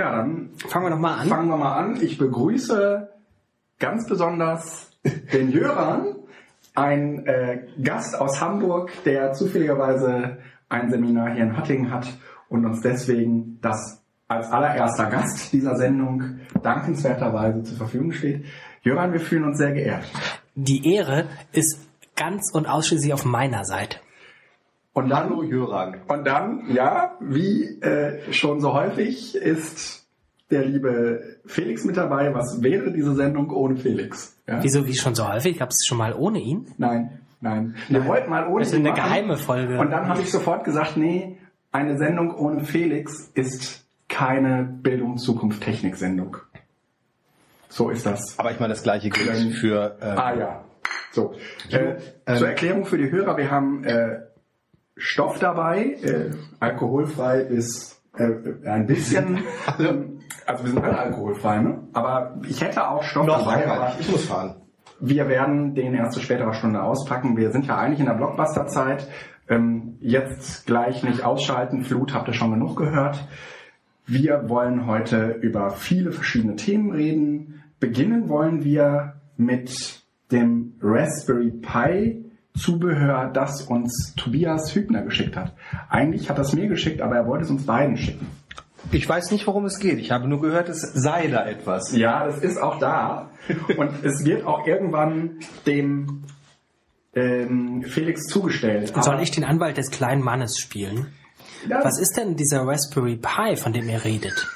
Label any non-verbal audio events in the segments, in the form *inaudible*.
Ja, dann Fangen wir doch mal an. fangen wir mal an. Ich begrüße ganz besonders den Jöran, ein äh, Gast aus Hamburg, der zufälligerweise ein Seminar hier in Hattingen hat und uns deswegen das als allererster Gast dieser Sendung dankenswerterweise zur Verfügung steht. Jöran, wir fühlen uns sehr geehrt. Die Ehre ist ganz und ausschließlich auf meiner Seite. Und dann, Hallo Jöran. und dann, ja, wie äh, schon so häufig ist der liebe Felix mit dabei. Was wäre diese Sendung ohne Felix? Ja? Wieso, wie schon so häufig? Gab es schon mal ohne ihn? Nein, nein. Wir wollten mal ohne Das ist ihn eine machen. geheime Folge. Und dann habe ich sofort gesagt, nee, eine Sendung ohne Felix ist keine Bildung, Zukunft, Technik Sendung. So ist das. Aber ich meine, das gleiche gilt für ähm, Ah ja. So. Äh, ähm, zur Erklärung für die Hörer, wir haben äh, Stoff dabei, äh, alkoholfrei bis äh, ein bisschen. *laughs* ähm, also wir sind alle alkoholfrei, ne? Aber ich hätte auch Stoff noch dabei. aber. Ich muss fahren. wir werden den erst zu späterer Stunde auspacken. Wir sind ja eigentlich in der Blockbuster-Zeit. Ähm, jetzt gleich nicht ausschalten. Flut habt ihr schon genug gehört. Wir wollen heute über viele verschiedene Themen reden. Beginnen wollen wir mit dem Raspberry Pi Zubehör, das uns Tobias Hübner geschickt hat. Eigentlich hat er es mir geschickt, aber er wollte es uns beiden schicken. Ich weiß nicht, worum es geht. Ich habe nur gehört, es sei da etwas. Ja, es ist auch da. Und es wird auch irgendwann dem ähm, Felix zugestellt. Soll Aber- ich den Anwalt des kleinen Mannes spielen? Ja, Was ist denn dieser Raspberry Pi, von dem ihr redet?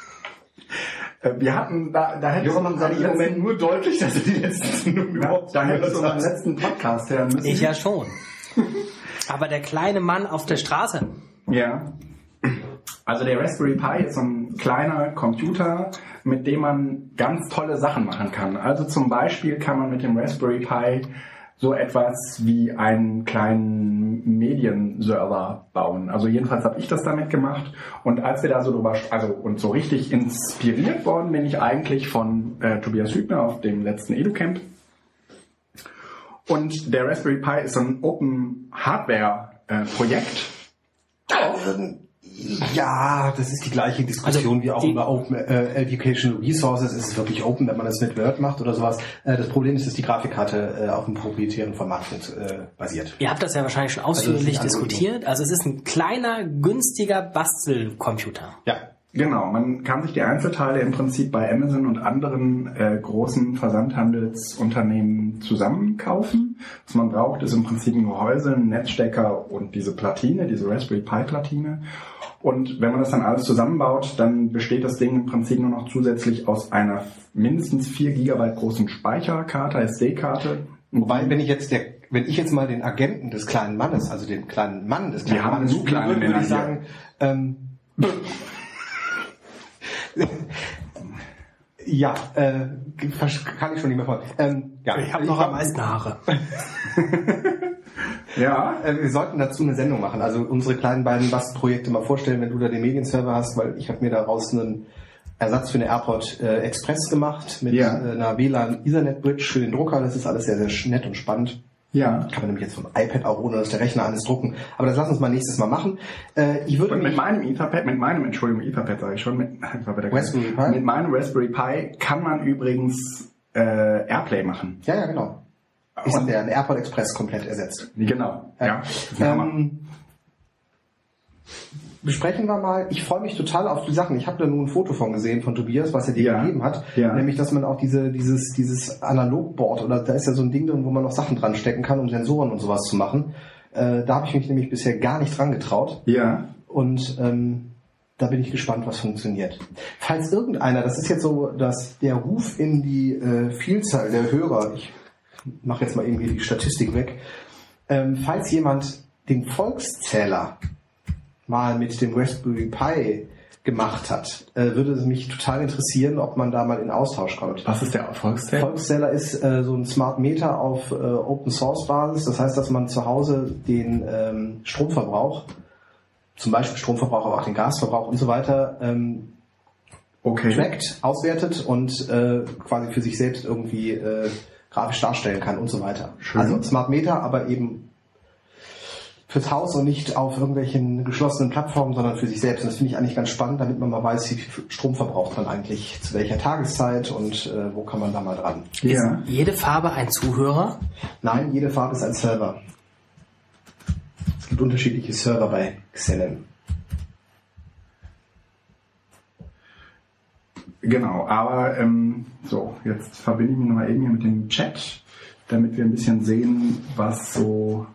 Äh, wir hatten, da, da hätte Johann sagt im Moment nur deutlich, dass er die letzten ja, *laughs* überhaupt da hättest du hat. letzten Podcast hören müssen. Ich ja schon. Aber der kleine Mann auf der Straße. Ja. Also der Raspberry Pi ist so ein kleiner Computer, mit dem man ganz tolle Sachen machen kann. Also zum Beispiel kann man mit dem Raspberry Pi so etwas wie einen kleinen Medienserver bauen. Also jedenfalls habe ich das damit gemacht. Und als wir da so drüber, also und so richtig inspiriert worden bin ich eigentlich von äh, Tobias Hübner auf dem letzten EduCamp. Und der Raspberry Pi ist ein Open Hardware äh, Projekt. Ja, das ist die gleiche Diskussion Also, wie auch über Open äh, Educational Resources. Ist es wirklich open, wenn man das mit Word macht oder sowas? Äh, das Problem ist, dass die Grafikkarte äh, auf einem proprietären Format äh, basiert. Ihr habt das ja wahrscheinlich schon ist ausführlich Anwendung. diskutiert. Also es ist ein kleiner, günstiger Bastelcomputer. Ja. Genau, man kann sich die Einzelteile im Prinzip bei Amazon und anderen äh, großen Versandhandelsunternehmen zusammenkaufen. Was man braucht, ist im Prinzip ein Gehäuse, ein Netzstecker und diese Platine, diese Raspberry Pi Platine. Und wenn man das dann alles zusammenbaut, dann besteht das Ding im Prinzip nur noch zusätzlich aus einer mindestens 4 Gigabyte großen Speicherkarte, SD-Karte. Wobei, wenn ich jetzt der, wenn ich jetzt mal den Agenten des kleinen Mannes, also den kleinen Mann des kleinen haben Mannes, genug kleine würde, würde ich sagen, ähm, *laughs* ja, äh, kann ich schon nicht mehr vor. Ähm, ja, Ich habe noch am meisten Haare. *laughs* Ja, Äh, wir sollten dazu eine Sendung machen. Also unsere kleinen beiden Bastelprojekte mal vorstellen, wenn du da den Medienserver hast, weil ich habe mir daraus einen Ersatz für eine AirPod äh, Express gemacht mit Ja. äh, einer WLAN Ethernet Bridge für den Drucker. Das ist alles sehr, sehr nett und spannend. ja. Kann man nämlich jetzt vom iPad auch ohne dass der Rechner alles drucken. Aber das lass uns mal nächstes Mal machen. Äh, ich würde Und mit meinem Etherpad, mit meinem, Entschuldigung, Etherpad sage ich schon, mit, *laughs* ich war bei der Raspberry Pi? mit meinem Raspberry Pi kann man übrigens äh, Airplay machen. ja, ja, genau. Ich habe den AirPod Express komplett ersetzt. Genau. Ja. Hammer. Ähm, besprechen wir mal. Ich freue mich total auf die Sachen. Ich habe da nur ein Foto von gesehen von Tobias, was er dir Ja. gegeben hat. Ja. Nämlich, dass man auch diese, dieses, dieses Analogboard oder da ist ja so ein Ding drin, wo man noch Sachen dran stecken kann, um Sensoren und sowas zu machen. Äh, da habe ich mich nämlich bisher gar nicht dran getraut. ja. Und ähm, da bin ich gespannt, was funktioniert. Falls irgendeiner, das ist jetzt so, dass der Ruf in die äh, Vielzahl der Hörer, ich mache jetzt mal irgendwie die Statistik weg, ähm, falls jemand den Volkszähler mal mit dem Raspberry Pi gemacht hat, äh, würde es mich total interessieren, ob man da mal in Austausch kommt. Was ist der Erfolgszähler? Volkszähler ist äh, so ein Smart Meter auf äh, Open Source Basis. Das heißt, dass man zu Hause den ähm, Stromverbrauch, zum Beispiel Stromverbrauch, aber auch den Gasverbrauch und so weiter, ähm, Okay. trackt, auswertet und äh, quasi für sich selbst irgendwie äh, grafisch darstellen kann und so weiter. Schön. Also Smart Meter, aber eben fürs Haus und nicht auf irgendwelchen geschlossenen Plattformen, sondern für sich selbst. Und das finde ich eigentlich ganz spannend, damit man mal weiß, wie viel Strom verbraucht man eigentlich, zu welcher Tageszeit und äh, wo kann man da mal dran. Ja. Ist jede Farbe ein Zuhörer? Nein, jede Farbe ist ein Server. Es gibt unterschiedliche Server bei Xenon. Genau, aber ähm, so, jetzt verbinde ich mich nochmal eben hier mit dem Chat, damit wir ein bisschen sehen, was so,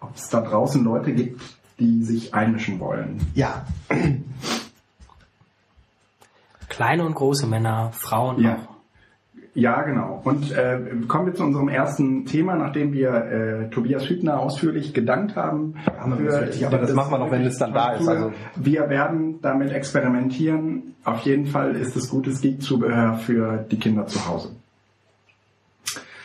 ob es da draußen Leute gibt, die sich einmischen wollen. Ja, Kleine und große Männer, Frauen Ja. auch. Ja, genau. Und äh, kommen wir zu unserem ersten Thema, nachdem wir äh, Tobias Hübner ausführlich gedankt haben. Haben wir das richtig, aber das machen wir noch, wenn es dann da ist, also- Wir werden damit experimentieren. Auf jeden Fall ist es gutes Geek-Zubehör für die Kinder zu Hause.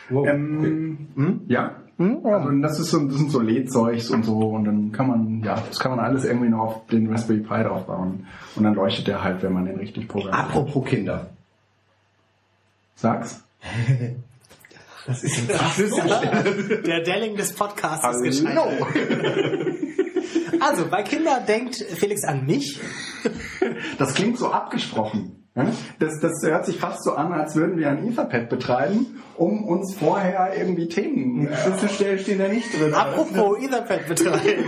Wow. Ähm, Hm? Ja. Hm? Also das ist so, das sind so LED-Zeugs und so und dann kann man, ja, das kann man alles irgendwie noch auf den Raspberry Pi draufbauen und dann leuchtet der halt, wenn man den richtig programmiert. apropos Kinder. Sag's. *laughs* Das ist ein Der Delling des Podcasts Hallo. ist gescheitert. Also, bei Kindern denkt Felix an mich. Das klingt so abgesprochen. ja? Das, das hört sich fast so an, als würden wir ein Etherpad betreiben, um uns vorher irgendwie Themen. Äh, Schlüsselstellen stehen da nicht drin. Apropos Etherpad betreiben.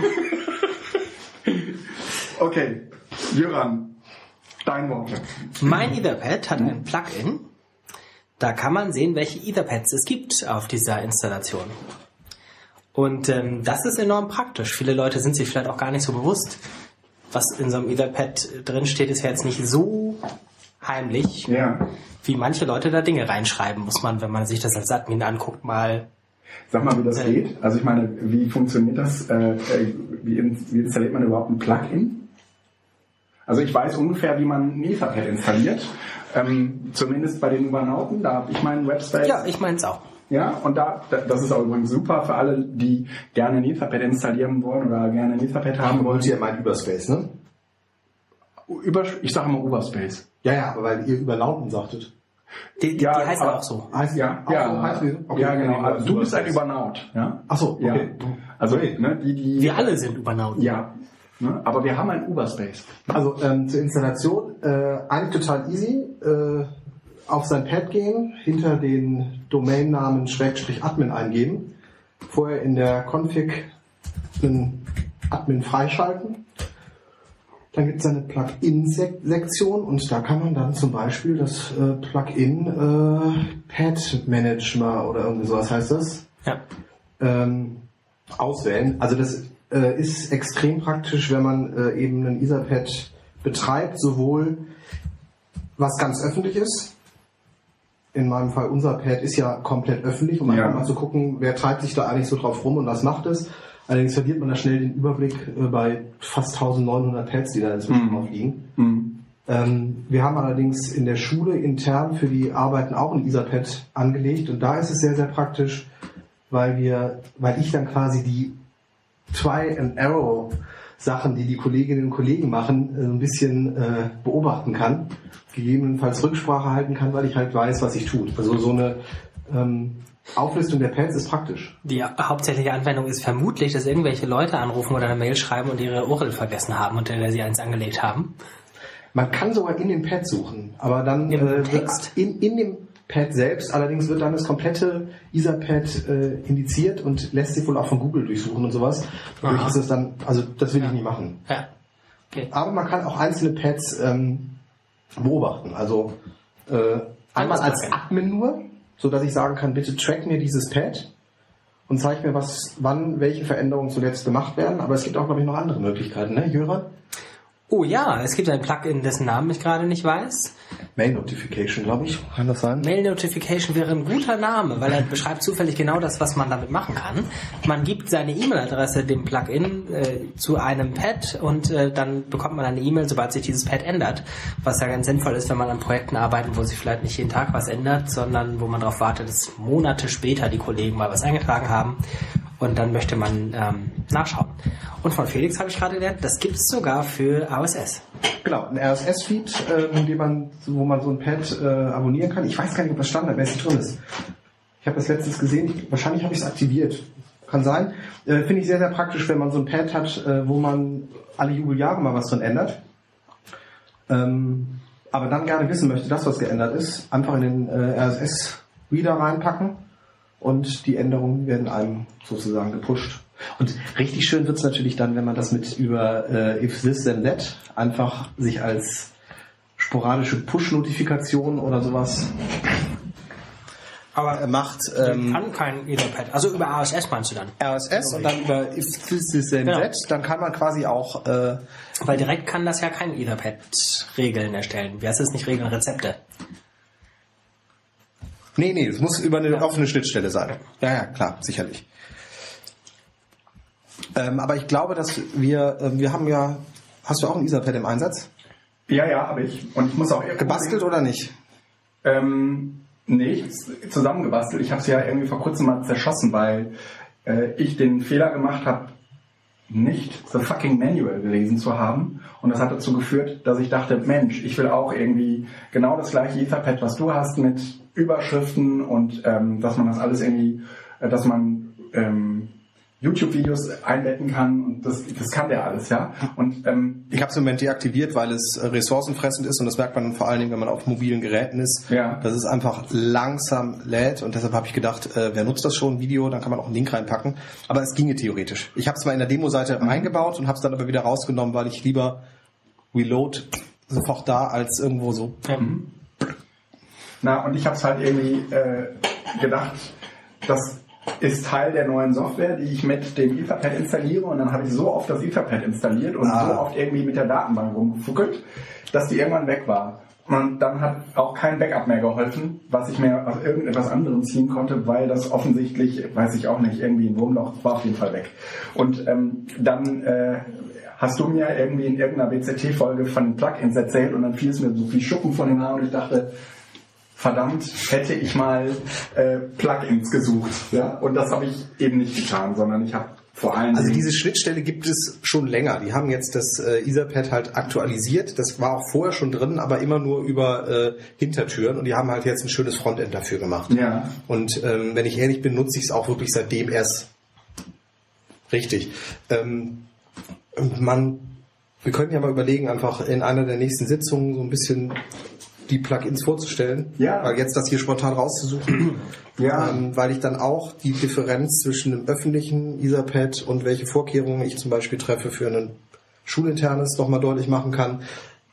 okay, Jöran, dein Worte. Mein Etherpad hat ein Plugin. Da kann man sehen, welche Etherpads es gibt auf dieser Installation. Und ähm, das ist enorm praktisch. Viele Leute sind sich vielleicht auch gar nicht so bewusst, was in so einem Etherpad drin steht, ist ja jetzt nicht so heimlich, Ja. wie manche Leute da Dinge reinschreiben, muss man, wenn man sich das als Admin anguckt, mal Sag mal, wie das geht. Also ich meine, wie funktioniert das? Äh, äh, wie installiert man überhaupt ein Plugin? Also ich weiß ungefähr, wie man ein Etherpad installiert. Ähm, zumindest bei den Übernauten, da habe ich meinen Webspace. Ja, ich meine es auch. Ja, und da, da, das ist auch übrigens super für alle, die gerne ein Etherpad installieren wollen oder gerne ein Etherpad haben wollen. wollt ihr meint Überspace, ne? Über, ich sage immer Uberspace. Ja, ja, aber weil ihr Überlauten sagtet. Die, die, Ja, die heißt aber- auch so. Heißt Ja, auch ja, so, heißt die? Okay, ja, genau. okay, Also du bist ein Überspace. Übernaut, ja? Ach so, Ja. okay. Also, ne, die, die. Wir alle sind Übernauten. Ja. Ne? Aber wir haben ein Uberspace. Also ähm, zur Installation äh, eigentlich total easy. Äh, auf sein Pad gehen, hinter den Domainnamen Schrägstrich Admin eingeben, vorher in der Config einen Admin freischalten. Dann gibt es eine Plugin-Sektion und da kann man dann zum Beispiel das äh, Plugin äh, Pad Manager oder irgendwie sowas heißt das Ja. ähm, auswählen. Also das äh, ist extrem praktisch, wenn man äh, eben ein Etherpad betreibt, sowohl was ganz öffentlich ist. In meinem Fall unser Pad ist ja komplett öffentlich, um Ja. einfach mal zu gucken, wer treibt sich da eigentlich so drauf rum und was macht es. Allerdings verliert man da schnell den Überblick äh, bei fast 1900 Pads, die da inzwischen Mhm. drauf liegen. Mhm. Ähm, wir haben allerdings in der Schule intern für die Arbeiten auch ein Etherpad angelegt und da ist es sehr, sehr praktisch, weil wir, weil ich dann quasi die Try and Arrow Sachen, die die Kolleginnen und Kollegen machen, äh, ein bisschen äh, beobachten kann, gegebenenfalls Rücksprache halten kann, weil ich halt weiß, was ich tue. Also so eine ähm, Auflistung der Pads ist praktisch. Die hauptsächliche Anwendung ist vermutlich, dass irgendwelche Leute anrufen oder eine Mail schreiben und ihre URL vergessen haben, unter der sie eins angelegt haben. Man kann sogar in dem Pad suchen, aber dann Im äh, Text? in, in dem Pad selbst, allerdings wird dann das komplette Etherpad äh, indiziert und lässt sich wohl auch von Google durchsuchen und sowas. Dadurch Aha. ist es dann, also das will ich nicht machen. Ja. Okay. Aber man kann auch einzelne Pads ähm, beobachten. Also äh, einmal als. Admin nur, so dass ich sagen kann, bitte track mir dieses Pad und zeig mir, was, wann welche Veränderungen zuletzt gemacht werden. Aber es gibt auch, glaube ich, noch andere Möglichkeiten, ne, Jöran? Oh ja, es gibt ein Plugin, dessen Namen ich gerade nicht weiß. Mail Notification, glaube ich. Kann das sein? Mail Notification wäre ein guter Name, weil er *laughs* beschreibt zufällig genau das, was man damit machen kann. Man gibt seine E-Mail-Adresse dem Plugin äh, zu einem Pad und äh, dann bekommt man eine E-Mail, sobald sich dieses Pad ändert. Was ja ganz sinnvoll ist, wenn man an Projekten arbeitet, wo sich vielleicht nicht jeden Tag was ändert, sondern wo man darauf wartet, dass Monate später die Kollegen mal was eingetragen haben. Und dann möchte man ähm, nachschauen. Und von Felix habe ich gerade gelernt, das gibt es sogar für AOSS. Genau, ein RSS-Feed, den man, wo man so ein Pad äh, abonnieren kann. Ich weiß gar nicht, ob das standardmäßig drin ist. Ich habe das letztens gesehen. Ich, wahrscheinlich habe ich es aktiviert. kann sein. Äh, Finde ich sehr, sehr praktisch, wenn man so ein Pad hat, äh, wo man alle Jubeljahre mal was drin ändert. Ähm, aber dann gerne wissen möchte, dass was geändert ist, einfach in den äh, RSS-Reader reinpacken und die Änderungen werden einem sozusagen gepusht. Und richtig schön wird's natürlich dann, wenn man das mit über äh, if this then that einfach sich als sporadische Push-Notifikation oder sowas Aber äh, macht. ähm, kann kein Etherpad. Also über RSS meinst du dann? RSS und dann über if this is then Genau. that, dann kann man quasi auch äh, Weil direkt kann das ja kein Etherpad-Regeln erstellen. Wie heißt das nicht Regeln? Rezepte. Nee, nee, es muss über eine offene Schnittstelle sein. Ja, ja, klar, sicherlich. Ähm, aber ich glaube, dass wir, ähm, wir haben ja, hast du auch ein Etherpad im Einsatz? Ja, ja, habe ich. Und ich muss auch Gebastelt oder nicht? Ähm, nee, zusammengebastelt. Ich habe es ja irgendwie vor kurzem mal zerschossen, weil äh, ich den Fehler gemacht habe, nicht the fucking Manual gelesen zu haben. Und das hat dazu geführt, dass ich dachte, Mensch, ich will auch irgendwie genau das gleiche Etherpad, was du hast, mit Überschriften und ähm, dass man das alles irgendwie, äh, dass man ähm, YouTube-Videos einbetten kann und das, das kann der alles, ja. Und ähm, Ich habe es im Moment deaktiviert, weil es äh, ressourcenfressend ist und das merkt man vor allen Dingen, wenn man auf mobilen Geräten ist, Ja. dass es einfach langsam lädt und deshalb habe ich gedacht, äh, wer nutzt das schon, Video, dann kann man auch einen Link reinpacken. Aber es ginge theoretisch. Ich habe es mal in der Demo-Seite eingebaut und habe es dann aber wieder rausgenommen, weil ich lieber Reload sofort da als irgendwo so. Na, und ich habe es halt irgendwie äh, gedacht, das ist Teil der neuen Software, die ich mit dem Etherpad installiere und dann habe ich so oft das Etherpad installiert und Ah. so oft irgendwie mit der Datenbank rumgefuckelt, dass die irgendwann weg war. Und dann hat auch kein Backup mehr geholfen, was ich mir aus irgendetwas anderem ziehen konnte, weil das offensichtlich, weiß ich auch nicht, irgendwie ein Wurmloch war auf jeden Fall weg. Und ähm, dann äh, hast du mir irgendwie in irgendeiner BZT-Folge von den Plugins erzählt und dann fiel es mir so viel Schuppen von den Haaren und ich dachte, verdammt, hätte ich mal äh, Plugins gesucht. Ja? Und das habe ich eben nicht getan, sondern ich habe vor allem... Also diese Schnittstelle gibt es schon länger. Die haben jetzt das äh, Etherpad halt aktualisiert. Das war auch vorher schon drin, aber immer nur über äh, Hintertüren und die haben halt jetzt ein schönes Frontend dafür gemacht. Ja. Und ähm, wenn ich ehrlich bin, nutze ich es auch wirklich seitdem erst richtig. Ähm, man, wir könnten ja mal überlegen, einfach in einer der nächsten Sitzungen so ein bisschen die Plugins vorzustellen. Ja. Weil jetzt das hier spontan rauszusuchen, *clears throat* Ja. ähm, weil ich dann auch die Differenz zwischen dem öffentlichen Etherpad und welche Vorkehrungen ich zum Beispiel treffe für ein schulinternes nochmal deutlich machen kann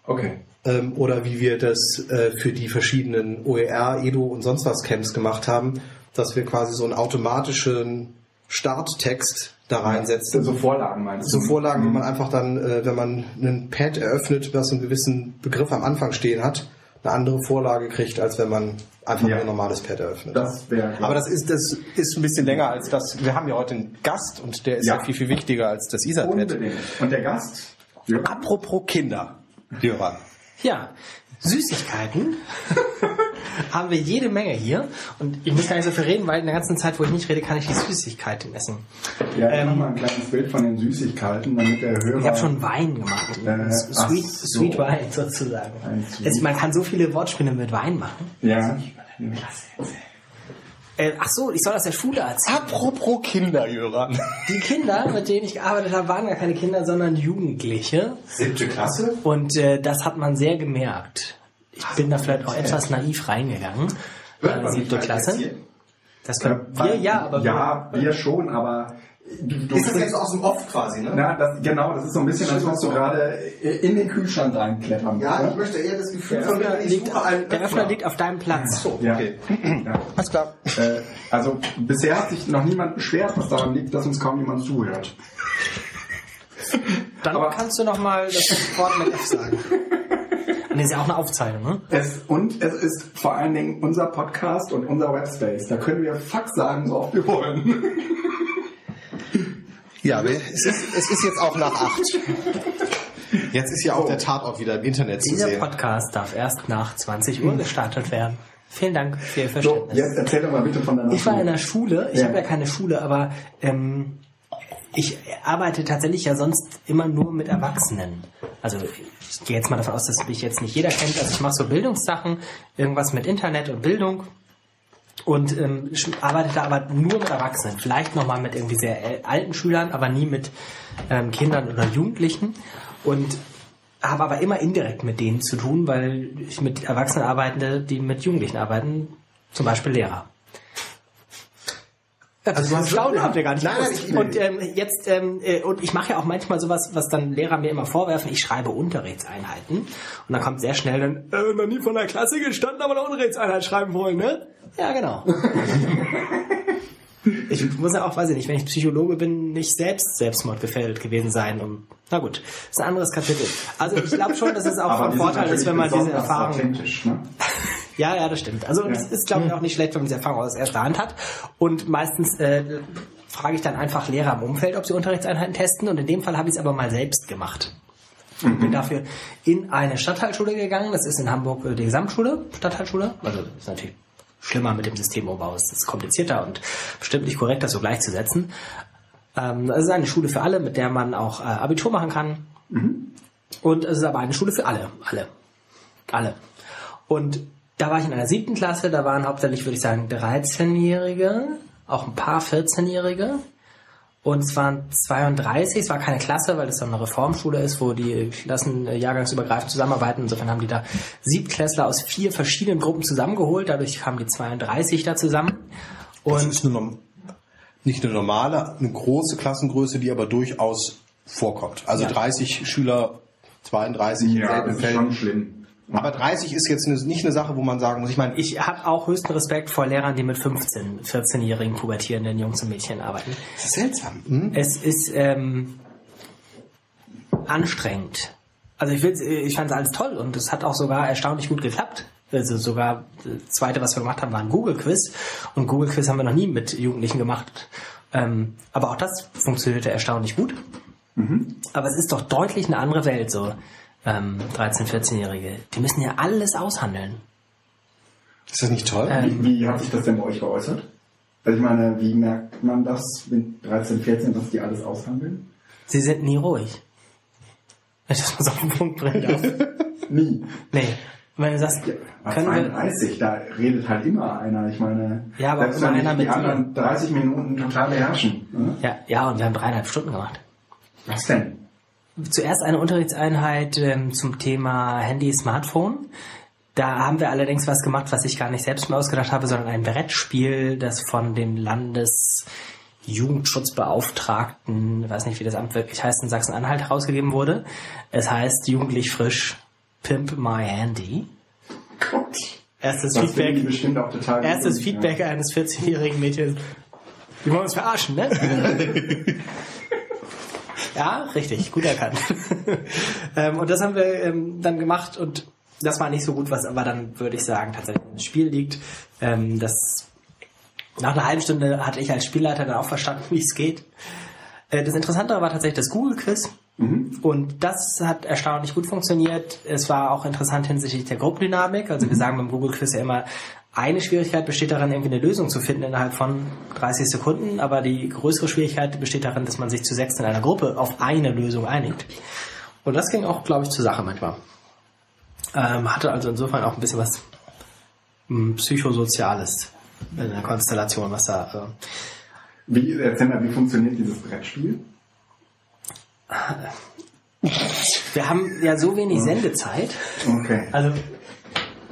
Okay. ähm, oder wie wir das äh, für die verschiedenen OER, Edu und sonst was Camps gemacht haben, dass wir quasi so einen automatischen Starttext da reinsetzen. So Vorlagen meinst So du? Vorlagen, wo Mhm. man einfach dann, äh, wenn man einen Pad eröffnet, was einen gewissen Begriff am Anfang stehen hat, eine andere Vorlage kriegt, als wenn man einfach Ja. nur ein normales Pad eröffnet. Das Aber das ist, das ist ein bisschen länger als das. Wir haben ja heute einen Gast und der ist ja, Ja. viel, viel wichtiger als das unbedingt. Und der Gast? Ja. Apropos Kinder, Jöran. Ja, Süßigkeiten *laughs* haben wir jede Menge hier. Und ich muss gar nicht so viel reden, weil in der ganzen Zeit, wo ich nicht rede, kann ich die Süßigkeiten essen. Ja, ich Ähm, mach mal ein kleines Bild von den Süßigkeiten, damit der Hörer... Ich habe schon Wein gemacht. Äh, Sweet, so. Sweet Wine sozusagen. Sweet- Es, man kann so viele Wortspiele mit Wein machen. Ja. Äh, ach so, ich soll das der Schule erzählen. Apropos Kinder, Jöran. *laughs* Die Kinder, mit denen ich gearbeitet habe, waren gar keine Kinder, sondern Jugendliche. Siebte Klasse? Und äh, das hat man sehr gemerkt. Ich bin da vielleicht auch etwas naiv reingegangen. Hört man siebte Klasse. erzählen? Das können Äh, wir, ja, aber Ja, wir schon, aber... Du, du Ist das jetzt aus dem Off quasi, ne? Na, das, genau, das ist so ein bisschen, als würdest du gerade in den Kühlschrank reinklettern. möchte eher das Gefühl der Öffner, liegt, der Öffner liegt auf deinem Platz. So, Ja. okay. *clears throat* Ja. Alles klar. Äh, also bisher hat sich noch niemand beschwert, was daran liegt, dass uns kaum jemand zuhört. *laughs* Dann Aber- kannst du noch mal das Wort mit F sagen. Und das ist ja auch eine Aufzeichnung, ne? Es, und es ist vor allen Dingen unser Podcast und unser Webspace. Da können wir Fuck sagen, so oft wir wollen. *laughs* Ja, es ist, es ist jetzt auch nach acht. Jetzt ist ja auch der Tatort wieder im Internet zu Dieser sehen. Podcast darf erst nach 20 Uhr gestartet werden. Vielen Dank für Ihr So, Verständnis. jetzt erzähl doch mal bitte von deiner Ich war in Schule. der Schule, ich Ja. habe ja keine Schule, aber ähm, ich arbeite tatsächlich ja sonst immer nur mit Erwachsenen. Also ich gehe jetzt mal davon aus, dass mich jetzt nicht jeder kennt. Also ich mache so Bildungssachen, irgendwas mit Internet und Bildung. Und ähm, sch- arbeitete aber nur mit Erwachsenen, vielleicht nochmal mit irgendwie sehr alten Schülern, aber nie mit ähm, Kindern oder Jugendlichen und habe aber immer indirekt mit denen zu tun, weil ich mit Erwachsenen arbeite, die mit Jugendlichen arbeiten, zum Beispiel Lehrer. Also du hast- Staunen habt ihr gar nicht Nein, nein, gewusst. ich- und ähm, jetzt ähm, äh, und ich mache ja auch manchmal sowas, was dann Lehrer mir immer vorwerfen. Ich schreibe Unterrichtseinheiten und dann kommt sehr schnell dann äh, noch nie von der Klasse gestanden, aber eine Unterrichtseinheit schreiben wollen, ne? Ja, genau. *laughs* ich muss ja auch, weiß ich nicht, wenn ich Psychologe bin, nicht selbst selbstmordgefährdet gewesen sein. Um, na gut, das ist ein anderes Kapitel. Also ich glaube schon, dass es auch von Vorteil ist, wenn man diese Erfahrung authentisch, ne? *laughs* ja, ja, das stimmt. Also es ist, glaube ich, auch nicht schlecht, wenn man diese Erfahrung aus erster Hand hat. Und meistens äh, frage ich dann einfach Lehrer im Umfeld, ob sie Unterrichtseinheiten testen. Und in dem Fall habe ich es aber mal selbst gemacht. Bin dafür in eine Stadtteilschule gegangen. Das ist in Hamburg äh, die Gesamtschule, Stadtteilschule. Also ist natürlich schlimmer mit dem Systemumbau. Es ist komplizierter und bestimmt nicht korrekt, das so gleichzusetzen. Ähm, das ist eine Schule für alle, mit der man auch äh, Abitur machen kann. Und es ist aber eine Schule für alle. Alle. Alle. Und da war ich in einer siebten Klasse, da waren hauptsächlich, würde ich sagen, 13-Jährige, auch ein paar 14-Jährige. Und es waren 32, es war keine Klasse, weil das dann eine Reformschule ist, wo die Klassen äh, jahrgangsübergreifend zusammenarbeiten. Insofern haben die da Siebtklässler aus vier verschiedenen Gruppen zusammengeholt. Dadurch kamen die 32 da zusammen. Das Und ist eine, norm- nicht eine normale, eine große Klassengröße, die aber durchaus vorkommt. Also Ja. 30 Schüler, 32 in Ja, selben das ist schon schlimm. Aber 30 ist jetzt nicht eine Sache, wo man sagen muss, ich meine, ich habe auch höchsten Respekt vor Lehrern, die mit 15, 14-jährigen pubertierenden Jungs und Mädchen arbeiten. das ist seltsam. Hm? Es ist ähm, anstrengend. Also ich, ich fand es alles toll und es hat auch sogar erstaunlich gut geklappt. Also sogar das zweite, was wir gemacht haben, war ein Google Quiz und Google Quiz haben wir noch nie mit Jugendlichen gemacht. Ähm, aber auch das funktionierte erstaunlich gut. Aber es ist doch deutlich eine andere Welt, so ähm, 13-, 14-Jährige. Die müssen ja alles aushandeln. Ist das nicht toll? Ähm, Wie, wie hat sich das denn bei euch geäußert? Also ich meine, wie merkt man das mit 13, 14, dass die alles aushandeln? Sie sind nie ruhig. Wenn ich das mal so auf den Punkt bringen darf. *laughs* Nie. nee. Wenn du sagst, Bei können wir, 32, da redet halt immer einer. Ich meine, Ja, aber selbst immer wenn einer die mit die anderen 30 Minuten total beherrschen. Ne? ja, ja, und wir haben dreieinhalb Stunden gemacht. Was denn? Zuerst eine Unterrichtseinheit ähm, zum Thema Handy, Smartphone. Da haben wir allerdings was gemacht, was ich gar nicht selbst mir ausgedacht habe, sondern ein Brettspiel, das von dem Landesjugendschutzbeauftragten, weiß nicht, wie das Amt wirklich heißt, in Sachsen-Anhalt herausgegeben wurde. Es heißt Jugendlich frisch Pimp My Handy. Gott. Erstes Das Feedback, bestimmt auch total erstes Feedback eines 14-jährigen Mädchens. Die wollen uns verarschen, ne? *laughs* ja, richtig, gut erkannt. *laughs* ähm, und das haben wir ähm, dann gemacht und das war nicht so gut, was aber dann würde ich sagen tatsächlich im Spiel liegt. Ähm, das nach einer halben Stunde hatte ich als Spielleiter dann auch verstanden, *laughs* wie es geht. Äh, das Interessantere war tatsächlich das Google-Quiz. Und das hat erstaunlich gut funktioniert. Es war auch interessant hinsichtlich der Gruppendynamik. Also wir sagen beim Google Quiz ja immer, eine Schwierigkeit besteht darin, irgendwie eine Lösung zu finden innerhalb von 30 Sekunden, aber die größere Schwierigkeit besteht darin, dass man sich zu sechs in einer Gruppe auf eine Lösung einigt. Und das ging auch, glaube ich, zur Sache manchmal. Ähm, hatte also insofern auch ein bisschen was mh, Psychosoziales in der Konstellation, was da... Äh, Wie, erzähl mal, wie funktioniert dieses Brettspiel? wir haben ja so wenig Sendezeit. Okay. Also,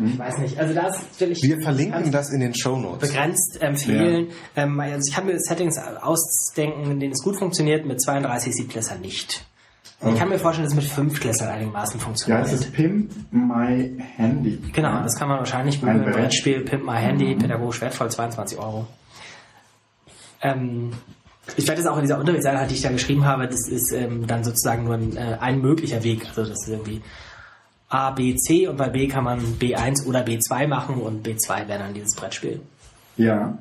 ich weiß nicht. Also das will ich Wir verlinken das in den Show Notes. begrenzt empfehlen. Ähm, also ich kann mir Settings ausdenken, in denen es gut funktioniert, mit 32 Siebtklässern nicht. Ich kann mir vorstellen, dass es mit Fünftklässern einigermaßen Ja, funktioniert. es ist Pimp My Handy. Genau, das kann man wahrscheinlich Ein googeln. Brett. Brettspiel, Pimp My Handy, pädagogisch wertvoll, 22 Euro. Ähm, ich werde das auch in dieser Unterrichtseinheit, die ich da geschrieben habe, das ist ähm, dann sozusagen nur ein, äh, ein möglicher Weg. Also das ist irgendwie A, B, C und bei B kann man B1 oder B2 machen und B2 wäre dann dieses Brettspiel. Ja.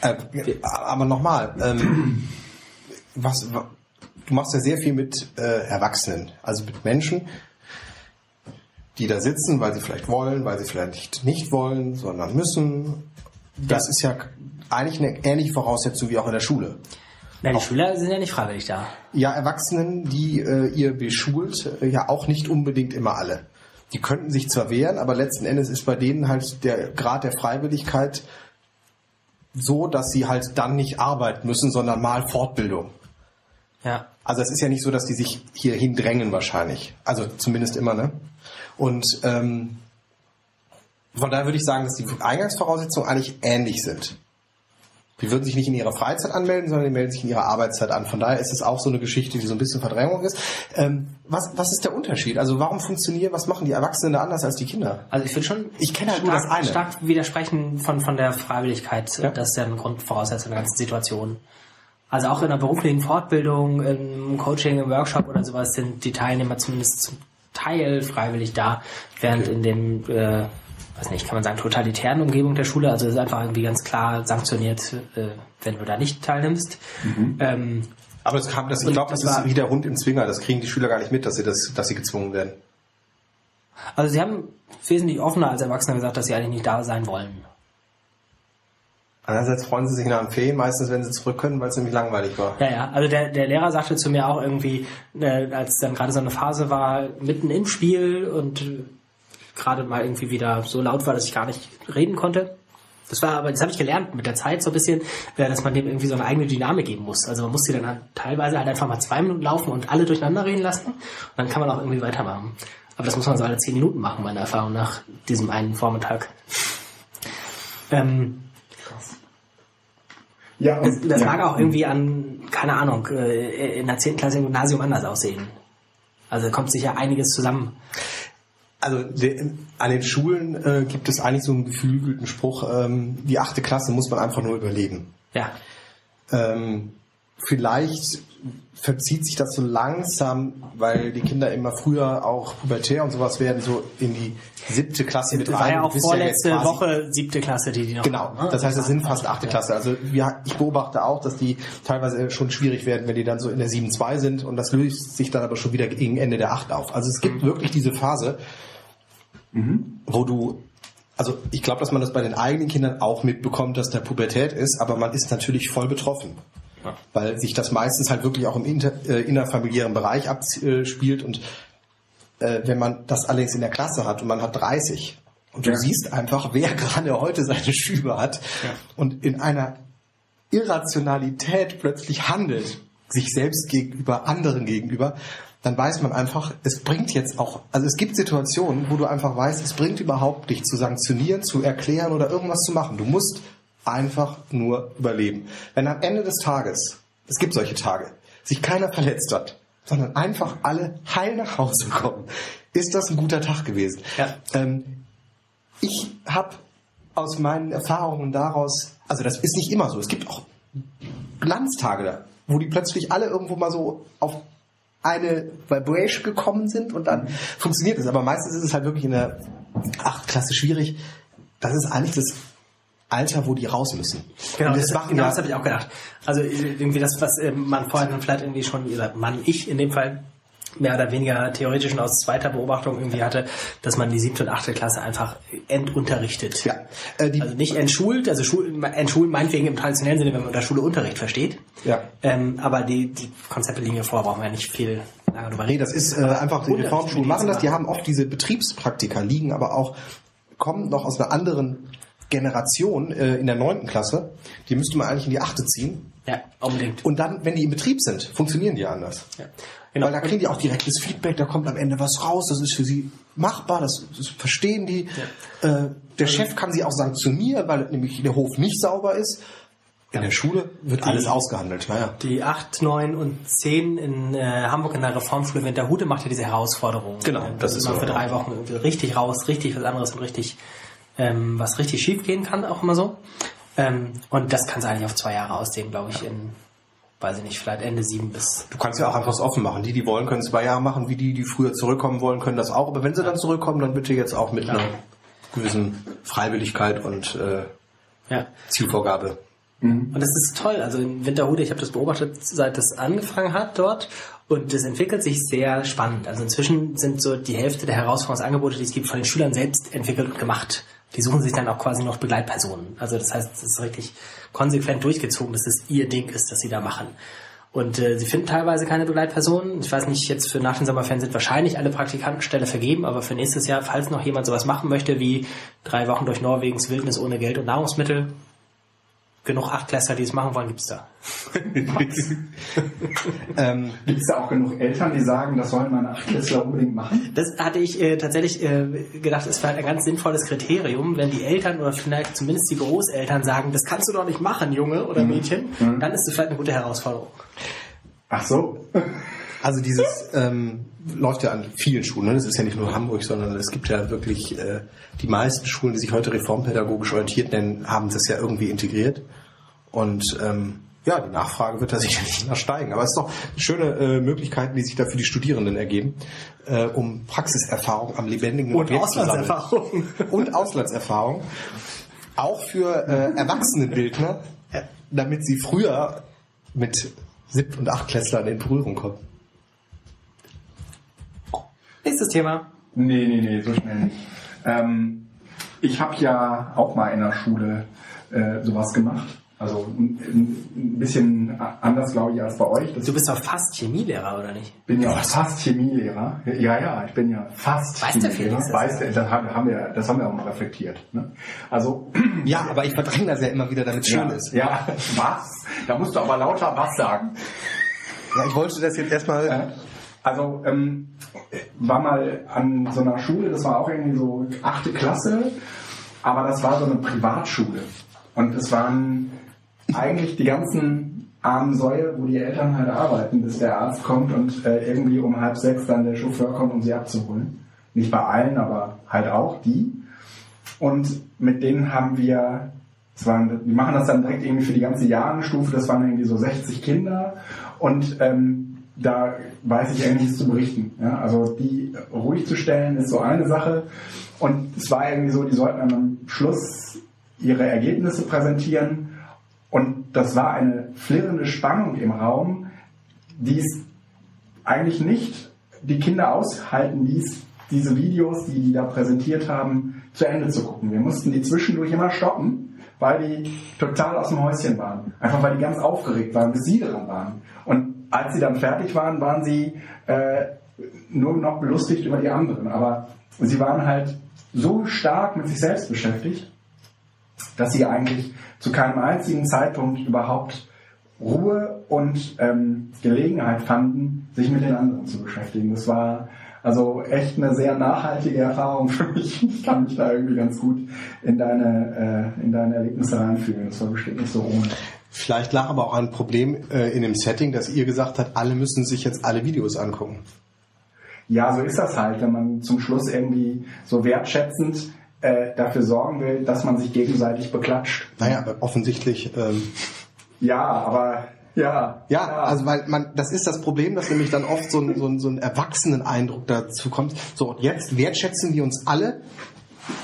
Äh, aber nochmal, ähm, was, wa- du machst ja sehr viel mit äh, Erwachsenen, also mit Menschen, die da sitzen, weil sie vielleicht wollen, weil sie vielleicht nicht, nicht wollen, sondern müssen. Das ist ja eigentlich eine ähnliche Voraussetzung wie auch in der Schule. Na, die Schüler sind ja nicht freiwillig da. Ja, Erwachsenen, die äh, ihr beschult, äh, ja auch nicht unbedingt immer alle. die könnten sich zwar wehren, aber letzten Endes ist bei denen halt der Grad der Freiwilligkeit so, dass sie halt dann nicht arbeiten müssen, sondern mal Fortbildung. Ja. Also es ist ja nicht so, dass die sich hierhin drängen wahrscheinlich. Also zumindest immer, ne? Und ähm, von daher würde ich sagen, dass die Eingangsvoraussetzungen eigentlich ähnlich sind. Die würden sich nicht in ihrer Freizeit anmelden, sondern die melden sich in ihrer Arbeitszeit an. Von daher ist es auch so eine Geschichte, die so ein bisschen Verdrängung ist. Ähm, was, was ist der Unterschied? Also warum funktionieren, was machen die Erwachsenen da anders als die Kinder? Also ich würde schon Ich kenne halt nur stark, das eine. stark widersprechen von, von der Freiwilligkeit. Ja. Das ist ja eine Grundvoraussetzung der ganzen Situation. Also auch in einer beruflichen Fortbildung, im Coaching, im Workshop oder sowas sind die Teilnehmer zumindest zum Teil freiwillig da, während in dem, äh, weiß nicht, kann man sagen, totalitären Umgebung der Schule, also es ist einfach irgendwie ganz klar sanktioniert, äh, wenn du da nicht teilnimmst. Ähm, Aber es kam, das, ich glaube, das, das ist war- wie der Hund im Zwinger. Das kriegen die Schüler gar nicht mit, dass sie das, dass sie gezwungen werden. also sie haben wesentlich offener als Erwachsene gesagt, dass sie eigentlich nicht da sein wollen. Andererseits freuen sie sich nach dem Ferien meistens, wenn sie zurück können, weil es nämlich langweilig war. Ja, ja. Also der, der Lehrer sagte zu mir auch irgendwie, äh, als dann gerade so eine Phase war, mitten im Spiel und gerade mal irgendwie wieder so laut war, dass ich gar nicht reden konnte. Das war aber, das habe ich gelernt mit der Zeit so ein bisschen, äh, dass man dem irgendwie so eine eigene Dynamik geben muss. Also man muss die dann halt teilweise halt einfach mal zwei Minuten laufen und alle durcheinander reden lassen und dann kann man auch irgendwie weitermachen. Aber das muss man so alle zehn Minuten machen, meiner Erfahrung nach, diesem einen Vormittag. Ähm, Ja, das, und, das ja. mag auch irgendwie an, keine Ahnung, äh, in der 10. Klasse im Gymnasium anders aussehen. Also kommt sicher einiges zusammen. Also der, an den Schulen äh, gibt es eigentlich so einen geflügelten Spruch, ähm, die achte Klasse muss man einfach nur überleben. Ja. Ähm, vielleicht verzieht sich das so langsam, weil die Kinder immer früher auch pubertär und sowas werden, so in die siebte Klasse mit Das rein. war ja auch vorletzte quasi- Woche siebte Klasse, die die noch Genau, haben, ne? das heißt, es sind fast achte Klasse. Also wir, ich beobachte auch, dass die teilweise schon schwierig werden, wenn die dann so in der 7-2 sind und das löst sich dann aber schon wieder gegen Ende der 8 auf. Also es gibt wirklich diese Phase, wo du, also ich glaube, dass man das bei den eigenen Kindern auch mitbekommt, dass da Pubertät ist, aber man ist natürlich voll betroffen. Weil sich das meistens halt wirklich auch im inter, äh, innerfamiliären Bereich abspielt und äh, wenn man das allerdings in der Klasse hat und man hat 30 und du Ja. siehst einfach, wer *laughs* gerade heute seine Schübe hat und in einer Irrationalität plötzlich handelt, sich selbst gegenüber, anderen gegenüber, dann weiß man einfach, es bringt jetzt auch, also es gibt Situationen, wo du einfach weißt, es bringt überhaupt nicht zu sanktionieren, zu erklären oder irgendwas zu machen. Du musst einfach nur überleben. Wenn am Ende des Tages, es gibt solche Tage, sich keiner verletzt hat, sondern einfach alle heil nach Hause kommen, ist das ein guter Tag gewesen. Ja. Ähm, ich habe aus meinen Erfahrungen daraus, also das ist nicht immer so, es gibt auch Glanztage da, wo die plötzlich alle irgendwo mal so auf eine Vibration gekommen sind und dann funktioniert es. Aber meistens ist es halt wirklich in der 8. Klasse schwierig. Das ist eigentlich das Alter, wo die raus müssen. Genau, das, das, genau ja, das habe ich auch gedacht. Also irgendwie das, was äh, man vorher dann vielleicht irgendwie schon, man, ich in dem Fall, mehr oder weniger theoretisch schon aus zweiter Beobachtung irgendwie hatte, dass man die siebte und achte Klasse einfach entunterrichtet. Ja, äh, also nicht entschult, also Schul, entschulen meinetwegen im traditionellen Sinne, wenn man unter Schule Unterricht versteht. Ja. Ähm, aber die, die Konzepte liegen ja vor, brauchen wir ja nicht viel lange drüber Nee, reden. das ist äh, einfach, die Reformschulen machen das, die haben oft diese Betriebspraktika, liegen aber auch, kommen noch aus einer anderen Generation äh, in der neunten Klasse. Die müsste man eigentlich in die achte ziehen. Ja, unbedingt. Und dann, wenn die im Betrieb sind, funktionieren die anders. Ja. Genau. Weil da kriegen die auch direktes Feedback, da kommt am Ende was raus, das ist für sie machbar, das, das verstehen die. Äh, der Chef kann sie auch sanktionieren, weil nämlich der Hof nicht sauber ist. In der Schule wird alles ausgehandelt. Naja. Die 8, 9 und 10 in äh, Hamburg in der Reformschule Winterhude macht ja diese Herausforderung. Genau, Ähm, das ist immer so, für ja. drei Wochen irgendwie richtig raus, richtig was anderes und richtig, ähm, was richtig schief gehen kann, auch immer so. Ähm, und das kann es eigentlich auf zwei Jahre ausdehnen, glaube ich, in, weiß ich nicht, vielleicht Ende sieben bis. Du kannst ja auch einfach offen machen. Die, die wollen, können zwei Jahre machen, wie die, die früher zurückkommen wollen, können das auch. Aber wenn sie dann zurückkommen, dann bitte jetzt auch mit einer gewissen Freiwilligkeit und äh, Ja. Zielvorgabe. Und das ist toll. Also in Winterhude, ich habe das beobachtet, seit das angefangen hat dort. Und das entwickelt sich sehr spannend. Also inzwischen sind so die Hälfte der Herausforderungsangebote, die es gibt, von den Schülern selbst entwickelt und gemacht. Die suchen sich dann auch quasi noch Begleitpersonen. Also das heißt, es ist richtig konsequent durchgezogen, dass es ihr Ding ist, das sie da machen. Und äh, sie finden teilweise keine Begleitpersonen. Ich weiß nicht, jetzt für nach den Sommerferien sind wahrscheinlich alle Praktikantenstelle vergeben, aber für nächstes Jahr, falls noch jemand sowas machen möchte, wie drei Wochen durch Norwegens Wildnis ohne Geld und Nahrungsmittel, genug Achtklässler, die es machen wollen, gibt's da. *laughs* ähm, Gibt es da auch genug Eltern, die sagen, das sollen meine Achtklässler unbedingt machen? Das hatte ich äh, tatsächlich äh, gedacht, es wäre ein ganz sinnvolles Kriterium, wenn die Eltern oder vielleicht zumindest die Großeltern sagen, das kannst du doch nicht machen, Junge oder Mädchen, mhm. dann ist das vielleicht eine gute Herausforderung. Ach so. Also dieses ähm, läuft ja an vielen Schulen. Ne? Das ist ja nicht nur Hamburg, sondern es gibt ja wirklich äh, die meisten Schulen, die sich heute reformpädagogisch orientiert nennen, haben das ja irgendwie integriert. Und ähm, ja, die Nachfrage wird da *laughs* sicherlich noch steigen. Aber es ist doch schöne äh, Möglichkeiten, die sich da für die Studierenden ergeben, äh, um Praxiserfahrung am lebendigen und Objekt Auslandserfahrung *laughs* und Auslandserfahrung auch für äh, Erwachsenenbildner, damit sie früher mit Sieb- und Achtklässlern in Berührung kommen. Nächstes Thema. Nee, nee, nee, so schnell nicht. Ähm, ich habe ja auch mal in der Schule äh, sowas gemacht. Also ein, bisschen anders, glaube ich, als bei euch. Das du bist doch fast Chemielehrer, oder nicht? Bin ja fast Chemielehrer. Ja, ja, ich bin ja fast weißt Chemielehrer. Du, weißt du, das haben wir, das haben wir auch mal reflektiert. Ne? Also *clears throat* ja, aber ich verdränge das ja immer wieder, damit es ja, schön ist. Ja, *laughs* was? Da musst du aber lauter was sagen. Ja, ich wollte das jetzt erstmal. Äh, also ähm, war mal an so einer Schule, das war auch irgendwie so achte Klasse, aber das war so eine Privatschule. Und es waren eigentlich die ganzen armen Säue, wo die Eltern halt arbeiten, bis der Arzt kommt und äh, irgendwie um halb sechs dann der Chauffeur kommt, um sie abzuholen. Nicht bei allen, aber halt auch die. Und mit denen haben wir, das waren, die machen das dann direkt irgendwie für die ganze Jahrenstufe, das waren irgendwie so 60 Kinder und ähm, da weiß ich eigentlich nichts zu berichten. Ja? Also die ruhig zu stellen ist so eine Sache. Und es war irgendwie so, die sollten am Schluss ihre Ergebnisse präsentieren. Und das war eine flirrende Spannung im Raum, die es eigentlich nicht die Kinder aushalten ließ, diese Videos, die die da präsentiert haben, zu Ende zu gucken. Wir mussten die zwischendurch immer stoppen, weil die total aus dem Häuschen waren. Einfach weil die ganz aufgeregt waren, bis sie dran waren. Und als sie dann fertig waren, waren sie äh, nur noch belustigt über die anderen. Aber sie waren halt so stark mit sich selbst beschäftigt, dass sie eigentlich zu keinem einzigen Zeitpunkt überhaupt Ruhe und ähm, Gelegenheit fanden, sich mit den anderen zu beschäftigen. Das war also echt eine sehr nachhaltige Erfahrung für mich. *laughs* Ich kann mich da irgendwie ganz gut in deine, äh, in deine Erlebnisse reinfühlen. Das war bestimmt nicht so ohne. Vielleicht lag aber auch ein Problem äh, in dem Setting, dass ihr gesagt habt, alle müssen sich jetzt alle Videos angucken. Ja, so ist das halt, wenn man zum Schluss irgendwie so wertschätzend äh, dafür sorgen will, dass man sich gegenseitig beklatscht. Naja, aber offensichtlich. Ähm, ja, aber ja, ja. Ja, also weil man, das ist das Problem, dass nämlich dann oft so ein, so ein, so ein Erwachsenen-Eindruck dazu kommt. So, und jetzt wertschätzen wir uns alle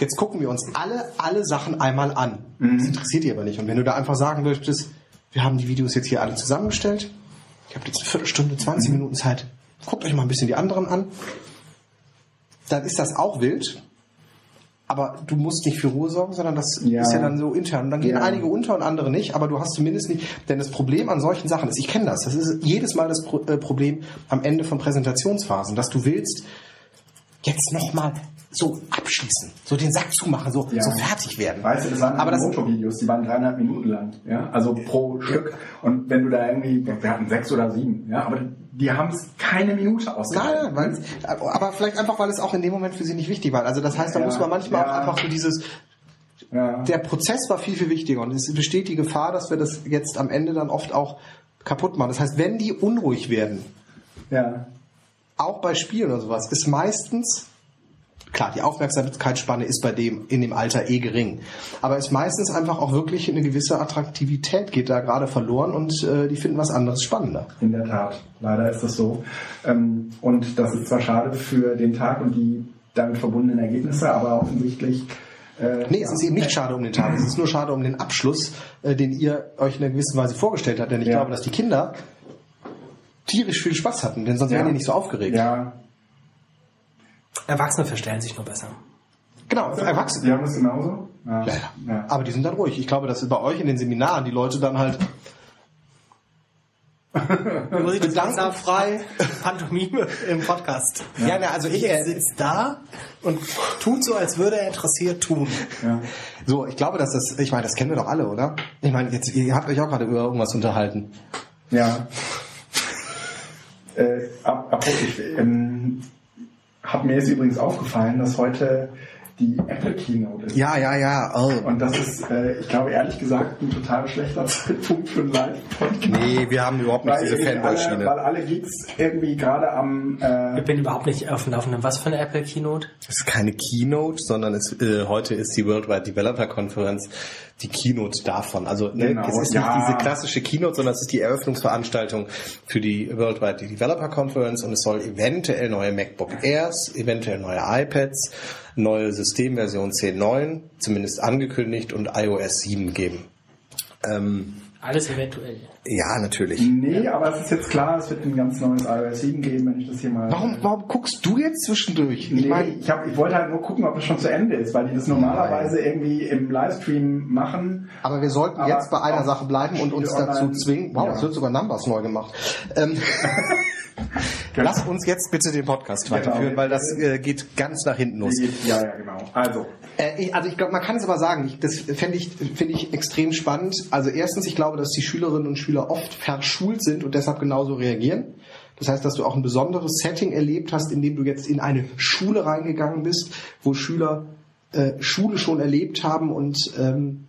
jetzt gucken wir uns alle, alle Sachen einmal an. Mhm. Das interessiert die aber nicht. Und wenn du da einfach sagen möchtest, wir haben die Videos jetzt hier alle zusammengestellt, ich habe jetzt eine Viertelstunde, 20 mhm. Minuten Zeit, guckt euch mal ein bisschen die anderen an, dann ist das auch wild. Aber du musst nicht für Ruhe sorgen, sondern das ja. ist ja dann so intern. dann gehen ja. einige unter und andere nicht, aber du hast zumindest nicht. Denn das Problem an solchen Sachen ist, ich kenne das, das ist jedes Mal das äh, Problem am Ende von Präsentationsphasen, dass du willst, jetzt nochmal so abschließen, so den Sack zumachen, so, ja. so fertig werden. Weißt du, das waren aber das Motorvideos, die waren dreieinhalb Minuten lang, ja, also pro Stück. Und wenn du da irgendwie, wir hatten sechs oder sieben, ja, aber die haben es keine Minute ausgehalten. Nein, aber vielleicht einfach, weil es auch in dem Moment für sie nicht wichtig war. Also das heißt, da ja, muss man manchmal ja. auch einfach so dieses, ja. der Prozess war viel, viel wichtiger und es besteht die Gefahr, dass wir das jetzt am Ende dann oft auch kaputt machen. Das heißt, wenn die unruhig werden, ja. Auch bei Spielen oder sowas, ist meistens Klar, die Aufmerksamkeitsspanne ist bei dem in dem Alter eh gering. Aber es ist meistens einfach auch wirklich eine gewisse Attraktivität geht da gerade verloren und äh, die finden was anderes spannender. In der Tat, leider ist das so. Ähm, und das ist zwar schade für den Tag und die damit verbundenen Ergebnisse, aber offensichtlich äh, nee, es ist eben nicht schade um den Tag, es ist nur schade um den Abschluss, äh, den ihr euch in einer gewissen Weise vorgestellt habt. Denn ich ja. glaube, dass die Kinder tierisch viel Spaß hatten, denn sonst ja. wären die nicht so aufgeregt. Ja, Erwachsene verstellen sich nur besser. Genau, Erwachsene. Die haben das genauso? Ja. Ja, ja. Aber die sind dann ruhig. Ich glaube, dass bei euch in den Seminaren die Leute dann halt *laughs* Gedankenfrei. Pantomime im Podcast. Ja, na, also ich, Er sitzt da und tut so, als würde er interessiert tun. Ja. so, ich glaube, dass das, ich meine, das kennen wir doch alle, oder? Ich meine, jetzt, ihr habt euch auch gerade über irgendwas unterhalten. Ja. Äh, ap- apropos, ich ähm, hab mir jetzt übrigens aufgefallen, dass heute die Apple Keynote ist. Ja, ja, ja. Oh. Und das ist, äh, ich glaube ehrlich gesagt, ein total schlechter *laughs* Zeitpunkt für einen Live-Podcast. Nee, wir haben überhaupt nicht diese irgendwie alle, weil Fanboy-Schiene. alle Geeks irgendwie gerade am äh, Ich bin überhaupt nicht auf dem Laufenden. Was für eine Apple Keynote? Es ist keine Keynote, sondern es, äh, heute ist die Worldwide Developer Conference die Keynote davon. Also ne, Genau, es ist ja. nicht diese klassische Keynote, sondern es ist die Eröffnungsveranstaltung für die Worldwide Developer Conference und es soll eventuell neue MacBook Airs, eventuell neue iPads, neue Systemversion 10.9, zumindest angekündigt und iOS 7 geben. Ähm, Alles eventuell. Ja, natürlich. Nee, aber es ist jetzt klar, es wird ein ganz neues iOS 7 geben, wenn ich das hier mal. Warum, warum guckst du jetzt zwischendurch? Nee, Ich meine, ich, hab, ich wollte halt nur gucken, ob es schon zu Ende ist, weil die das normalerweise irgendwie im Livestream machen. Aber wir sollten Aber jetzt bei einer Sache bleiben und uns Spiele dazu online- zwingen. Wow, Ja. es wird sogar Numbers neu gemacht. Ähm, *laughs* lass uns jetzt bitte den Podcast weiterführen, weil das äh, geht ganz nach hinten los. Ja, ja, genau. Also, Äh, ich- also ich glaube, man kann es aber sagen, ich, das fände ich, finde ich extrem spannend. Also erstens, ich glaube, dass die Schülerinnen und Schüler oft verschult sind und deshalb genauso reagieren. Das heißt, dass du auch ein besonderes Setting erlebt hast, in dem du jetzt in eine Schule reingegangen bist, wo Schüler äh, Schule schon erlebt haben und ähm,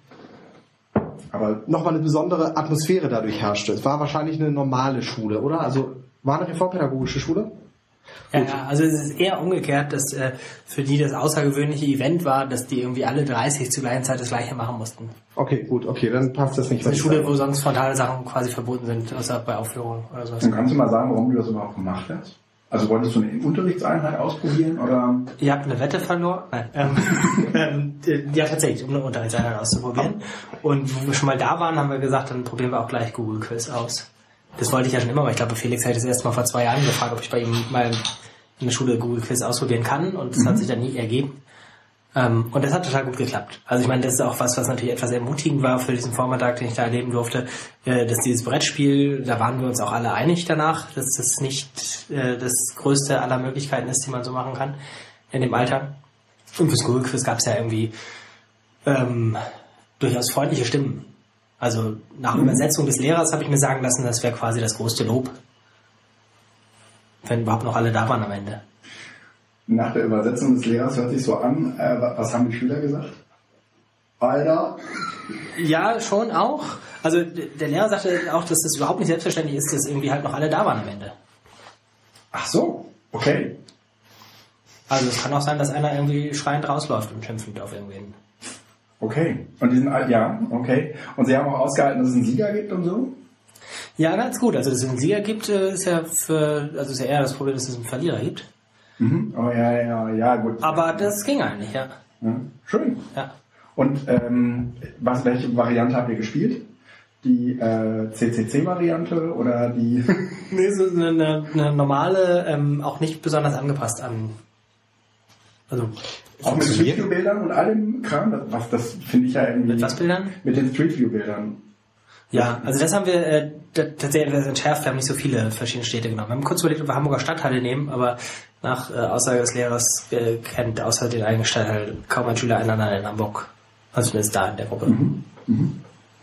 aber nochmal eine besondere Atmosphäre dadurch herrschte. Es war wahrscheinlich eine normale Schule, oder? Also war eine reformpädagogische Schule? Ja, ja, also es ist eher umgekehrt, dass äh, für die das außergewöhnliche Event war, dass die irgendwie alle 30 zur gleichen Zeit das gleiche machen mussten. Okay, gut, okay, dann passt das nicht. Eine was ich Schule, wo sonst frontale Sachen quasi verboten sind, außer bei Aufführungen oder sowas. dann kannst du mal sagen, warum du das überhaupt gemacht hast? Also wolltest du eine Unterrichtseinheit ausprobieren oder? Ihr habt eine Wette verloren? Nein. Ähm, *laughs* ähm, ja, tatsächlich, um eine Unterrichtseinheit auszuprobieren. Und wo wir schon mal da waren, haben wir gesagt, dann probieren wir auch gleich Google Quiz aus. Das wollte ich ja schon immer, aber ich glaube, Felix hat das erst mal vor zwei Jahren gefragt, ob ich bei ihm mal in der Schule Google Quiz ausprobieren kann. Und das hat sich dann nie ergeben. Ähm, und das hat total gut geklappt. Also ich meine, das ist auch was, was natürlich etwas ermutigend war für diesen Vormittag, den ich da erleben durfte, äh, dass dieses Brettspiel, da waren wir uns auch alle einig danach, dass das nicht äh, das größte aller Möglichkeiten ist, die man so machen kann in dem Alter. Und fürs Google Quiz gab es ja irgendwie ähm, durchaus freundliche Stimmen. Also nach Übersetzung des Lehrers habe ich mir sagen lassen, das wäre quasi das größte Lob. Wenn überhaupt noch alle da waren am Ende. Nach der Übersetzung des Lehrers hört sich so an, äh, wa- was haben die Schüler gesagt? Alter, Ja, schon auch. Also der Lehrer sagte auch, dass das überhaupt nicht selbstverständlich ist, dass irgendwie halt noch alle da waren am Ende. ach so, okay. Also es kann auch sein, dass einer irgendwie schreiend rausläuft und schimpfend auf irgendwen. Okay. Und die sind, alt- ja, okay. Und sie haben auch ausgehalten, dass es einen Sieger gibt und so? Ja, ganz gut. Also dass es einen Sieger gibt, äh, ist ja für, also ist ja eher das Problem, dass es einen Verlierer gibt. Mhm. Oh ja, ja, ja, gut. Aber das ging eigentlich, ja. Ja, schön. Ja. Und ähm, was, welche Variante habt ihr gespielt? Die äh, CCC-Variante oder die... *laughs* Nee, so eine, eine, eine normale, ähm, auch nicht besonders angepasst an. Also auch mit Street View-Bildern und allem Kram? Das, was, das finde ich ja irgendwie... mit was Bildern? Mit den Street View-Bildern. Ja, also das haben wir äh, tatsächlich etwas entschärft. Wir haben nicht so viele verschiedene Städte genommen. Wir haben kurz überlegt, ob wir Hamburger Stadthalle nehmen, aber nach äh, Aussage des Lehrers äh, kennt außer den eigenen Stadtteil kaum ein Schüler einander in Hamburg. Also zumindest da in der Gruppe.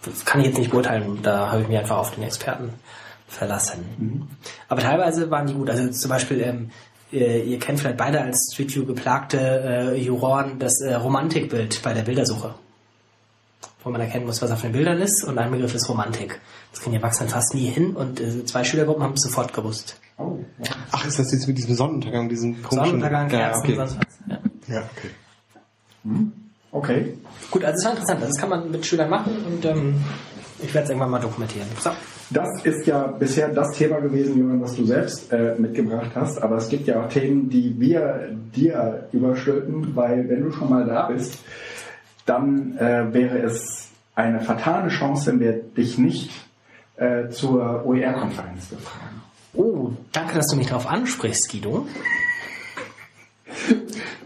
Das kann ich jetzt nicht beurteilen. Da habe ich mich einfach auf den Experten verlassen. Aber teilweise waren die gut. Also zum Beispiel, ähm, äh, ihr kennt vielleicht beide als Street View geplagte äh, Juroren das äh, Romantikbild bei der Bildersuche wo man erkennen muss, was auf den Bildern ist. Und ein Begriff ist Romantik. Das kriegen die Erwachsenen fast nie hin und äh, zwei Schülergruppen haben es sofort gewusst. Oh, ja. Ach, ist das jetzt mit diesem Sonnenuntergang, diesem komischen... Sonnenuntergang, ja, Kerzen, okay. sonst was. Ja. Ja, okay. Okay. Gut, also es war interessant. Also Das kann man mit Schülern machen und ähm, ich werde es irgendwann mal dokumentieren. So. Das ist ja bisher das Thema gewesen, Johann, was du selbst äh, mitgebracht hast. Aber es gibt ja auch Themen, die wir dir überstülpen, weil wenn du schon mal da bist, dann äh, wäre es eine fatale Chance, wenn wir dich nicht äh, zur OER-Konferenz befragen. Oh, danke, dass du mich darauf ansprichst, Guido.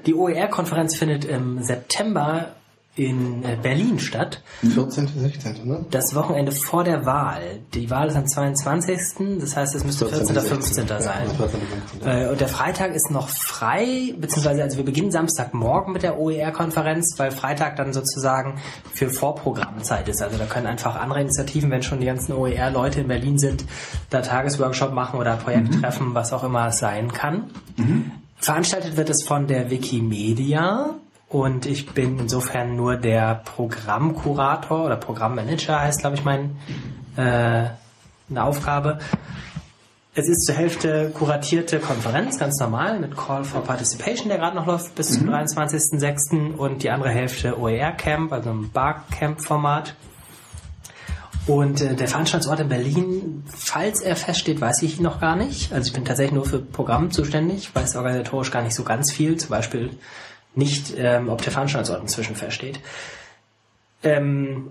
Die OER-Konferenz findet im September in äh, Berlin statt. 14., 16., ne? Das Wochenende vor der Wahl. Die Wahl ist am 22. Das heißt, es müsste 14. oder 15. sein. Ja, 14., 15. Äh, Und der Freitag ist noch frei, beziehungsweise also wir beginnen Samstagmorgen mit der OER-Konferenz, weil Freitag dann sozusagen für Vorprogrammzeit ist. Also da können einfach andere Initiativen, wenn schon die ganzen OER-Leute in Berlin sind, da Tagesworkshop machen oder Projekttreffen, was auch immer es sein kann. Veranstaltet wird es von der Wikimedia und ich bin insofern nur der Programmkurator oder Programmmanager heißt, glaube ich, mein äh, eine Aufgabe. Es ist zur Hälfte kuratierte Konferenz, ganz normal, mit Call for Participation, der gerade noch läuft bis zum 23.06. und die andere Hälfte OER Camp, also ein Barcamp-Format. Und äh, der Veranstaltungsort in Berlin, falls er feststeht, weiß ich noch gar nicht. Also ich bin tatsächlich nur für Programm zuständig, weiß organisatorisch gar nicht so ganz viel. Zum Beispiel nicht, ähm, ob der Veranstaltungsort inzwischen feststeht. Ähm,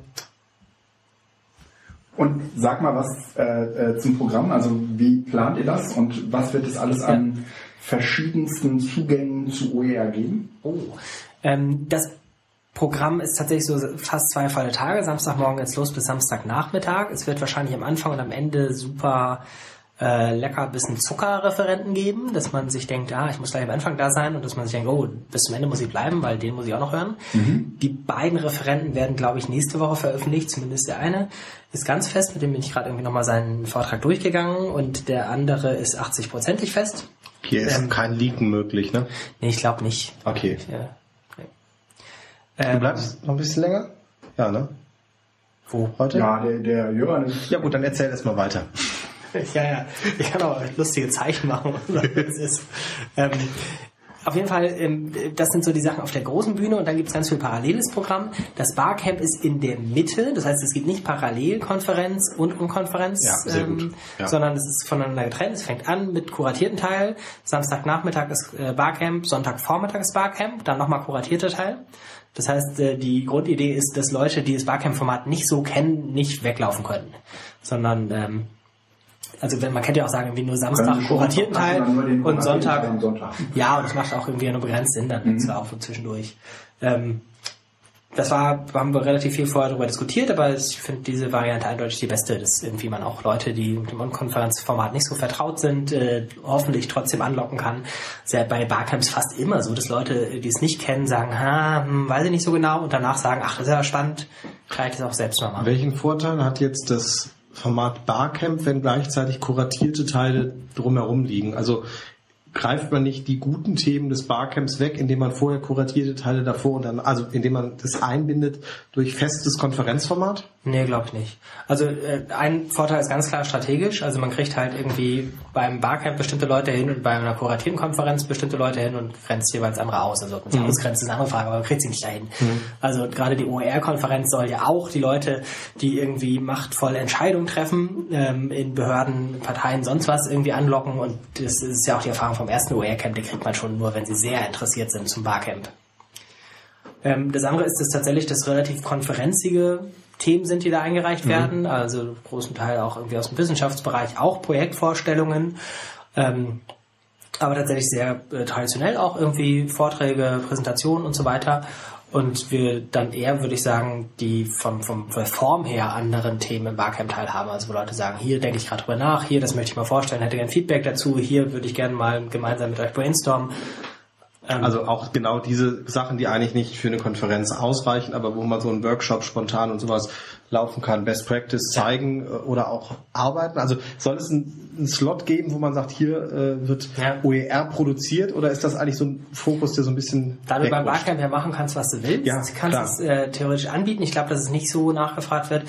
Und sag mal was äh, äh, zum Programm. Also wie plant ihr das und was wird es alles an verschiedensten Zugängen zu OER geben? Oh. Ähm, das Programm ist tatsächlich so fast zwei volle Tage. Samstagmorgen geht's los bis Samstagnachmittag. Es wird wahrscheinlich am Anfang und am Ende super äh, lecker bisschen Zuckerreferenten geben, dass man sich denkt, ah, ich muss gleich am Anfang da sein und dass man sich denkt, oh, bis zum Ende muss ich bleiben, weil den muss ich auch noch hören. Die beiden Referenten werden, glaube ich, nächste Woche veröffentlicht, zumindest der eine ist ganz fest, mit dem bin ich gerade irgendwie nochmal seinen Vortrag durchgegangen und der andere ist 80-prozentig fest. Hier ist Ähm, kein Leaken möglich, ne? Nee, ich glaube nicht. Okay. Ja. Nee. Du Ähm, bleibst noch ein bisschen länger? Ja, ne? wo? Heute? Ja, der, der ist Ja gut, dann erzähl erst mal weiter. *laughs* Ja, ja. Ich kann auch lustige Zeichen machen. *laughs* Ähm, auf jeden Fall, ähm, das sind so die Sachen auf der großen Bühne und dann gibt es ganz viel paralleles Programm. Das Barcamp ist in der Mitte, das heißt, es gibt nicht parallel Konferenz und Unkonferenz, Ja, gut. Ja. sondern es ist voneinander getrennt. Es fängt an mit kuratierten Teil, Samstagnachmittag ist äh, Barcamp, Sonntagvormittag ist Barcamp, dann nochmal kuratierter Teil. Das heißt, äh, die Grundidee ist, dass Leute, die das Barcamp-Format nicht so kennen, nicht weglaufen können, sondern ähm, also wenn man kennt ja auch sagen, wie nur Samstag kuratierten Teil und Sonntag. Sonntag. Ja, und das macht auch irgendwie nur begrenzt Sinn dann zwar auch so zwischendurch. Ähm, das war, haben wir relativ viel vorher darüber diskutiert, aber ich finde diese Variante eindeutig die beste, dass irgendwie man auch Leute, die mit dem Unkonferenzformat nicht so vertraut sind, äh, hoffentlich trotzdem anlocken kann. Ist ja bei Barcamps fast immer so, dass Leute, die es nicht kennen, sagen, ha, hm, weiß ich nicht so genau, und danach sagen, ach, das ist ja spannend, kann ich das auch selbst mal machen. Welchen Vorteil hat jetzt das Format Barcamp, wenn gleichzeitig kuratierte Teile drumherum liegen? Also greift man nicht die guten Themen des Barcamps weg, indem man vorher kuratierte Teile davor und dann, also indem man das einbindet durch festes Konferenzformat? Nee, glaube ich nicht. Also äh, ein Vorteil ist ganz klar strategisch. Also man kriegt halt irgendwie beim Barcamp bestimmte Leute hin und bei einer kuratierten Konferenz bestimmte Leute hin und grenzt jeweils andere aus. Also ob man sie ausgrenzt, ist eine andere Frage, aber man kriegt sie nicht dahin. Also gerade die OER-Konferenz soll ja auch die Leute, die irgendwie machtvolle Entscheidungen treffen, ähm, in Behörden, Parteien, sonst was irgendwie anlocken. Und das ist ja auch die Erfahrung vom ersten OER-Camp, die kriegt man schon nur, wenn sie sehr interessiert sind zum Barcamp. Ähm, das andere ist, dass tatsächlich das relativ konferenzige Themen sind, die da eingereicht werden. Also großen Teil auch irgendwie aus dem Wissenschaftsbereich, auch Projektvorstellungen. Ähm, aber tatsächlich sehr äh, traditionell auch irgendwie Vorträge, Präsentationen und so weiter. Und wir dann eher, würde ich sagen, die vom, vom, von der Form her anderen Themen im Barcamp teilhaben. Also wo Leute sagen, hier denke ich gerade drüber nach, hier, das möchte ich mal vorstellen, hätte gern Feedback dazu, hier würde ich gerne mal gemeinsam mit euch brainstormen. Also auch genau diese Sachen, die eigentlich nicht für eine Konferenz ausreichen, aber wo man so einen Workshop spontan und sowas laufen kann, Best Practice zeigen äh, oder auch arbeiten. Also soll es einen, Slot geben, wo man sagt, hier äh, wird Ja. OER produziert oder ist das eigentlich so ein Fokus, der so ein bisschen Da du beim? Barcamp ja machen kannst, was du willst, Ja, kannst klar. es äh, theoretisch anbieten. Ich glaube, dass es nicht so nachgefragt wird.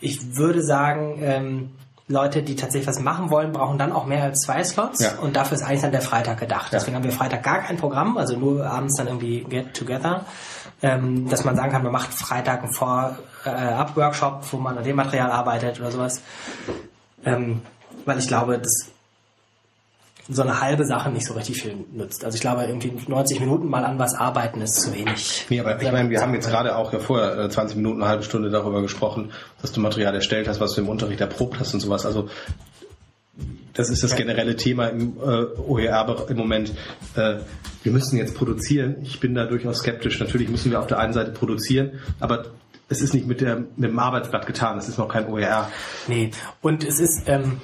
Ich würde sagen, ähm, Leute, die tatsächlich was machen wollen, brauchen dann auch mehr als zwei Slots. Ja. Und dafür ist eigentlich dann der Freitag gedacht. Deswegen haben wir Freitag gar kein Programm, also nur abends dann irgendwie Get Together. Ähm, dass man sagen kann, man macht Freitag einen Vor-Up-Workshop, wo man an dem Material arbeitet oder sowas. Ähm, weil ich glaube, dass so eine halbe Sache nicht so richtig viel nützt. Also ich glaube, irgendwie 90 Minuten mal an was arbeiten ist zu wenig. Nee, aber ich meine, wir haben jetzt gerade auch ja vorher äh, 20 Minuten, eine halbe Stunde darüber gesprochen, dass du Material erstellt hast, was du im Unterricht erprobt hast und sowas. Also das ist das generelle Thema im äh, OER im Moment. Äh, wir müssen jetzt produzieren. Ich bin da durchaus skeptisch. Natürlich müssen wir auf der einen Seite produzieren, aber es ist nicht mit, der, mit dem Arbeitsblatt getan. Es ist noch kein OER. Nee, und es ist, ähm,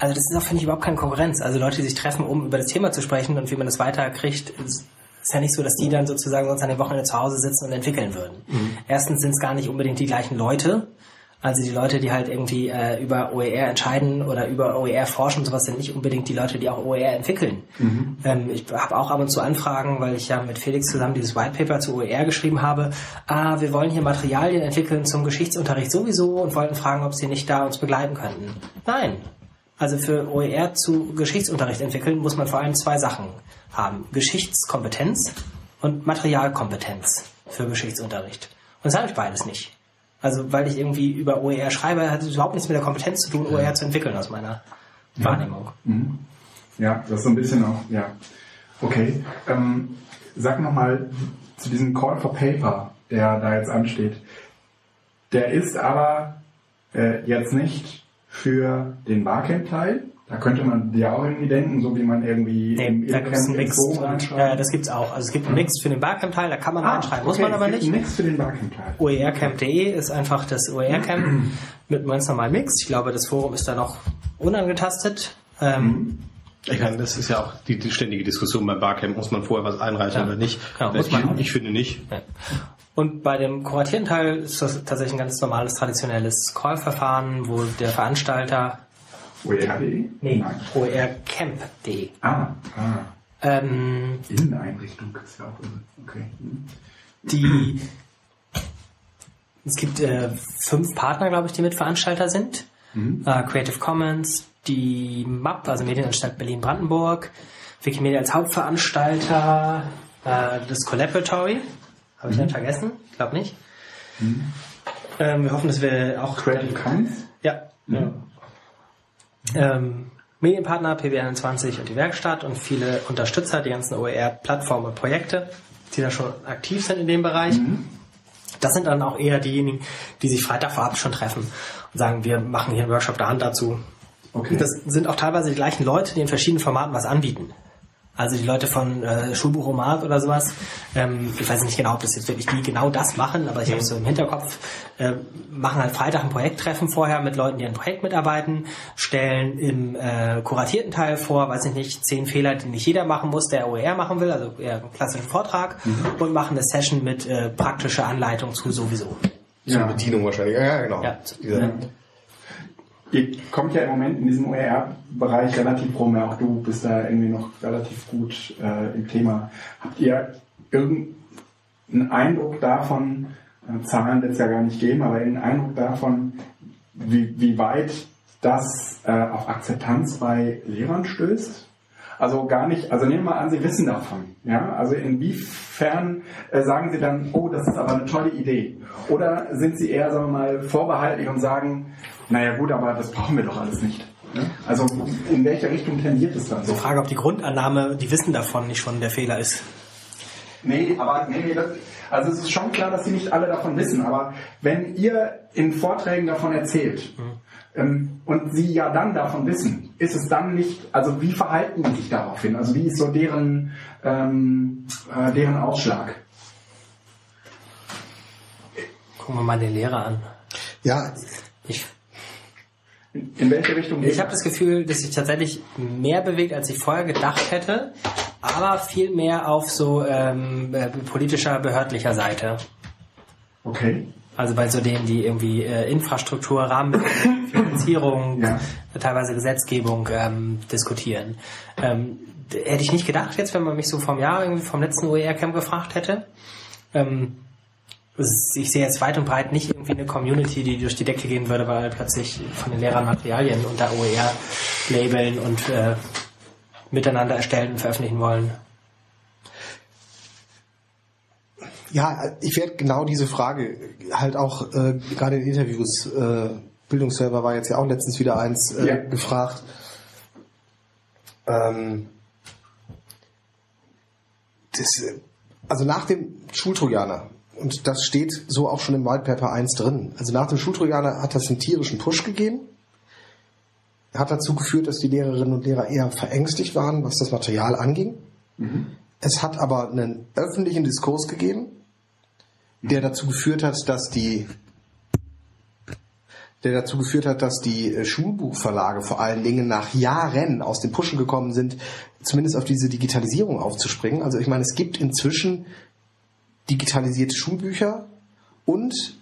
also das ist auch, finde ich, überhaupt keine Konkurrenz. Also Leute, die sich treffen, um über das Thema zu sprechen und wie man das weiterkriegt, ist, ist ja nicht so, dass die dann sozusagen sonst an den Wochenende zu Hause sitzen und entwickeln würden. Mhm. Erstens sind es gar nicht unbedingt die gleichen Leute. Also die Leute, die halt irgendwie äh, über OER entscheiden oder über OER forschen, sowas sind nicht unbedingt die Leute, die auch OER entwickeln. Mhm. Ähm, ich habe auch ab und zu Anfragen, weil ich ja mit Felix zusammen dieses White Paper zu OER geschrieben habe. Ah, wir wollen hier Materialien entwickeln zum Geschichtsunterricht sowieso und wollten fragen, ob sie nicht da uns begleiten könnten. Nein. Also für OER zu Geschichtsunterricht entwickeln muss man vor allem zwei Sachen haben. Geschichtskompetenz und Materialkompetenz für Geschichtsunterricht. Und das habe ich beides nicht. Also weil ich irgendwie über OER schreibe, hat es überhaupt nichts mit der Kompetenz zu tun, OER zu entwickeln aus meiner ja. Wahrnehmung. Mhm. Ja, das ist so ein bisschen auch, ja. Okay. Ähm, sag nochmal zu diesem Call for Paper, der da jetzt ansteht. Der ist aber äh, jetzt nicht für den Barcamp-Teil, da könnte man ja auch irgendwie denken, so wie man irgendwie nee, im da gibt's einen Mix. Ja, das gibt's auch. Also es gibt einen Mix für den Barcamp-Teil, da kann man ah, reinschreiben. Muss man aber nicht. Einen Mix für den Barcamp-Teil. OERcamp.de ist einfach das OER-Camp *clears throat* mit ganz normalen Mix. Ich glaube, das Forum ist da noch unangetastet. Ähm, mhm. Ich meine, das ist ja auch die, die, ständige Diskussion beim Barcamp. Muss man vorher was einreichen ja. oder nicht? Genau, muss man ich, ich finde nicht. Ja. Und bei dem kuratierten Teil ist das tatsächlich ein ganz normales, traditionelles Call-Verfahren, wo der Veranstalter OER.de? Nee, OERcamp.de. Ah, ah. Ähm, Inneneinrichtung ist ja auch okay. Die es gibt äh, fünf Partner, glaube ich, die Mitveranstalter sind. Mhm. Äh, Creative Commons, die MAP, also Medienanstalt Berlin-Brandenburg, Wikimedia als Hauptveranstalter, äh, das Collaboratory, habe ich mhm. dann vergessen? Ich glaube nicht. Mhm. Ähm, wir hoffen, dass wir auch Creative Commons? Ja. Mhm. ja ähm, Medienpartner, PB21 und die Werkstatt und viele Unterstützer, die ganzen OER-Plattformen und Projekte, die da schon aktiv sind in dem Bereich. Mhm. Das sind dann auch eher diejenigen, die sich Freitag vorab schon treffen und sagen, wir machen hier einen Workshop der Hand dazu. Okay. Das sind auch teilweise die gleichen Leute, die in verschiedenen Formaten was anbieten. Also die Leute von äh, Schulbuchomat oder sowas, ähm, ich weiß nicht genau, ob das jetzt wirklich die genau das machen, aber ich habe so im Hinterkopf, äh, machen halt Freitag ein Projekttreffen vorher mit Leuten, die an Projekt mitarbeiten, stellen im äh, kuratierten Teil vor, weiß ich nicht, zehn Fehler, die nicht jeder machen muss, der OER machen will, also eher einen klassischen Vortrag mhm. und machen eine Session mit äh, praktischer Anleitung zu sowieso. Zur ja. Bedienung wahrscheinlich, ja, genau. Ja, ja. Ihr kommt ja im Moment in diesem OER-Bereich relativ rum, ja, auch du bist da irgendwie noch relativ gut äh, im Thema. Habt ihr irgendeinen Eindruck davon, äh, Zahlen wird es ja gar nicht geben, aber einen Eindruck davon, wie, wie weit das äh, auf Akzeptanz bei Lehrern stößt? Also gar nicht, also nehmen wir mal an, Sie wissen davon. Ja? Also inwiefern äh, sagen Sie dann, oh, das ist aber eine tolle Idee? Oder sind Sie eher, sagen wir mal, vorbehaltlich und sagen, naja gut, aber das brauchen wir doch alles nicht. Ne? Also in welche Richtung tendiert es dann so? Die Frage, ob die Grundannahme, die wissen davon, nicht schon der Fehler ist. Nee, aber nee, nee, das, also es ist schon klar, dass Sie nicht alle davon wissen, aber wenn ihr in Vorträgen davon erzählt, mhm ähm, und sie ja dann davon wissen, ist es dann nicht, also wie verhalten die sich daraufhin? Also wie ist so deren, ähm, äh, deren Ausschlag? Gucken wir mal den Lehrer an. Ja, ich in, welche Richtung? Ich habe das Gefühl, dass sich tatsächlich mehr bewegt, als ich vorher gedacht hätte, aber viel mehr auf so ähm, äh, politischer, behördlicher Seite. Okay. Also bei so denen, die irgendwie äh, Infrastruktur, Rahmenbedingungen, *laughs* Finanzierung, ja. teilweise Gesetzgebung ähm, diskutieren. Ähm, hätte ich nicht gedacht jetzt, wenn man mich so vom Jahr irgendwie vom letzten OER-Camp gefragt hätte. Ähm, ich sehe jetzt weit und breit nicht irgendwie eine Community, die durch die Decke gehen würde, weil plötzlich von den Lehrern Materialien unter OER labeln und äh, miteinander erstellen und veröffentlichen wollen. Ja, ich werde genau diese Frage halt auch äh, gerade in Interviews, äh, Bildungsserver war jetzt ja auch letztens wieder eins äh, ja. gefragt. Ähm, das, also nach dem Schultrojaner, und das steht so auch schon im White Paper 1 drin, also nach dem Schultrojaner hat das einen tierischen Push gegeben. hat dazu geführt, dass die Lehrerinnen und Lehrer eher verängstigt waren, was das Material anging. Es hat aber einen öffentlichen Diskurs gegeben, der dazu geführt hat, dass die der dazu geführt hat, dass die äh, Schulbuchverlage vor allen Dingen nach Jahren aus dem Pushen gekommen sind, zumindest auf diese Digitalisierung aufzuspringen. Also ich meine, es gibt inzwischen digitalisierte Schulbücher und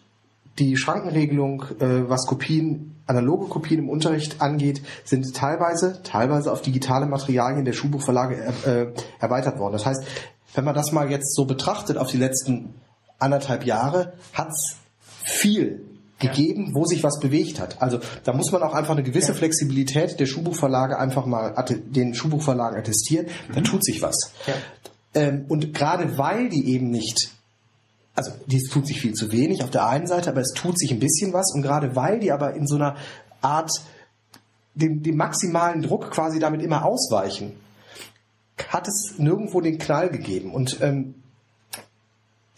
die Schrankenregelung, äh, was Kopien, analoge Kopien im Unterricht angeht, sind teilweise, teilweise auf digitale Materialien der Schulbuchverlage äh, erweitert worden. Das heißt, wenn man das mal jetzt so betrachtet auf die letzten anderthalb Jahre, hat's viel gegeben, wo sich was bewegt hat. Also da muss man auch einfach eine gewisse Flexibilität der Schulbuchverlage einfach mal den Schulbuchverlagen attestieren. Da tut sich was. Ja. Ähm, und gerade weil die eben nicht, also dies tut sich viel zu wenig auf der einen Seite, aber es tut sich ein bisschen was und gerade weil die aber in so einer Art dem, dem maximalen Druck quasi damit immer ausweichen, hat es nirgendwo den Knall gegeben. Und ähm,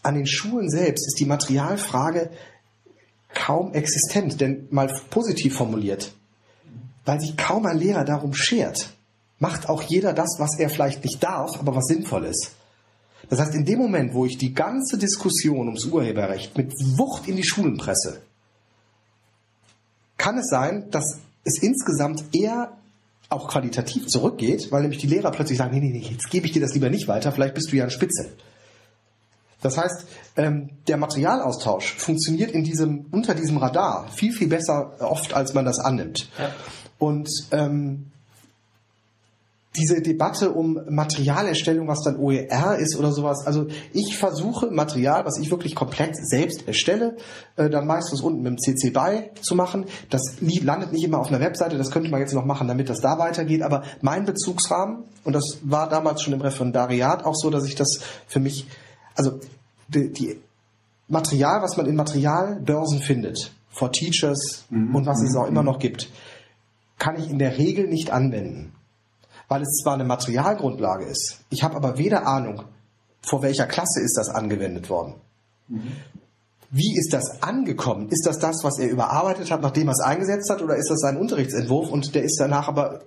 an den Schulen selbst ist die Materialfrage kaum existent, denn mal positiv formuliert, weil sich kaum ein Lehrer darum schert, macht auch jeder das, was er vielleicht nicht darf, aber was sinnvoll ist. Das heißt, in dem Moment, wo ich die ganze Diskussion ums Urheberrecht mit Wucht in die Schulen presse, kann es sein, dass es insgesamt eher auch qualitativ zurückgeht, weil nämlich die Lehrer plötzlich sagen, nee, nee, nee, jetzt gebe ich dir das lieber nicht weiter, vielleicht bist du ja ein Spitze. Das heißt, ähm, der Materialaustausch funktioniert in diesem, unter diesem Radar viel, viel besser oft, als man das annimmt. Und ähm, diese Debatte um Materialerstellung, was dann OER ist oder sowas, also ich versuche Material, was ich wirklich komplett selbst erstelle, äh, dann meistens unten mit dem CC BY zu machen. Das landet nicht immer auf einer Webseite, das könnte man jetzt noch machen, damit das da weitergeht, aber mein Bezugsrahmen, und das war damals schon im Referendariat auch so, dass ich das für mich, also die, die Material, was man in Materialbörsen findet, for Teachers und was es auch immer noch gibt, kann ich in der Regel nicht anwenden weil es zwar eine Materialgrundlage ist, ich habe aber weder Ahnung, vor welcher Klasse ist das angewendet worden. Wie ist das angekommen? Ist das das, was er überarbeitet hat, nachdem er es eingesetzt hat, oder ist das sein Unterrichtsentwurf und der ist danach aber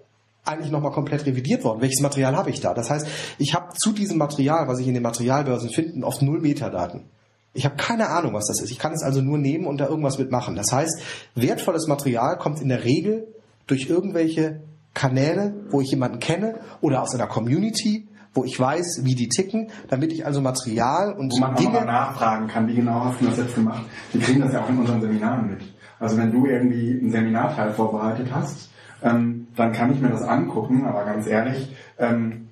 eigentlich nochmal komplett revidiert worden? Welches Material habe ich da? Das heißt, ich habe zu diesem Material, was ich in den Materialbörsen finde, oft null Metadaten. Ich habe keine Ahnung, was das ist. Ich kann es also nur nehmen und da irgendwas mitmachen. Das heißt, wertvolles Material kommt in der Regel durch irgendwelche Kanäle, wo ich jemanden kenne oder aus einer Community, wo ich weiß, wie die ticken, damit ich also Material und Wo man auch mal Dinge nachfragen kann, wie genau hast du das jetzt gemacht? Wir kriegen das ja auch in unseren Seminaren mit. Also wenn du irgendwie einen Seminarteil vorbereitet hast, ähm, dann kann ich mir das angucken, aber ganz ehrlich, ähm,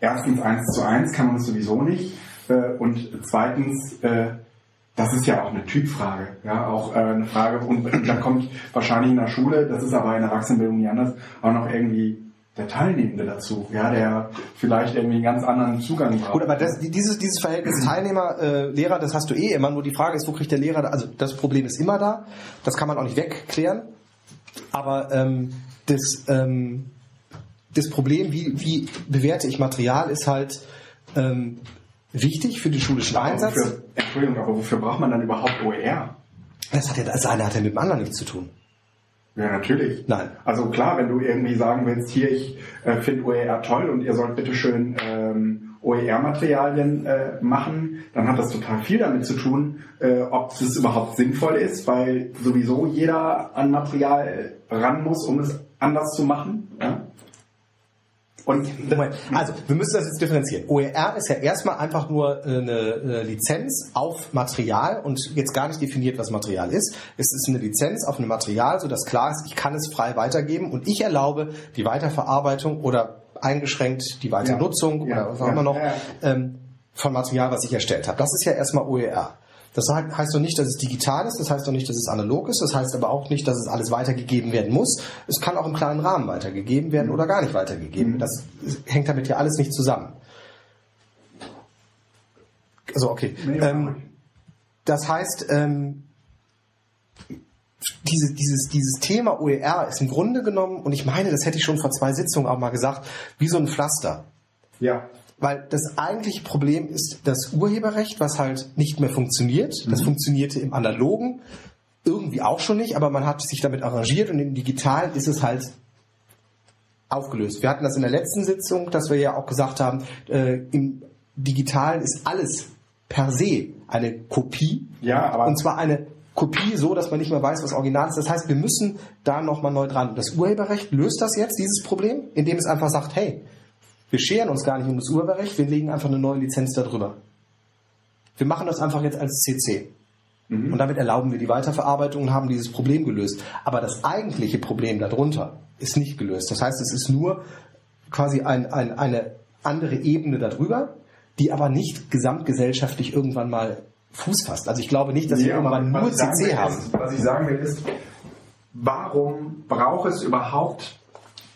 erstens eins zu eins kann man es sowieso nicht äh, und zweitens, äh, das ist ja auch eine Typfrage, ja, auch äh, eine Frage und dann kommt wahrscheinlich in der Schule, das ist aber in der Erwachsenenbildung nie anders, auch noch irgendwie der Teilnehmende dazu, ja, der vielleicht irgendwie einen ganz anderen Zugang braucht. Gut, aber das, dieses, dieses Verhältnis Teilnehmer, äh, Lehrer, das hast du eh immer. Nur die Frage ist, wo kriegt der Lehrer, da- also das Problem ist immer da. Das kann man auch nicht wegklären. Aber ähm, das, ähm, das Problem, wie, wie bewerte ich Material, ist halt ähm, wichtig für den schulischen Einsatz. Wofür, Entschuldigung, aber wofür braucht man dann überhaupt OER? Das hat ja das eine hat ja mit dem anderen nichts zu tun. Ja, natürlich. Nein. Also klar, wenn du irgendwie sagen willst, hier, ich äh, finde OER toll und ihr sollt bitteschön ähm, OER-Materialien äh, machen, dann hat das total viel damit zu tun, äh, ob es überhaupt sinnvoll ist, weil sowieso jeder an Material ran muss, um es anders zu machen. Ja? Und Moment. Also, wir müssen das jetzt differenzieren. OER ist ja erstmal einfach nur äh, eine äh, Lizenz auf Material und jetzt gar nicht definiert, was Material ist. Es ist eine Lizenz auf ein Material, sodass klar ist, ich kann es frei weitergeben und ich erlaube die Weiterverarbeitung oder eingeschränkt die Weiternutzung Ja. oder was auch immer noch Ja. ähm, von Material, was ich erstellt habe. Das ist ja erstmal OER. Das he- heißt doch nicht, dass es digital ist, das heißt doch nicht, dass es analog ist, das heißt aber auch nicht, dass es alles weitergegeben werden muss. Es kann auch im kleinen Rahmen weitergegeben werden oder gar nicht weitergegeben. Das hängt damit ja alles nicht zusammen. Also okay. Ähm, das heißt, ähm, diese, dieses, dieses Thema OER ist im Grunde genommen, und ich meine, das hätte ich schon vor zwei Sitzungen auch mal gesagt, wie so ein Pflaster. ja, Weil das eigentliche Problem ist das Urheberrecht, was halt nicht mehr funktioniert. Das funktionierte im Analogen irgendwie auch schon nicht, aber man hat sich damit arrangiert und im Digitalen ist es halt aufgelöst. Wir hatten das in der letzten Sitzung, dass wir ja auch gesagt haben, äh, im Digitalen ist alles per se eine Kopie. Ja, aber- Und zwar eine Kopie so, dass man nicht mehr weiß, was Original ist. Das heißt, wir müssen da nochmal neu dran. Das Urheberrecht löst das jetzt, dieses Problem, indem es einfach sagt, hey, wir scheren uns gar nicht um das Urheberrecht, wir legen einfach eine neue Lizenz darüber. Wir machen das einfach jetzt als CC. Und damit erlauben wir die Weiterverarbeitung und haben dieses Problem gelöst. Aber das eigentliche Problem darunter ist nicht gelöst. Das heißt, es ist nur quasi ein, ein, eine andere Ebene darüber, die aber nicht gesamtgesellschaftlich irgendwann mal Fuß fasst. Also ich glaube nicht, dass wir Ja, irgendwann was nur CC will, haben. Ist, was ich sagen will ist, warum braucht es überhaupt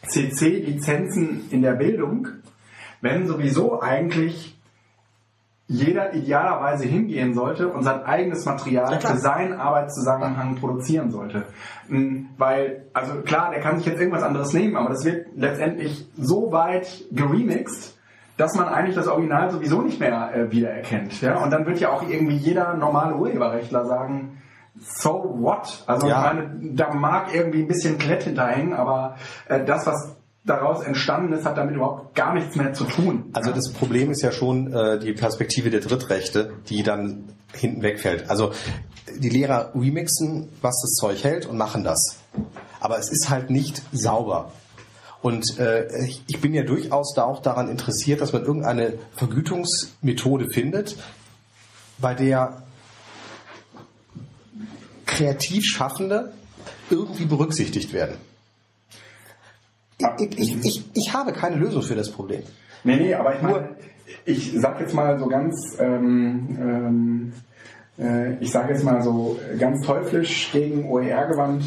CC-Lizenzen in der Bildung, wenn sowieso eigentlich jeder idealerweise hingehen sollte und sein eigenes Material für seinen Arbeitszusammenhang produzieren sollte. Mm, Weil, also klar, der kann sich jetzt irgendwas anderes nehmen, aber das wird letztendlich so weit geremixed, dass man eigentlich das Original sowieso nicht mehr äh, wiedererkennt. Ja? Und dann wird ja auch irgendwie jeder normale Urheberrechtler sagen, so what? Also Ja. ich meine, da mag irgendwie ein bisschen Klett hinterhängen, aber äh, das, was daraus entstanden ist, hat damit überhaupt gar nichts mehr zu tun. Also das Problem ist ja schon äh, die Perspektive der Drittrechte, die dann hinten wegfällt. Also die Lehrer remixen, was das Zeug hält und machen das. Aber es ist halt nicht sauber. Und äh, ich- bin ja durchaus da auch daran interessiert, dass man irgendeine Vergütungsmethode findet, bei der kreativ Schaffende irgendwie berücksichtigt werden. Ich, ich, ich, ich habe keine Lösung für das Problem. Nee, nee, aber ich meine, ich sag jetzt mal so ganz, ähm, ähm, äh, ich sage jetzt mal so ganz teuflisch gegen OER gewandt,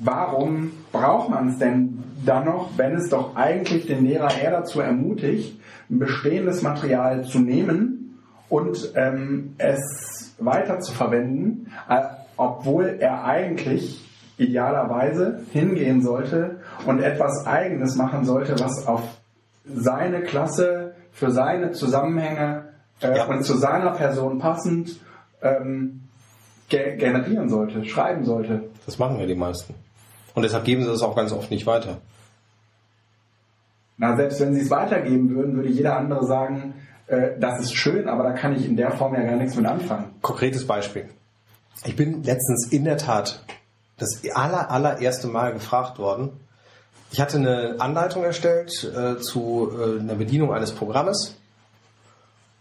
warum braucht man es denn dann noch, wenn es doch eigentlich den Lehrer eher dazu ermutigt, ein bestehendes Material zu nehmen und ähm, es weiter zu verwenden, äh, obwohl er eigentlich idealerweise hingehen sollte und etwas Eigenes machen sollte, was auf seine Klasse, für seine Zusammenhänge äh, Ja. und zu seiner Person passend ähm, ge generieren sollte, schreiben sollte. Das machen ja die meisten. Und deshalb geben sie das auch ganz oft nicht weiter. Na, selbst wenn sie es weitergeben würden, würde jeder andere sagen, äh, das ist schön, aber da kann ich in der Form ja gar nichts mit anfangen. Konkretes Beispiel. Ich bin letztens in der Tat das aller, allererste Mal gefragt worden. Ich hatte eine Anleitung erstellt äh, zu äh, einer Bedienung eines Programmes,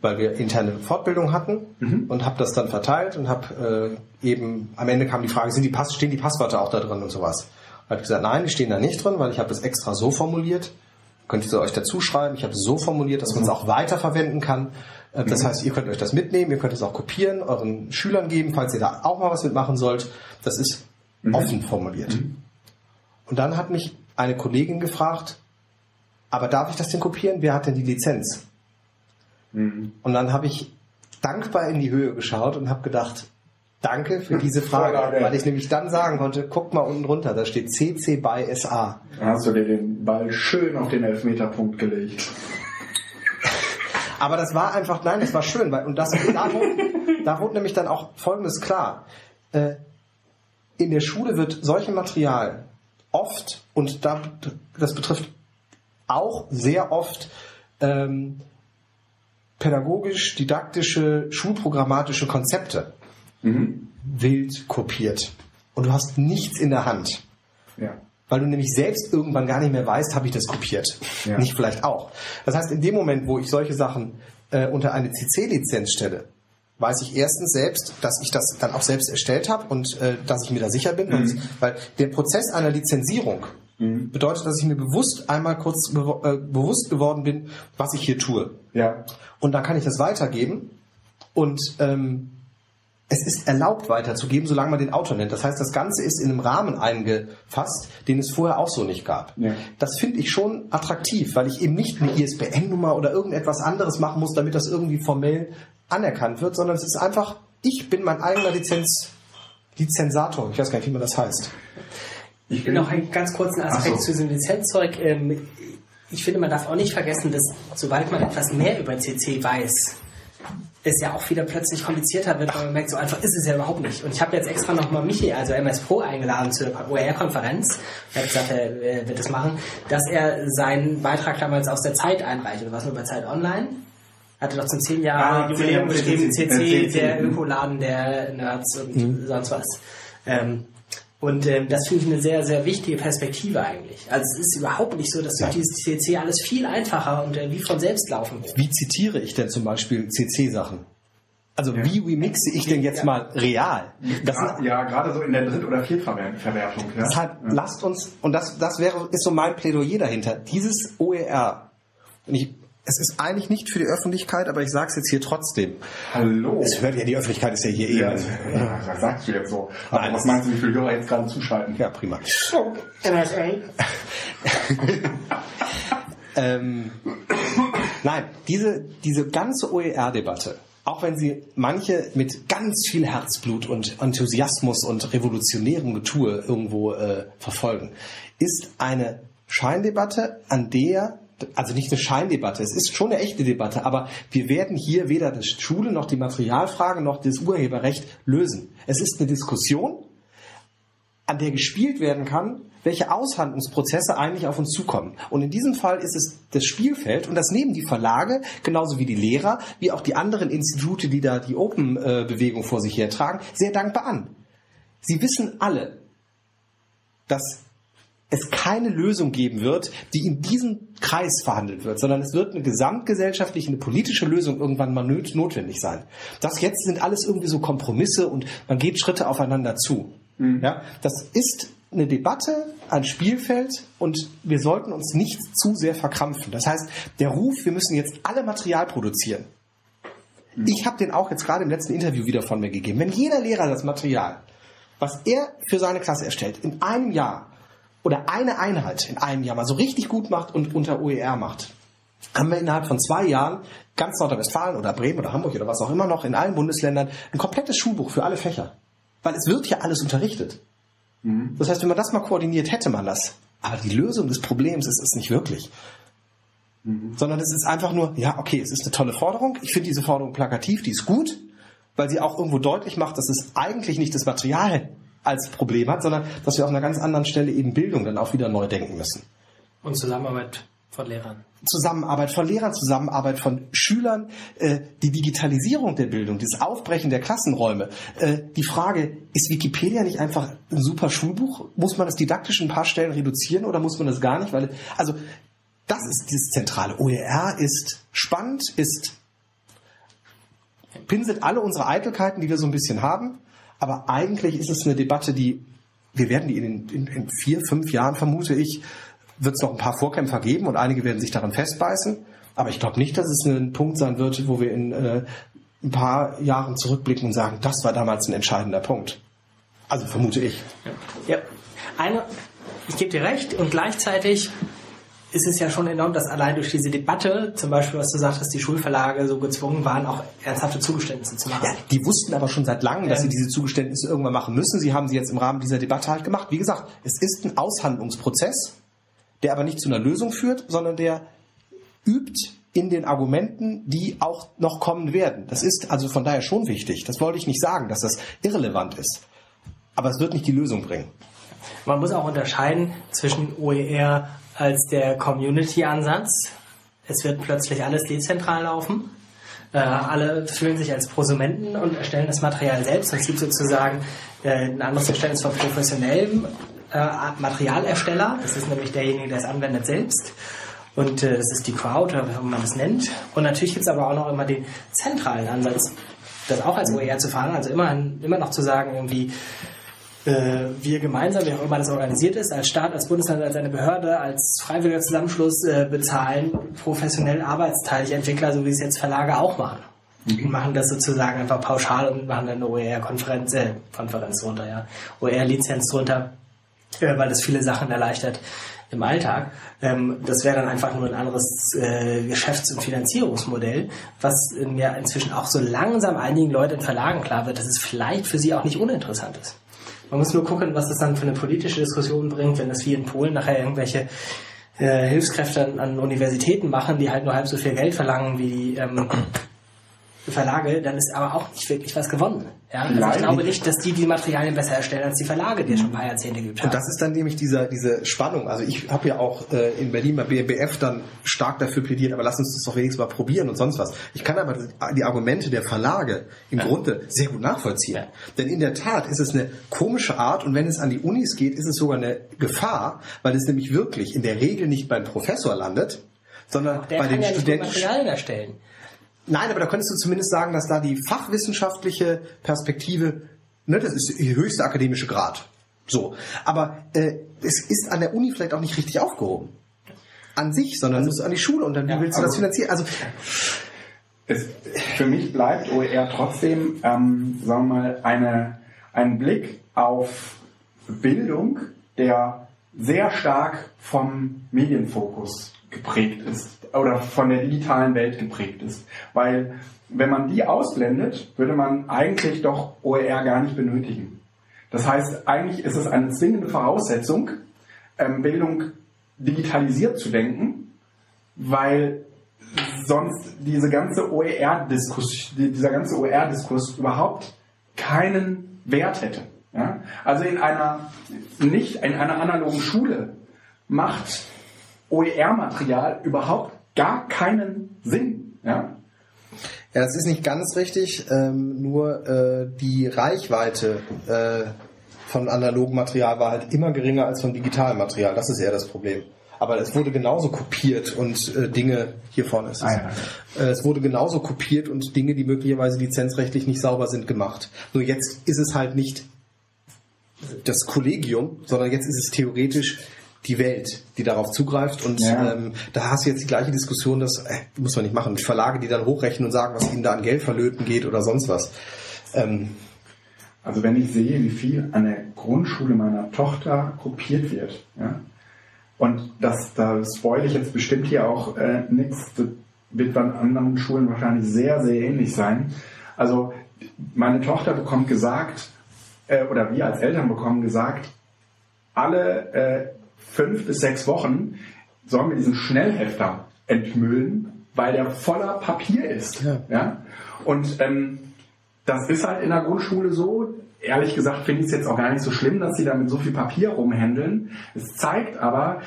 weil wir interne Fortbildung hatten und habe das dann verteilt und habe äh, eben am Ende kam die Frage, sind die Pass stehen die Passwörter auch da drin und sowas. Und habe gesagt, nein, die stehen da nicht drin, weil ich habe das extra so formuliert. Könnt ihr euch dazu schreiben. Ich habe es so formuliert, dass man es auch weiterverwenden kann. Äh, Das heißt, ihr könnt euch das mitnehmen, ihr könnt es auch kopieren, euren Schülern geben, falls ihr da auch mal was mitmachen sollt. Das ist offen formuliert. Und dann hat mich eine Kollegin gefragt, aber darf ich das denn kopieren? Wer hat denn die Lizenz? Und dann habe ich dankbar in die Höhe geschaut und habe gedacht, danke für diese Frage, Vorlage. weil ich nämlich dann sagen konnte, guck mal unten runter, da steht CC by SA. Dann hast du dir den Ball schön auf den Elfmeterpunkt gelegt. Aber das war einfach, nein, das war schön, weil, und das, da wurde, da wurde nämlich dann auch Folgendes klar. Äh, in der Schule wird solches Material oft, und da, das betrifft auch sehr oft ähm, pädagogisch-didaktische, schulprogrammatische Konzepte wild kopiert. Und du hast nichts in der Hand. Ja. Weil du nämlich selbst irgendwann gar nicht mehr weißt, habe ich das kopiert. Ja. Nicht vielleicht auch. Das heißt, in dem Moment, wo ich solche Sachen äh, unter eine CC-Lizenz stelle, weiß ich erstens selbst, dass ich das dann auch selbst erstellt habe und äh, dass ich mir da sicher bin. Und, weil der Prozess einer Lizenzierung bedeutet, dass ich mir bewusst einmal kurz bewo- äh, bewusst geworden bin, was ich hier tue. Ja. Und dann kann ich das weitergeben und ähm, es ist erlaubt weiterzugeben, solange man den Autor nennt. Das heißt, das Ganze ist in einem Rahmen eingefasst, den es vorher auch so nicht gab. Ja. Das finde ich schon attraktiv, weil ich eben nicht eine ISBN-Nummer oder irgendetwas anderes machen muss, damit das irgendwie formell anerkannt wird, sondern es ist einfach, ich bin mein eigener Lizenz, Lizenzator. Ich weiß gar nicht, wie man das heißt. Ich bin Noch einen ganz kurzen Aspekt so. zu diesem Lizenzzeug. Ähm, Ich finde, man darf auch nicht vergessen, dass sobald man etwas mehr über CC weiß, es ja auch wieder plötzlich komplizierter wird, weil man merkt, so einfach ist es ja überhaupt nicht. Und ich habe jetzt extra nochmal Michi, also MS Pro, eingeladen zur OER-Konferenz. Er hat gesagt, er wird das machen, dass er seinen Beitrag damals aus der Zeit einreicht. Oder was nur bei Zeit Online? Hatte doch zum 10 Jahre Ah, Jubiläum CC, geschrieben, CC, CC, der Ökoladen der Nerds und Mhm. sonst was. Ähm, und ähm, das finde ich eine sehr, sehr wichtige Perspektive eigentlich. Also es ist überhaupt nicht so, dass durch dieses CC alles viel einfacher und äh, wie von selbst laufen wird. Wie zitiere ich denn zum Beispiel CC-Sachen? Also wie remixe ich denn jetzt mal real? Das Gra- ja, gerade so in der Dritt- oder Viertverwertung. Ja. Deshalb lasst uns, und das, das wäre, ist so mein Plädoyer dahinter, dieses OER, und ich, es ist eigentlich nicht für die Öffentlichkeit, aber ich sage es jetzt hier trotzdem. Hallo. Es hört ja, die Öffentlichkeit ist ja hier Ja, eben. ja, das sagst du jetzt so. Aber Nein, was das- meinst du, wie viele Hörer jetzt gerade zuschalten? Ja, prima. NSA. *laughs* Ähm, nein, diese, diese ganze OER-Debatte, auch wenn sie manche mit ganz viel Herzblut und Enthusiasmus und revolutionärem Getue irgendwo äh, verfolgen, ist eine Scheindebatte, an der also nicht eine Scheindebatte, es ist schon eine echte Debatte, aber wir werden hier weder das Schule noch die Materialfrage noch das Urheberrecht lösen. Es ist eine Diskussion, an der gespielt werden kann, welche Aushandlungsprozesse eigentlich auf uns zukommen. Und in diesem Fall ist es das Spielfeld und das nehmen die Verlage, genauso wie die Lehrer, wie auch die anderen Institute, die da die Open-Bewegung vor sich hertragen, sehr dankbar an. Sie wissen alle, dass es keine Lösung geben wird, die in diesem Kreis verhandelt wird, sondern es wird eine gesamtgesellschaftliche, eine politische Lösung irgendwann mal notwendig sein. Das jetzt sind alles irgendwie so Kompromisse und man geht Schritte aufeinander zu. Ja, das ist eine Debatte, ein Spielfeld und wir sollten uns nicht zu sehr verkrampfen. Das heißt, der Ruf, wir müssen jetzt alle Material produzieren. Ich habe den auch jetzt gerade im letzten Interview wieder von mir gegeben. Wenn jeder Lehrer das Material, was er für seine Klasse erstellt, in einem Jahr oder eine Einheit in einem Jahr mal so richtig gut macht und unter OER macht, haben wir innerhalb von zwei Jahren ganz Nordrhein-Westfalen oder Bremen oder Hamburg oder was auch immer noch in allen Bundesländern ein komplettes Schulbuch für alle Fächer. Weil es wird ja alles unterrichtet. Das heißt, wenn man das mal koordiniert, hätte man das. Aber die Lösung des Problems ist es nicht wirklich. Sondern es ist einfach nur, ja, okay, es ist eine tolle Forderung. Ich finde diese Forderung plakativ, die ist gut, weil sie auch irgendwo deutlich macht, dass es eigentlich nicht das Material als Problem hat, sondern dass wir auf einer ganz anderen Stelle eben Bildung dann auch wieder neu denken müssen. Und Zusammenarbeit von Lehrern. Zusammenarbeit von Lehrern, Zusammenarbeit von Schülern, äh, die Digitalisierung der Bildung, das Aufbrechen der Klassenräume. Äh, die Frage, ist Wikipedia nicht einfach ein super Schulbuch? Muss man das didaktisch in ein paar Stellen reduzieren oder muss man das gar nicht? Weil, also, das ist dieses Zentrale. OER ist spannend, ist pinselt alle unsere Eitelkeiten, die wir so ein bisschen haben. Aber eigentlich ist es eine Debatte, die wir werden die in, in, in vier, fünf Jahren, vermute ich, wird es noch ein paar Vorkämpfer geben und einige werden sich daran festbeißen. Aber ich glaube nicht, dass es ein Punkt sein wird, wo wir in äh, ein paar Jahren zurückblicken und sagen, das war damals ein entscheidender Punkt. Also vermute ich. Ja. Eine, ich gebe dir recht und gleichzeitig ist es ja schon enorm, dass allein durch diese Debatte, zum Beispiel, was du sagtest, die Schulverlage so gezwungen waren, auch ernsthafte Zugeständnisse zu machen. Ja, die wussten aber schon seit langem, dass Ähm. sie diese Zugeständnisse irgendwann machen müssen. Sie haben sie jetzt im Rahmen dieser Debatte halt gemacht. Wie gesagt, es ist ein Aushandlungsprozess, der aber nicht zu einer Lösung führt, sondern der übt in den Argumenten, die auch noch kommen werden. Das ist also von daher schon wichtig. Das wollte ich nicht sagen, dass das irrelevant ist. Aber es wird nicht die Lösung bringen. Man muss auch unterscheiden zwischen OER als der Community-Ansatz. Es wird plötzlich alles dezentral laufen. Äh, alle fühlen sich als Prosumenten und erstellen das Material selbst. Es gibt sozusagen äh, ein anderes Verständnis von professionellem äh, Materialersteller. Das ist nämlich derjenige, der es anwendet selbst. Und äh, das ist die Crowd, oder wie man das nennt. Und natürlich gibt es aber auch noch immer den zentralen Ansatz, das auch als OER zu fahren. Also immer, immer noch zu sagen, irgendwie, äh, wir gemeinsam, wie auch immer das organisiert ist, als Staat, als Bundesland, als eine Behörde, als freiwilliger Zusammenschluss äh, bezahlen professionell arbeitsteilige Entwickler, so wie es jetzt Verlage auch machen. Die machen das sozusagen einfach pauschal und machen dann eine OER-Konferenz, äh, Konferenz drunter, ja, OER-Lizenz drunter, äh, weil das viele Sachen erleichtert im Alltag. Ähm, das wäre dann einfach nur ein anderes äh, Geschäfts- und Finanzierungsmodell, was mir inzwischen auch so langsam einigen Leuten in Verlagen klar wird, dass es vielleicht für sie auch nicht uninteressant ist. Man muss nur gucken, was das dann für eine politische Diskussion bringt, wenn das wie in Polen nachher irgendwelche äh, Hilfskräfte an, an Universitäten machen, die halt nur halb so viel Geld verlangen wie die, ähm, Verlage, dann ist aber auch nicht wirklich was gewonnen. Ja? Also ich glaube nicht. dass die die Materialien besser erstellen als die Verlage, die es schon ein paar Jahrzehnte gibt. Und das ist dann nämlich dieser, diese Spannung. Also ich habe ja auch äh, in Berlin bei BMBF dann stark dafür plädiert, aber lass uns das doch wenigstens mal probieren und sonst was. Ich kann aber die Argumente der Verlage im Grunde sehr gut nachvollziehen. Ja. Denn in der Tat ist es eine komische Art und wenn es an die Unis geht, ist es sogar eine Gefahr, weil es nämlich wirklich in der Regel nicht beim Professor landet, sondern der bei kann den ja Studenten. Materialien erstellen. Nein, aber da könntest du zumindest sagen, dass da die fachwissenschaftliche Perspektive, ne, das ist der höchste akademische Grad. So. Aber äh, es ist an der Uni vielleicht auch nicht richtig aufgehoben. An sich, sondern muss an die Schule und dann wie Ja, willst du das also- finanzieren? Also Es, für mich bleibt OER trotzdem, ähm, sagen wir mal, eine, ein Blick auf Bildung, der sehr stark vom Medienfokus geprägt ist oder von der digitalen Welt geprägt ist. Weil wenn man die ausblendet, würde man eigentlich doch OER gar nicht benötigen. Das heißt, eigentlich ist es eine zwingende Voraussetzung, ähm, Bildung digitalisiert zu denken, weil sonst diese ganze OER-Diskurs, dieser ganze OER-Diskurs überhaupt keinen Wert hätte. Ja? Also in einer nicht in einer analogen Schule macht OER-Material überhaupt gar keinen Sinn. Ja? Ja, das ist nicht ganz richtig. Ähm, nur äh, die Reichweite äh, von analogem Material war halt immer geringer als von digitalem Material. Das ist eher das Problem. Aber es wurde genauso kopiert und äh, Dinge, hier vorne ist es, Ah, äh, es wurde genauso kopiert und Dinge, die möglicherweise lizenzrechtlich nicht sauber sind, gemacht. Nur jetzt ist es halt nicht das Kollegium, sondern jetzt ist es theoretisch die Welt, die darauf zugreift und Ja. ähm, da hast du jetzt die gleiche Diskussion, das äh, muss man nicht machen. Verlage, die dann hochrechnen und sagen, was ihnen da an Geld verlöten geht oder sonst was. Ähm, Also wenn ich sehe, wie viel an der Grundschule meiner Tochter kopiert wird, ja, und das, da spoil ich jetzt bestimmt hier auch äh, nichts, das wird bei anderen Schulen wahrscheinlich sehr, sehr ähnlich sein. Also meine Tochter bekommt gesagt, äh, oder wir als Eltern bekommen gesagt, alle äh, fünf bis sechs Wochen sollen wir diesen Schnellhefter entmüllen, weil der voller Papier ist. Ja. Ja? Und ähm, das ist halt in der Grundschule so. Ehrlich gesagt finde ich es jetzt auch gar nicht so schlimm, dass sie da mit so viel Papier rumhändeln. Es zeigt aber,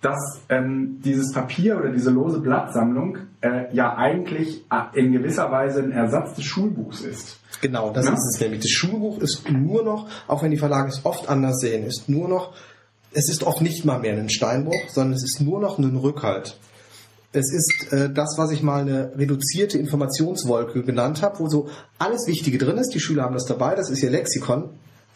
dass ähm, dieses Papier oder diese lose Blattsammlung äh, ja eigentlich äh, in gewisser Weise ein Ersatz des Schulbuchs ist. Genau, das Ja. ist es nämlich. Das Schulbuch ist nur noch, auch wenn die Verlage es oft anders sehen, ist nur noch, es ist oft nicht mal mehr ein Steinbruch, sondern es ist nur noch ein Rückhalt. Es ist äh, das, was ich mal eine reduzierte Informationswolke genannt habe, wo so alles Wichtige drin ist. Die Schüler haben das dabei, das ist ihr Lexikon.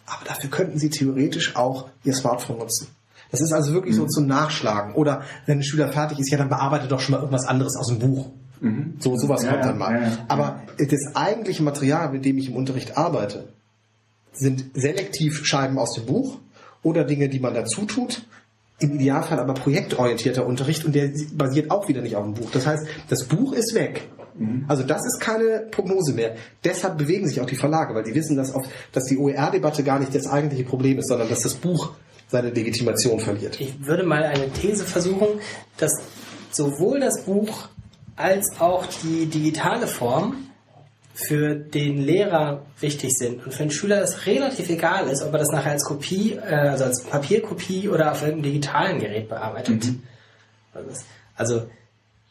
Aber dafür könnten sie theoretisch auch ihr Smartphone nutzen. Das ist also wirklich so zum Nachschlagen. Oder wenn ein Schüler fertig ist, ja, dann bearbeitet doch schon mal irgendwas anderes aus dem Buch. So, sowas Ja, kommt dann mal. ja, ja. Aber das eigentliche Material, mit dem ich im Unterricht arbeite, sind selektiv Scheiben aus dem Buch oder Dinge, die man dazu tut. Im Idealfall aber projektorientierter Unterricht und der basiert auch wieder nicht auf dem Buch. Das heißt, das Buch ist weg. Also das ist keine Prognose mehr. Deshalb bewegen sich auch die Verlage, weil die wissen, dass, auf, dass die OER-Debatte gar nicht das eigentliche Problem ist, sondern dass das Buch seine Legitimation verliert. Ich würde mal eine These versuchen, dass sowohl das Buch als auch die digitale Form für den Lehrer wichtig sind und für den Schüler es relativ egal ist, ob er das nachher als Kopie, äh, also als Papierkopie oder auf irgendeinem digitalen Gerät bearbeitet. Also das- Also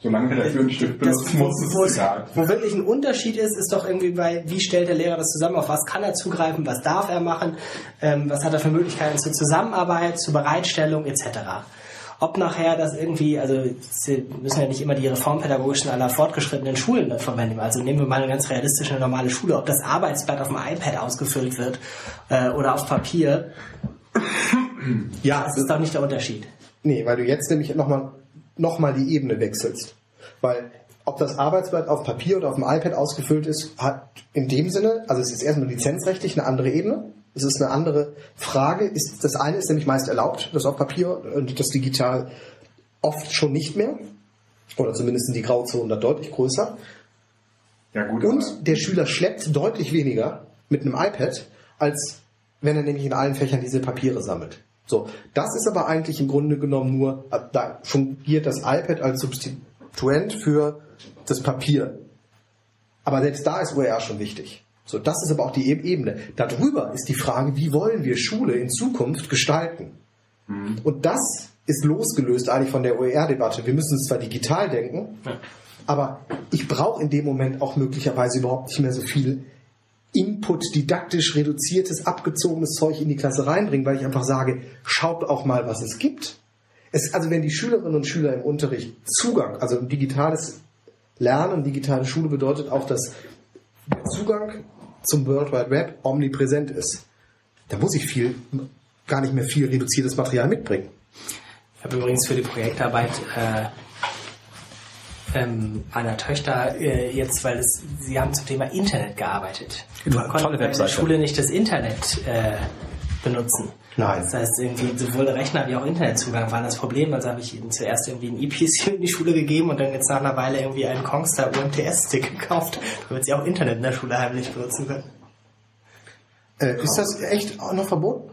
Solange der für einen Stift das, benutzen muss, ist es, egal. wo wirklich ein Unterschied ist, ist doch irgendwie bei, wie stellt der Lehrer das zusammen, auf was kann er zugreifen, was darf er machen, ähm, was hat er für Möglichkeiten zur Zusammenarbeit, zur Bereitstellung etc. Ob nachher das irgendwie, also sie müssen ja nicht immer die reformpädagogischen aller fortgeschrittenen Schulen verwenden. Also nehmen wir mal eine ganz realistische normale Schule, ob das Arbeitsblatt auf dem iPad ausgefüllt wird äh, oder auf Papier, Ja, das ist doch nicht der Unterschied. Nee, weil du jetzt nämlich nochmal noch mal die Ebene wechselst. Weil ob das Arbeitsblatt auf Papier oder auf dem iPad ausgefüllt ist, hat in dem Sinne, also es ist erstmal lizenzrechtlich eine andere Ebene. Es ist eine andere Frage. Ist, das eine ist nämlich meist erlaubt, das auf Papier und das digital oft schon nicht mehr. Oder zumindest sind die Grauzonen da deutlich größer. Ja gut, Und der Schüler schleppt deutlich weniger mit einem iPad, als wenn er nämlich in allen Fächern diese Papiere sammelt. So, das ist aber eigentlich im Grunde genommen nur, äh, da fungiert das iPad als Substituent für das Papier. Aber selbst da ist OER schon wichtig. So, das ist aber auch die Ebene. Darüber ist die Frage, wie wollen wir Schule in Zukunft gestalten? Und das ist losgelöst eigentlich von der OER-Debatte. Wir müssen es zwar digital denken, Ja. aber ich brauche in dem Moment auch möglicherweise überhaupt nicht mehr so viel Input, didaktisch reduziertes, abgezogenes Zeug in die Klasse reinbringen, weil ich einfach sage, schaut auch mal, was es gibt. Es, also wenn die Schülerinnen und Schüler im Unterricht Zugang, also digitales Lernen, digitale Schule bedeutet auch, dass der Zugang zum World Wide Web omnipräsent ist. Da muss ich viel, gar nicht mehr viel reduziertes Material mitbringen. Ich habe übrigens für die Projektarbeit äh, ähm, meiner Töchter äh, jetzt, weil es, sie haben zum Thema Internet gearbeitet. Du, tolle bei der Webseite. Schule nicht das Internet äh, benutzen. Nein. Das heißt, irgendwie sowohl Rechner wie auch Internetzugang waren das Problem. Also habe ich ihnen zuerst irgendwie ein EPC in die Schule gegeben und dann jetzt nach einer Weile irgendwie einen Kongstar UMTS-Stick gekauft, damit sie auch Internet in der Schule heimlich benutzen können. Äh, ist das echt auch noch verboten?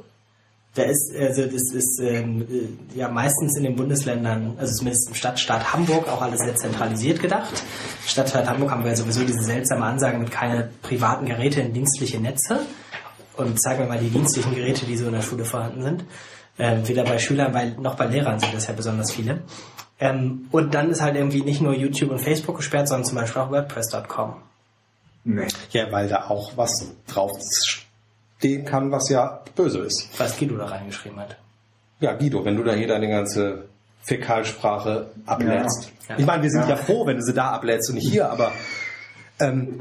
Da ist, also das ist ähm, äh, ja meistens in den Bundesländern, also zumindest im Stadtstaat Hamburg, auch alles sehr zentralisiert gedacht. Stadtstaat Hamburg haben wir ja sowieso diese seltsame Ansage mit keine privaten Geräte in dienstliche Netze. Und zeigen wir mal die dienstlichen Geräte, die so in der Schule vorhanden sind. Ähm, weder bei Schülern weil, noch bei Lehrern sind das ja besonders viele. Ähm, und dann ist halt irgendwie nicht nur YouTube und Facebook gesperrt, sondern zum Beispiel auch WordPress.com. Nee. Ja, weil da auch was drauf stehen kann, was ja böse ist. Was Guido da reingeschrieben hat. Ja, Guido, wenn du da hier deine ganze Fäkalsprache ablädst. Ja. Ich meine, wir sind ja. Ja. froh, wenn du sie da ablädst und nicht hier, aber ähm,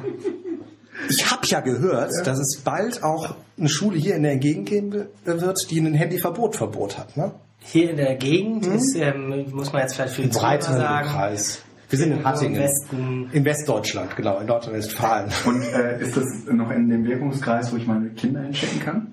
ich habe ja gehört, dass es bald auch eine Schule hier in der Gegend geben wird, die ein Handyverbot Verbot hat. Ne? Hier in der Gegend ist, ähm, muss man jetzt vielleicht für die breiteren sagen, Kreis. Wir sind in Irgendwo im Hattingen. Westen. In Westdeutschland, genau, in Nordrhein-Westfalen. *laughs* Und äh, ist das noch in dem Wirkungskreis, wo ich meine Kinder hinschicken kann?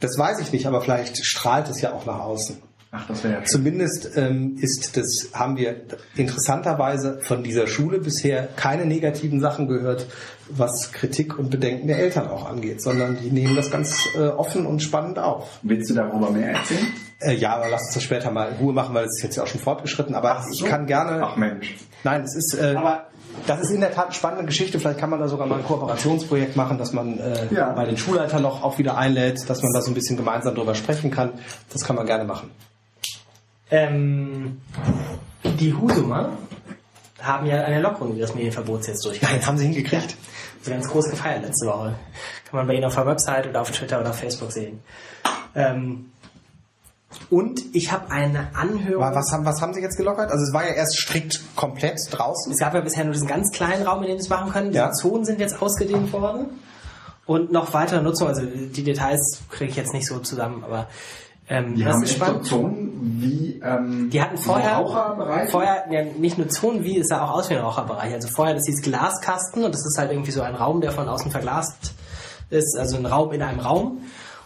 Das weiß ich nicht, aber vielleicht strahlt es ja auch nach außen. Ach, das wäre ja schön. Zumindest ähm, ist das, haben wir interessanterweise von dieser Schule bisher keine negativen Sachen gehört, was Kritik und Bedenken der Eltern auch angeht, sondern die nehmen das ganz äh, offen und spannend auf. Willst du darüber mehr erzählen? Äh, ja, aber lass uns das später mal in Ruhe machen, weil es ist jetzt ja auch schon fortgeschritten. Aber ich so. kann gerne. Ach Mensch. Nein, es ist. Äh, Aber- das ist in der Tat eine spannende Geschichte. Vielleicht kann man da sogar mal ein Kooperationsprojekt machen, dass man äh, Ja. bei den Schulleitern noch auch wieder einlädt, dass man da so ein bisschen gemeinsam drüber sprechen kann. Das kann man gerne machen. Ähm, die Husumer haben ja eine Lockerung des Medienverbots jetzt Ja, durchgeführt. den haben sie hingekriegt. Also ganz groß gefeiert letzte Woche. Kann man bei Ihnen auf der Website oder auf Twitter oder auf Facebook sehen. Ähm, und ich habe eine Anhörung. Was haben, was haben sie jetzt gelockert? Also es war ja erst strikt komplett draußen. Es gab ja bisher nur diesen ganz kleinen Raum, in dem sie es machen können. Diese Ja. Zonen sind jetzt ausgedehnt worden. Und noch weitere Nutzung, also die Details kriege ich jetzt nicht so zusammen, aber ähm, Die das haben ist spannend. Zonen wie ähm, Die hatten vorher, so Raucherbereiche. vorher ja, nicht nur Zonen, wie es sah auch aus wie ein Raucherbereich. Also vorher, das hieß Glaskasten und das ist halt irgendwie so ein Raum, der von außen verglast ist, also ein Raum in einem Raum.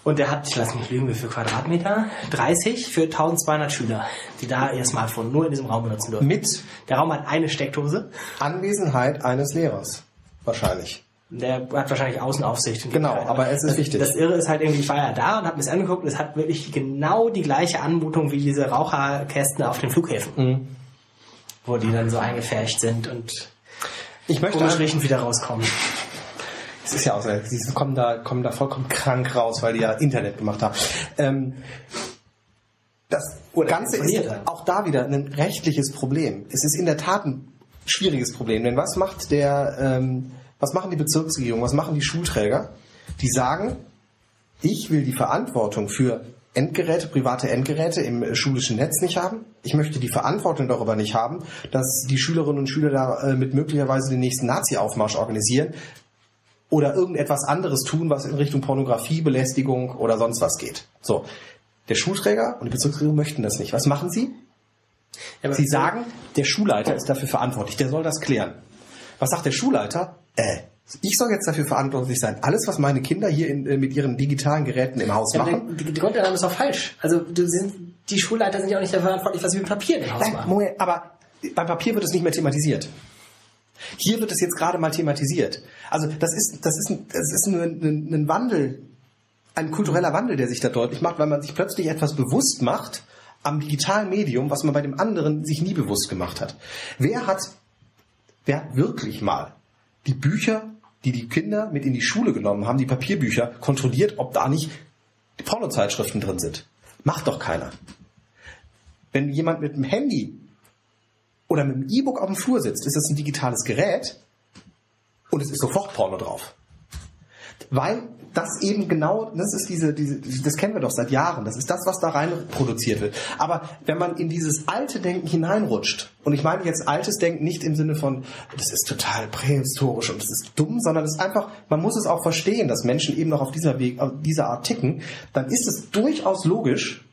Und der hat, ich lass mich lügen, wie viel Quadratmeter? 30 für 1200 Schüler, die da ihr Smartphone nur in diesem Raum benutzen dürfen. Mit Der Raum hat eine Steckdose. Anwesenheit eines Lehrers. Wahrscheinlich. Der hat wahrscheinlich Außenaufsicht. Genau, aber es ist das, wichtig. Das Irre ist halt irgendwie, ich war ja da und habe mir das angeguckt und es hat wirklich genau die gleiche Anmutung wie diese Raucherkästen auf den Flughäfen. Mhm. Wo die dann so eingefärcht sind und Ich möchte komisch riechend wieder rauskommen. Es ist ja auch so, sie kommen da, kommen da vollkommen krank raus, weil die ja Internet gemacht haben. Ähm, das Oder Ganze ist telefoniert haben. auch da wieder ein rechtliches Problem. Es ist in der Tat ein schwieriges Problem, denn was macht der, ähm, was machen die Bezirksregierung, was machen die Schulträger? Die sagen, ich will die Verantwortung für Endgeräte, private Endgeräte im äh, schulischen Netz nicht haben. Ich möchte die Verantwortung darüber nicht haben, dass die Schülerinnen und Schüler da äh, mit möglicherweise den nächsten Nazi-Aufmarsch organisieren oder irgendetwas anderes tun, was in Richtung Pornografie, Belästigung oder sonst was geht. So. Der Schulträger und die Bezirksregierung möchten das nicht. Was machen sie? Ja, Sie sagen, der Schulleiter ist dafür verantwortlich, der soll das klären. Was sagt der Schulleiter? Äh, ich soll jetzt dafür verantwortlich sein. Alles, was meine Kinder hier in, äh, mit ihren digitalen Geräten im Haus Ja, machen. der, die Grundannahme ist doch falsch. Also sind, die Schulleiter sind ja auch nicht dafür verantwortlich, was sie mit Papier im Haus Nein, machen. Moment, aber beim Papier wird es nicht mehr thematisiert. Hier wird es jetzt gerade mal thematisiert. Also das ist, das ist, ein, das ist nur ein, ein Wandel, ein kultureller Wandel, der sich da deutlich macht, weil man sich plötzlich etwas bewusst macht am digitalen Medium, was man bei dem anderen sich nie bewusst gemacht hat. Wer hat wer hat wirklich mal die Bücher, die die Kinder mit in die Schule genommen haben, die Papierbücher, kontrolliert, ob da nicht Pornozeitschriften drin sind? Macht doch keiner. Wenn jemand mit dem Handy oder mit dem E-Book auf dem Flur sitzt, ist das ein digitales Gerät und es ist sofort Porno drauf. Weil das eben genau, das ist diese, diese, das kennen wir doch seit Jahren, das ist das, was da rein produziert wird. Aber wenn man in dieses alte Denken hineinrutscht, und ich meine jetzt altes Denken nicht im Sinne von, das ist total prähistorisch und das ist dumm, sondern es ist einfach, man muss es auch verstehen, dass Menschen eben noch auf dieser Weg, auf dieser Art ticken, dann ist es durchaus logisch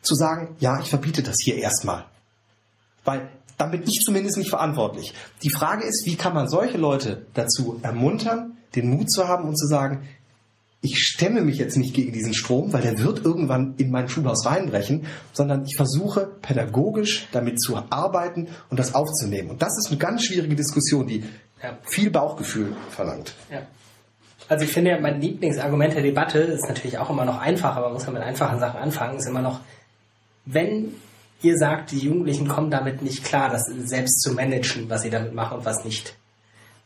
zu sagen, ja, ich verbiete das hier erstmal. Weil dann bin ich zumindest nicht verantwortlich. Die Frage ist, wie kann man solche Leute dazu ermuntern, den Mut zu haben und zu sagen, ich stemme mich jetzt nicht gegen diesen Strom, weil der wird irgendwann in mein Schulhaus reinbrechen, sondern ich versuche pädagogisch damit zu arbeiten und das aufzunehmen. Und das ist eine ganz schwierige Diskussion, die Ja. viel Bauchgefühl verlangt. Ja. Also ich finde ja, mein Lieblingsargument der Debatte ist natürlich auch immer noch einfach, aber man muss ja mit einfachen Sachen anfangen, ist immer noch, wenn ihr sagt, die Jugendlichen kommen damit nicht klar, das selbst zu managen, was sie damit machen und was nicht.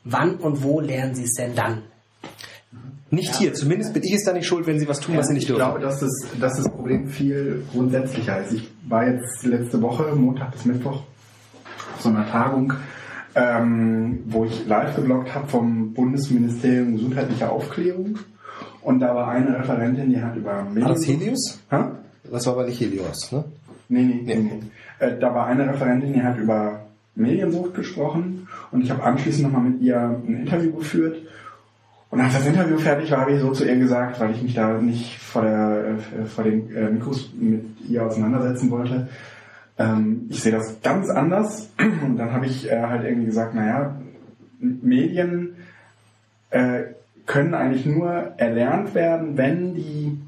Wann und wo lernen sie es denn dann? Nicht hier, zumindest bin ich es da nicht schuld, wenn sie was tun, was sie nicht ich dürfen. glaube, dass das, dass das Problem viel grundsätzlicher ist. Ich war jetzt letzte Woche, Montag bis Mittwoch, auf so einer Tagung, ähm, wo ich live geblockt habe vom Bundesministerium Gesundheitlicher Aufklärung. Und da war eine Referentin, die hat über War das Helios? Hä? Das war aber nicht Helios, ne? Nee, nee, nee. Nee. nee. Äh, da war eine Referentin, die hat über Mediensucht gesprochen und ich habe anschließend nochmal mit ihr ein Interview geführt. Und als das Interview fertig war, habe ich so zu ihr gesagt, weil ich mich da nicht vor, der, äh, vor den äh, Mikros mit ihr auseinandersetzen wollte. Ähm, ich sehe das ganz anders. *clears throat* Und dann habe ich äh, halt irgendwie gesagt, naja, Medien können eigentlich nur erlernt werden, wenn die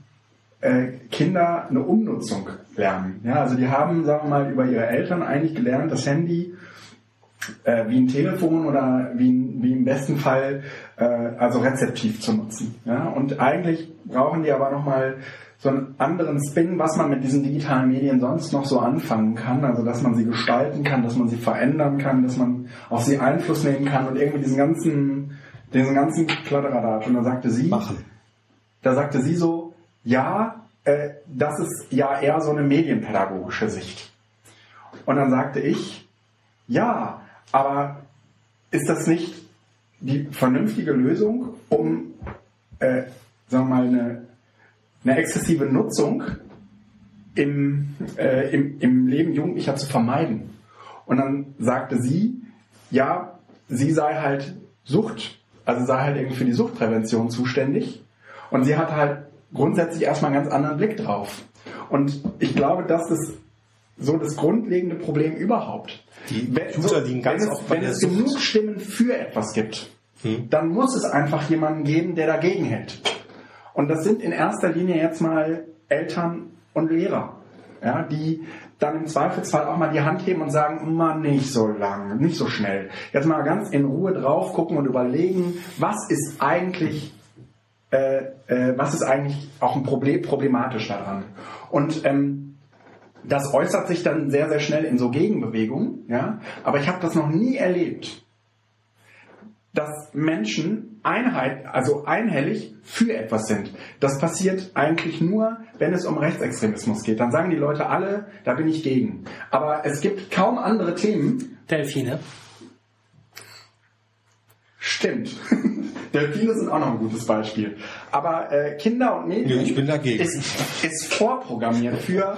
Kinder eine Umnutzung lernen. Ja, also die haben, sagen wir mal, über ihre Eltern eigentlich gelernt, das Handy äh, wie ein Telefon oder wie, wie im besten Fall äh, also rezeptiv zu nutzen. Ja, und eigentlich brauchen die aber nochmal so einen anderen Spin, was man mit diesen digitalen Medien sonst noch so anfangen kann. Also dass man sie gestalten kann, dass man sie verändern kann, dass man auf sie Einfluss nehmen kann und irgendwie diesen ganzen, diesen ganzen Kladderadatsch. Und dann sagte sie, Machen. da sagte sie so, ja, äh, das ist ja eher so eine medienpädagogische Sicht. Und dann sagte ich, ja, aber ist das nicht die vernünftige Lösung, um, äh, sagen wir mal, eine, eine exzessive Nutzung im, äh, im, im Leben Jugendlicher zu vermeiden? Und dann sagte sie, ja, sie sei halt Sucht, also sei halt irgendwie für die Suchtprävention zuständig. Und sie hatte halt grundsätzlich erstmal einen ganz anderen Blick drauf. Und ich glaube, das ist so das grundlegende Problem überhaupt. Die Wenn- User liegen ganz wenn oft es, wenn es Sucht. genug Stimmen für etwas gibt, Hm. dann muss es einfach jemanden geben, der dagegen hält. Und das sind in erster Linie jetzt mal Eltern und Lehrer, ja, die dann im Zweifelsfall auch mal die Hand heben und sagen, mal nicht so lang, nicht so schnell. Jetzt mal ganz in Ruhe drauf gucken und überlegen, was ist eigentlich äh, äh, was ist eigentlich auch ein Problem problematisch daran? Und ähm, das äußert sich dann sehr, sehr schnell in so Gegenbewegungen, ja. Aber ich habe das noch nie erlebt, dass Menschen Einheit, also einhellig für etwas sind. Das passiert eigentlich nur, wenn es um Rechtsextremismus geht. Dann sagen die Leute alle, da bin ich gegen. Aber es gibt kaum andere Themen. Delfine. Stimmt. *laughs* Delfine sind auch noch ein gutes Beispiel. Aber äh, Kinder und Medien Ja, ich bin dagegen. Ist, ist vorprogrammiert für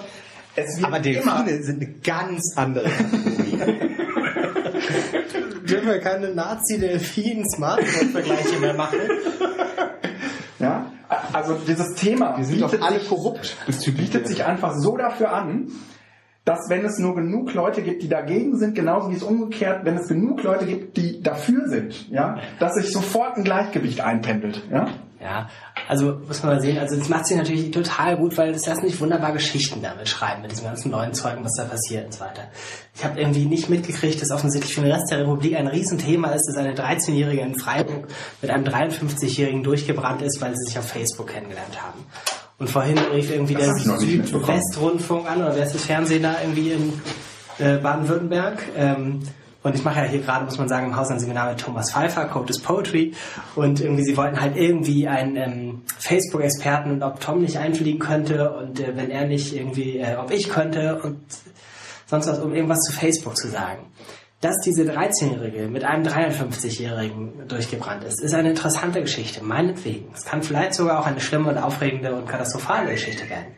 es wird Aber immer, Delfine sind eine ganz andere Kategorie. *laughs* Dürfen wir keine Nazi-Delfin-Smartphone-Vergleiche mehr machen? Ja? Also dieses Thema Wir sind doch bietet alle sich- korrupt bietet sich einfach so dafür an, dass wenn es nur genug Leute gibt, die dagegen sind, genauso wie es umgekehrt, wenn es genug Leute gibt, die dafür sind, ja, dass sich sofort ein Gleichgewicht einpendelt, ja. Ja, also muss man mal sehen, also das macht sich natürlich total gut, weil das lassen sich wunderbar Geschichten damit schreiben, mit diesem ganzen neuen Zeugen, was da passiert und so weiter. Ich habe irgendwie nicht mitgekriegt, dass offensichtlich für den Rest der Republik ein Riesenthema ist, dass eine 13-Jährige in Freiburg mit einem 53-Jährigen durchgebrannt ist, weil sie sich auf Facebook kennengelernt haben. Und vorhin rief irgendwie Das der. Südwestrundfunk an, oder wer ist das Fernsehen da irgendwie in äh, Baden-Württemberg? Ähm, Und ich mache ja hier gerade, muss man sagen, im Haus ein Seminar mit Thomas Pfeiffer, Code is Poetry. Und irgendwie, sie wollten halt irgendwie einen ähm, Facebook-Experten und ob Tom nicht einfliegen könnte und äh, wenn er nicht irgendwie, äh, ob ich könnte und sonst was, um irgendwas zu Facebook zu sagen. Dass diese 13-Jährige mit einem 53-Jährigen durchgebrannt ist, ist eine interessante Geschichte, meinetwegen. Es kann vielleicht sogar auch eine schlimme und aufregende und katastrophale Geschichte werden.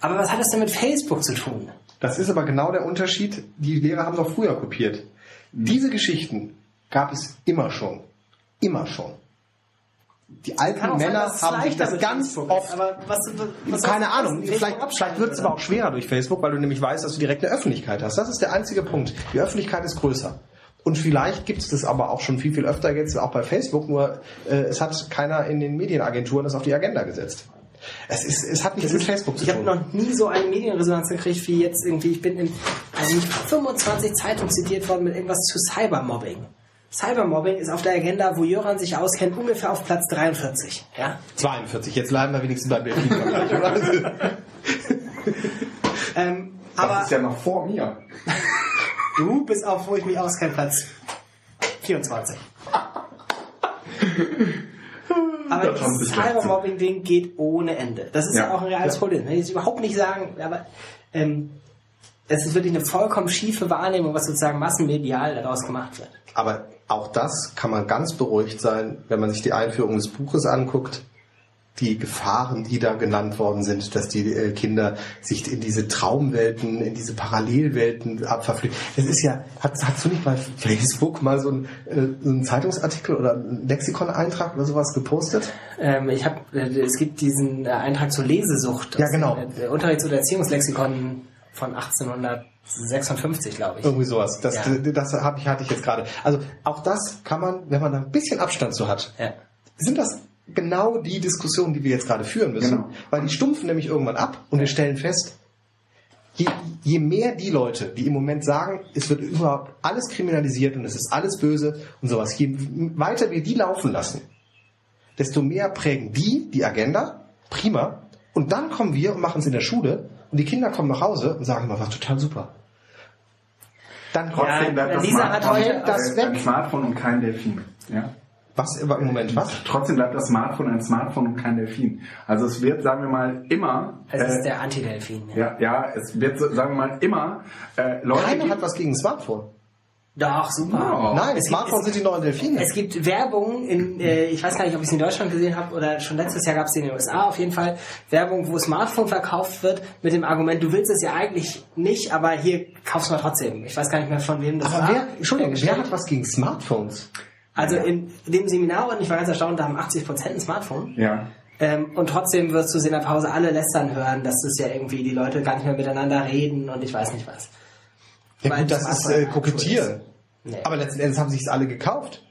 Aber was hat das denn mit Facebook zu tun? Das ist aber genau der Unterschied. Die Lehrer haben doch früher kopiert. Diese Geschichten gab es immer schon. Immer schon. Die alten sein, Männer es haben sich das ganz Facebook oft was, was Keine Ahnung. Vielleicht, vielleicht wird es aber auch schwerer durch Facebook, weil du nämlich weißt, dass du direkt eine Öffentlichkeit hast. Das ist der einzige Punkt. Die Öffentlichkeit ist größer. Und vielleicht gibt es das aber auch schon viel, viel öfter jetzt, auch bei Facebook, nur äh, es hat keiner in den Medienagenturen das auf die Agenda gesetzt. Es, ist, es hat nichts mit Facebook zu Ich habe tun. noch nie so eine Medienresonanz gekriegt wie jetzt irgendwie. Ich bin in also 25 Zeitungen zitiert worden mit irgendwas zu Cybermobbing. Cybermobbing ist auf der Agenda, wo Jöran sich auskennt, ungefähr auf Platz 43. Ja? 42, jetzt bleiben wir wenigstens beim oder? *laughs* Ähm, Das aber ist ja noch vor mir. *laughs* du bist auf, wo ich mich auskenne, Platz 24. *laughs* Aber Das dieses. Cybermobbing-Ding geht ohne Ende. Das ist ja, Ja. auch ein reales Problem. Will ich jetzt überhaupt nicht sagen, aber ähm, es ist wirklich eine vollkommen schiefe Wahrnehmung, was sozusagen massenmedial daraus gemacht wird. Aber auch das kann man ganz beruhigt sein, wenn man sich die Einführung des Buches anguckt. Die Gefahren, die da genannt worden sind, dass die äh, Kinder sich in diese Traumwelten, in diese Parallelwelten abverflüchten. Es ist ja, hast, hast du nicht bei Facebook mal so einen, äh, so einen Zeitungsartikel oder einen Lexikon-Eintrag oder sowas gepostet? Ähm, ich habe, äh, es gibt diesen Eintrag zur Lesesucht. Ja, genau. Unterrichts- oder Erziehungslexikon von 1856, glaube ich. Irgendwie sowas. Das, Ja. das hab ich, hatte ich jetzt gerade. Also auch das kann man, wenn man da ein bisschen Abstand zu hat, Ja. sind das genau die Diskussionen, die wir jetzt gerade führen müssen. Genau. Weil die stumpfen nämlich irgendwann ab und wir stellen fest, je, je mehr die Leute, die im Moment sagen, es wird überhaupt alles kriminalisiert und es ist alles böse und sowas, je weiter wir die laufen lassen, desto mehr prägen die die Agenda, prima, und dann kommen wir und machen es in der Schule und die Kinder kommen nach Hause und sagen immer, war total super. Dann kommt Trotzdem Ja, bleibt das Lisa hat Smartphone, heute das äh, ein weg. Smartphone und kein Delfin. Ja? Was im Moment was? Trotzdem bleibt das Smartphone ein Smartphone und kein Delfin. Also es wird, sagen wir mal, immer... Es äh, ist der Antidelfin. Ja. ja, ja, es wird, sagen wir mal, immer äh, Leute Keiner hat was gegen ein Smartphone. Doch, super. Ja. Nein, Es gibt- Smartphones es- sind die neuen Delfine. Es gibt Werbung in, äh, ich weiß gar nicht, ob ich es in Deutschland gesehen habe oder schon letztes Jahr gab es in den USA auf jeden Fall Werbung, wo Smartphone verkauft wird mit dem Argument, du willst es ja eigentlich nicht, aber hier kaufst du mal trotzdem. Ich weiß gar nicht mehr von wem das Aber war. wer, Entschuldigung, wer hat was gegen Smartphones? Also in dem Seminar, und ich war ganz erstaunt, da haben 80 Prozent ein Smartphone. Ja. Ähm, und trotzdem wirst du sie in der Pause alle lästern hören, dass das ja irgendwie die Leute gar nicht mehr miteinander reden und ich weiß nicht was. Ja Weil gut, das ist äh, Kokettieren. Nee. Aber letzten Endes haben sich es alle gekauft.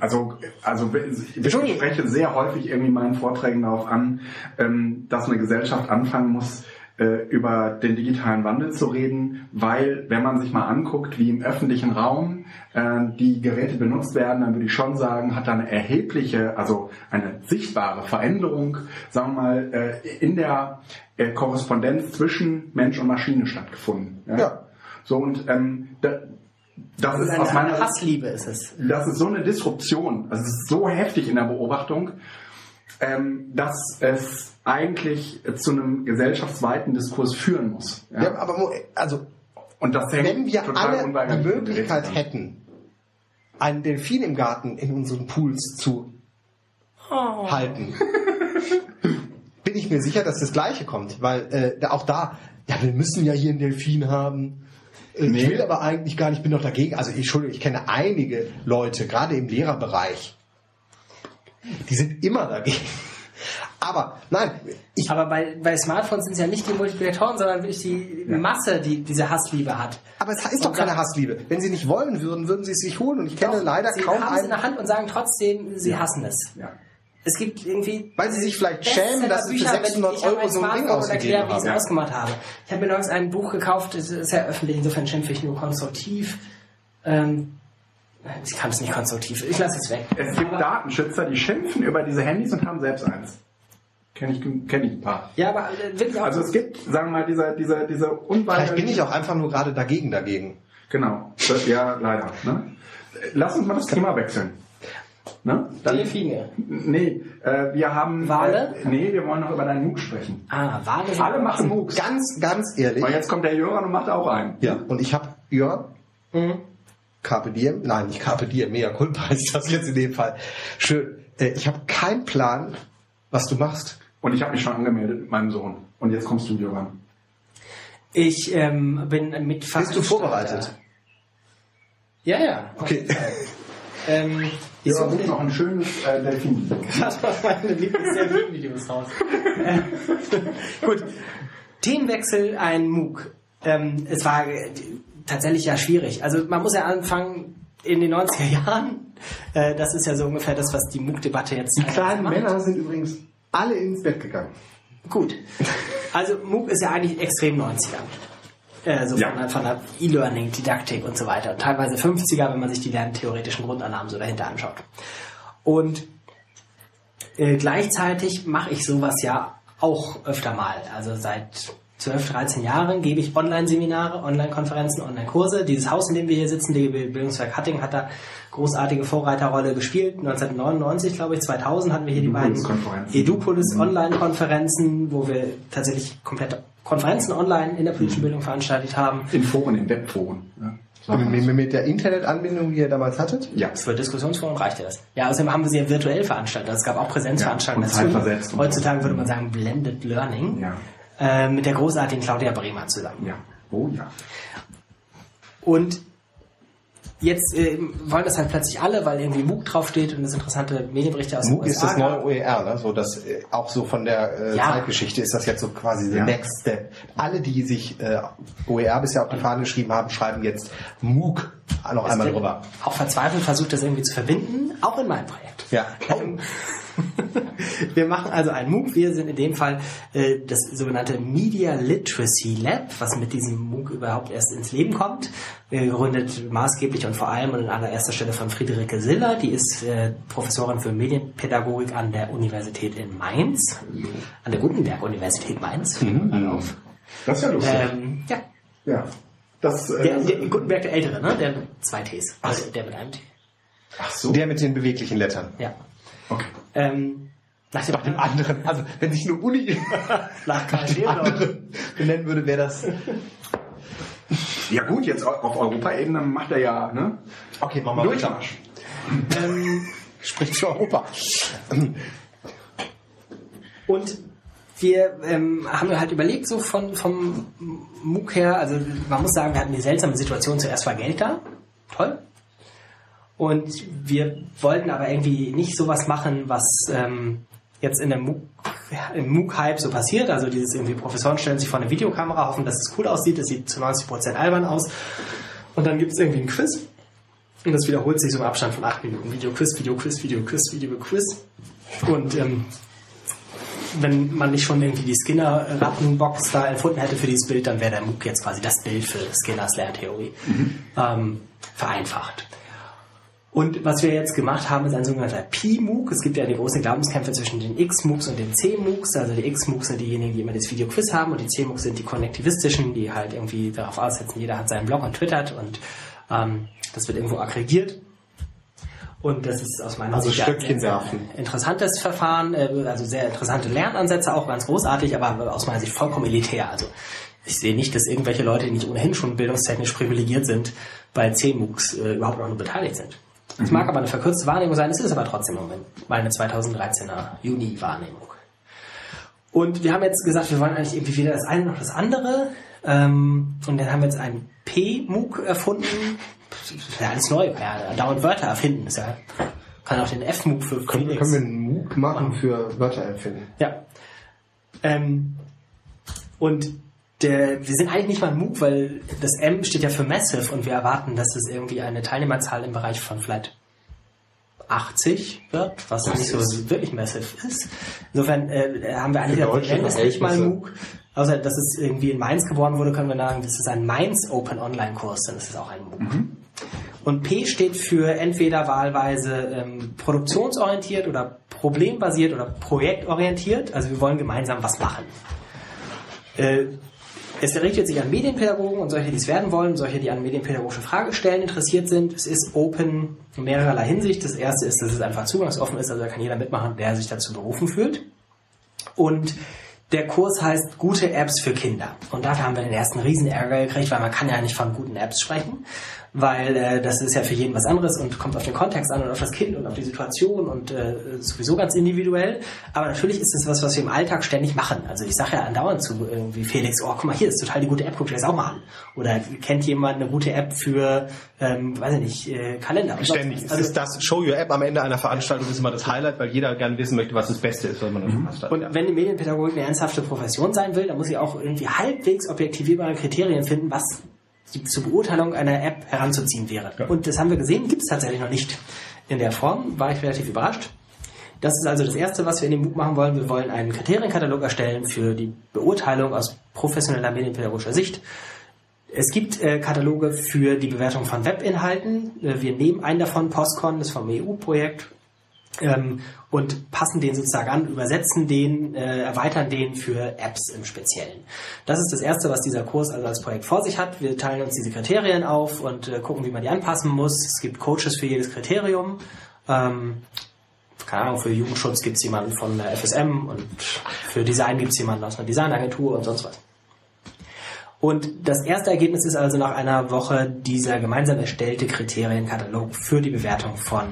Also, also ich spreche sehr häufig irgendwie in meinen Vorträgen darauf an, ähm, dass eine Gesellschaft anfangen muss, äh, über den digitalen Wandel zu reden, weil wenn man sich mal anguckt, wie im öffentlichen Raum äh, die Geräte benutzt werden, dann würde ich schon sagen, hat da eine erhebliche, also eine sichtbare Veränderung, sagen wir mal, äh, in der äh, Korrespondenz zwischen Mensch und Maschine stattgefunden. Ja. So und ähm, da, das, Das ist aus eine, meiner eine Hassliebe ist es. das ist so eine Disruption, also es ist so heftig in der Beobachtung, ähm, dass es eigentlich zu einem gesellschaftsweiten Diskurs führen muss. Ja? Ja, aber also Und das wenn wir alle die Möglichkeit hätten, einen Delfin im Garten in unseren Pools zu Oh. halten, *laughs* bin ich mir sicher, dass das Gleiche kommt, weil äh, auch da, ja, wir müssen ja hier einen Delfin haben. Äh, Ich Nee. will aber eigentlich gar nicht, bin doch dagegen. Also ich, Entschuldigung, ich kenne einige Leute, gerade im Lehrerbereich, die sind immer dagegen. Aber nein, ich, Aber bei, bei Smartphones sind es ja nicht die Multiplikatoren, sondern wirklich die Masse, die diese Hassliebe hat. aber es ist doch Und keine Hassliebe. Wenn sie nicht wollen würden, würden sie es sich holen. Und ich kenne Doch, leider sie kaum haben es in einen, der Hand und sagen trotzdem, sie hassen es. Ja. Es gibt irgendwie... Weil sie sich vielleicht schämen, dass sie für Bestsellerbücher, wenn 600 ich hab Euro ein so ein Ding Smartphone und ausgegeben erkläre, wie ich haben. es ausgemacht habe. Ich habe mir neulich ein Buch gekauft, das ist ja öffentlich, insofern schimpfe ich nur konstruktiv. Ähm, ich kann es nicht konstruktiv, ich lasse es weg. Es gibt Datenschützer, die schimpfen über diese Handys und haben selbst eins. Kenne ich, kenn ich ein paar. Ja, aber äh, wirklich auch... Also es gibt, sagen wir mal, diese, diese, diese Vielleicht unweigerliche... bin ich auch einfach nur gerade dagegen dagegen. Genau. Ja, leider. Ne? Lass uns mal das Thema wechseln. Ne? Dann, Delfine. nee, äh, wir haben... Wale? Äh, nee, wir wollen noch über deinen MOOC sprechen. Ah, Wale sind Alle machen MOOCs. Ganz, ganz ehrlich. Weil jetzt kommt der Jörn und macht auch einen. Ja, und ich habe, Jörn, Mhm. Carpe Diem, nein, nicht Carpe Diem, mega culpa *laughs* ist das jetzt in dem Fall. Schön. Äh, ich habe keinen Plan, was du machst. Und ich habe mich schon angemeldet mit meinem Sohn. Und jetzt kommst du, Jörn. Ich ähm, bin mit Bist du vorbereitet? Ja, ja. Okay. *laughs* Ähm, ich Jörn, suche such noch ein schönes äh, Delfin. gerade auf meine Lieblings-Videos raus. *laughs* Gut. Themenwechsel, ein MOOC. Ähm, es war tatsächlich ja schwierig. Also man muss ja anfangen in den 90er Jahren. Äh, das ist ja so ungefähr das, was die MOOC-Debatte jetzt Die kleinen Männer sind übrigens alle ins Bett gegangen. Gut. Also MOOC ist ja eigentlich extrem 90er. Äh, so Ja. von, der- von der E-Learning, Didaktik und so weiter. Und teilweise 50er, wenn man sich die lerntheoretischen Grundannahmen so dahinter anschaut. Und äh, gleichzeitig mache ich sowas ja auch öfter mal. Also seit 12, 13 Jahren gebe ich Online-Seminare, Online-Konferenzen, Online-Kurse. Dieses Haus, in dem wir hier sitzen, DGB Bildungswerk Hatting, hat da großartige Vorreiterrolle gespielt. 1999, glaube ich, 2000 hatten wir hier die beiden. Edupolis Online-Konferenzen, wo wir tatsächlich komplette Konferenzen online in der politischen Bildung veranstaltet haben. In Foren, in Webforen. Mal Mit, mit, der Internetanbindung, die ihr damals hattet? Ja. Für Diskussionsforen reichte das. Ja, außerdem haben wir sie ja virtuell veranstaltet. Es gab auch Präsenzveranstaltungen Ja, und Heutzutage würde man sagen Blended Learning. Ja. Äh, mit der großartigen Claudia Bremer zusammen. Ja. Oh ja. Und jetzt äh, wollen das halt plötzlich alle, weil irgendwie MOOC draufsteht und es interessante Medienberichte aus MOOC den ist USA das gab. neue OER, ne? so das äh, auch so von der äh, Ja. Zeitgeschichte ist das jetzt so quasi the Ja. next step. Alle, die sich äh, OER bisher auf die Fahne geschrieben haben, schreiben jetzt MOOC noch Es einmal drüber. Auch verzweifelt versucht, das irgendwie zu verbinden, auch in meinem Projekt. Ja. *laughs* Ähm, *laughs* wir machen also ein MOOC. Wir sind in dem Fall äh, das sogenannte Media Literacy Lab, was mit diesem MOOC überhaupt erst ins Leben kommt. Äh, gegründet maßgeblich und vor allem und an allererster Stelle von Friederike Siller. Die ist äh, Professorin für Medienpädagogik an der Universität in Mainz. An der Gutenberg-Universität Mainz. Mhm. Auf. Das ist ja lustig. Ähm, ja. ja. Das, äh, Der, der Gutenberg der Ältere, ne? Der mit zwei Ts. Also der mit einem T. ach so. Der mit den beweglichen Lettern. Ja. Okay. Ähm, nach dem, Nach dem anderen, also wenn sich eine Uni *laughs* nach dem anderen benennen würde, wäre das. Ja gut, jetzt auf Europaebene macht er ja, ne? Okay, machen wir weiter. Durchmarsch. Ähm, *laughs* Spricht für Europa. und wir ähm, haben halt überlegt, so von, vom MOOC her, also man muss sagen, wir hatten die seltsame Situation, zuerst war Geld da, toll. Und wir wollten aber irgendwie nicht sowas machen, was ähm, jetzt in der MOOC, im MOOC-Hype so passiert. Also dieses irgendwie Professoren stellen sich vor eine Videokamera, hoffen, dass es cool aussieht, das sieht zu 90% albern aus. Und dann gibt es irgendwie ein Quiz. Und das wiederholt sich so im Abstand von acht Minuten. Video-Quiz, Video-Quiz, Video-Quiz, Video-Quiz. Und ähm, wenn man nicht schon irgendwie die Skinner-Rattenbox da erfunden hätte für dieses Bild, dann wäre der MOOC jetzt quasi das Bild für Skinners Lerntheorie. Ähm, vereinfacht. Und was wir jetzt gemacht haben, ist ein sogenannter P-MOOC. Es gibt ja die großen Glaubenskämpfe zwischen den X-MOOCs und den C-MOOCs. Also die X-MOOCs sind diejenigen, die immer das Video-Quiz haben und die C-MOOCs sind die konnektivistischen, die halt irgendwie darauf aussetzen, jeder hat seinen Blog und twittert und ähm, das wird irgendwo aggregiert. Und das ist aus meiner Also Sicht ein Stöckchen interessantes Verfahren, äh, also sehr interessante Lernansätze, auch ganz großartig, aber aus meiner Sicht vollkommen elitär. Also ich sehe nicht, dass irgendwelche Leute, die nicht ohnehin schon bildungstechnisch privilegiert sind, bei C-MOOCs äh, überhaupt noch nur beteiligt sind. Es mag aber eine verkürzte Wahrnehmung sein, es ist aber trotzdem im Moment meine 2013er Juni-Wahrnehmung. Und wir haben jetzt gesagt, wir wollen eigentlich irgendwie weder das eine noch das andere. Ähm, und dann haben wir jetzt einen P-MOOC erfunden. Ja alles neu, ja, dauernd Wörter erfinden. Ist ja, kann auch den F-MOOC für Können, können wir einen MOOC machen für Wörter erfinden? Ja. Ähm, und der, wir sind eigentlich nicht mal ein MOOC, weil das M steht ja für Massive und wir erwarten, dass es irgendwie eine Teilnehmerzahl im Bereich von vielleicht 80 wird, was nicht so wirklich massive ist. Insofern äh, haben wir eigentlich gesagt, nennen es nicht mal. MOOC. Außer dass es irgendwie in Mainz geboren wurde, können wir sagen, das ist ein Mainz Open Online Kurs, dann ist es auch ein MOOC. Und P steht für entweder wahlweise ähm, produktionsorientiert oder problembasiert oder projektorientiert. Also wir wollen gemeinsam was machen. Äh, Es richtet sich an Medienpädagogen und solche, die es werden wollen, solche, die an medienpädagogischen Fragestellen interessiert sind. Es ist open in mehrerlei Hinsicht. Das erste ist, dass es einfach zugangsoffen ist, also da kann jeder mitmachen, der sich dazu berufen fühlt. Und der Kurs heißt Gute Apps für Kinder. Und dafür haben wir den ersten Riesenärger gekriegt, weil man kann ja nicht von guten Apps sprechen weil äh, das ist ja für jeden was anderes und kommt auf den Kontext an und auf das Kind und auf die Situation und äh, sowieso ganz individuell. Aber natürlich ist das was, was wir im Alltag ständig machen. Also ich sage ja andauernd zu irgendwie Felix, oh guck mal, hier ist total die gute App, guck dir das auch mal an. Oder kennt jemand eine gute App für, ähm, weiß ich nicht, äh, Kalender? Ständig. Also, ist das Show Your App am Ende einer Veranstaltung ist immer das Highlight, weil jeder gerne wissen möchte, was das Beste ist, was man mhm. hat. Und wenn die Medienpädagogik eine ernsthafte Profession sein will, dann muss sie auch irgendwie halbwegs objektivierbare Kriterien finden, was die, zur Beurteilung einer App heranzuziehen wäre. Ja. Und das haben wir gesehen, gibt es tatsächlich noch nicht in der Form, war ich relativ überrascht. Das ist also das Erste, was wir in dem Buch machen wollen. Wir wollen einen Kriterienkatalog erstellen für die Beurteilung aus professioneller medienpädagogischer Sicht. Es gibt äh, Kataloge für die Bewertung von Webinhalten. Äh, wir nehmen einen davon, Postcon, das vom EU-Projekt, ähm, und passen den sozusagen an, übersetzen den, äh, erweitern den für Apps im Speziellen. Das ist das Erste, was dieser Kurs also als Projekt vor sich hat. Wir teilen uns diese Kriterien auf und äh, gucken, wie man die anpassen muss. Es gibt Coaches für jedes Kriterium. Ähm, keine Ahnung, für Jugendschutz gibt es jemanden von der FSM und für Design gibt es jemanden aus einer Designagentur und sonst was. Und das erste Ergebnis ist also nach einer Woche dieser gemeinsam erstellte Kriterienkatalog für die Bewertung von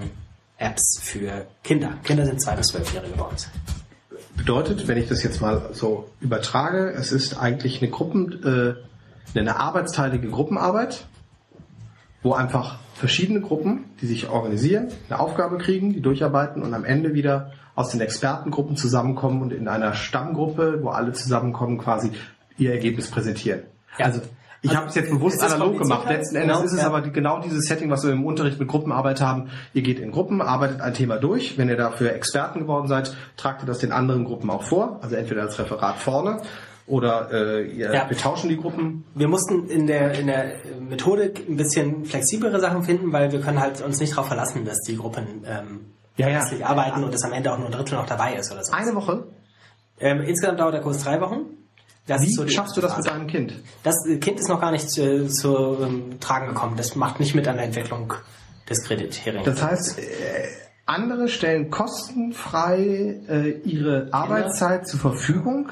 Apps für Kinder. Kinder sind zwei bis zwölfjährige bei uns. Bedeutet, wenn ich das jetzt mal so übertrage, es ist eigentlich eine Gruppen, äh, eine arbeitsteilige Gruppenarbeit, wo einfach verschiedene Gruppen, die sich organisieren, eine Aufgabe kriegen, die durcharbeiten und am Ende wieder aus den Expertengruppen zusammenkommen und in einer Stammgruppe, wo alle zusammenkommen, quasi ihr Ergebnis präsentieren. Ja. Also ich also, habe es jetzt bewusst analog gemacht. Letzten Endes genau, ist es ja. aber die, genau dieses Setting, was wir im Unterricht mit Gruppenarbeit haben. Ihr geht in Gruppen, arbeitet ein Thema durch. Wenn ihr dafür Experten geworden seid, tragt ihr das den anderen Gruppen auch vor. Also entweder als Referat vorne oder äh, ihr, ja. wir tauschen die Gruppen. Wir mussten in der in der Methodik ein bisschen flexiblere Sachen finden, weil wir können halt uns nicht darauf verlassen, dass die Gruppen ähm, ja, ja. arbeiten und dass am Ende auch nur ein Drittel noch dabei ist oder so. Eine Woche? Ähm, insgesamt dauert der Kurs drei Wochen. Das Wie so schaffst du das mit deinem Kind? Das Kind ist noch gar nicht zu, zu ähm, Tragen gekommen. Das macht nicht mit an der Entwicklung des Kriterien. Das heißt, äh, andere stellen kostenfrei äh, ihre Arbeitszeit genau. zur Verfügung,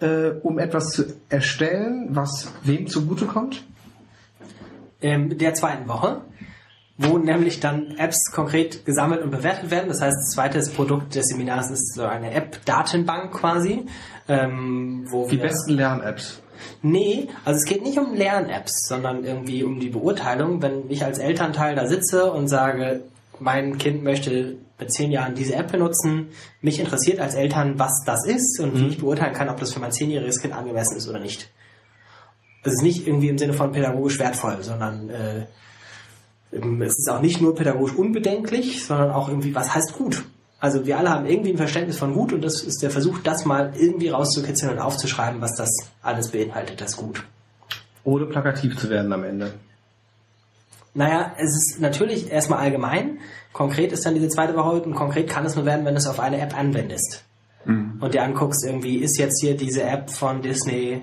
äh, um etwas zu erstellen, was wem zugutekommt? Ähm, der zweiten Woche wo nämlich dann Apps konkret gesammelt und bewertet werden. Das heißt, das zweite Produkt des Seminars ist so eine App-Datenbank quasi. Ähm, wo die besten Lern-Apps. Nee, also es geht nicht um Lern-Apps, sondern irgendwie um die Beurteilung. Wenn ich als Elternteil da sitze und sage, mein Kind möchte mit zehn Jahren diese App benutzen, mich interessiert als Eltern, was das ist und mhm. wie ich beurteilen kann, ob das für mein zehnjähriges Kind angemessen ist oder nicht. Es ist nicht irgendwie im Sinne von pädagogisch wertvoll, sondern äh, es ist auch nicht nur pädagogisch unbedenklich, sondern auch irgendwie, was heißt gut? Also wir alle haben irgendwie ein Verständnis von gut und das ist der Versuch, das mal irgendwie rauszukitzeln und aufzuschreiben, was das alles beinhaltet, das Gut. Ohne plakativ zu werden am Ende. Naja, es ist natürlich erstmal allgemein. Konkret ist dann diese zweite Woche und konkret kann es nur werden, wenn du es auf eine App anwendest. Mhm. Und dir anguckst, irgendwie ist jetzt hier diese App von Disney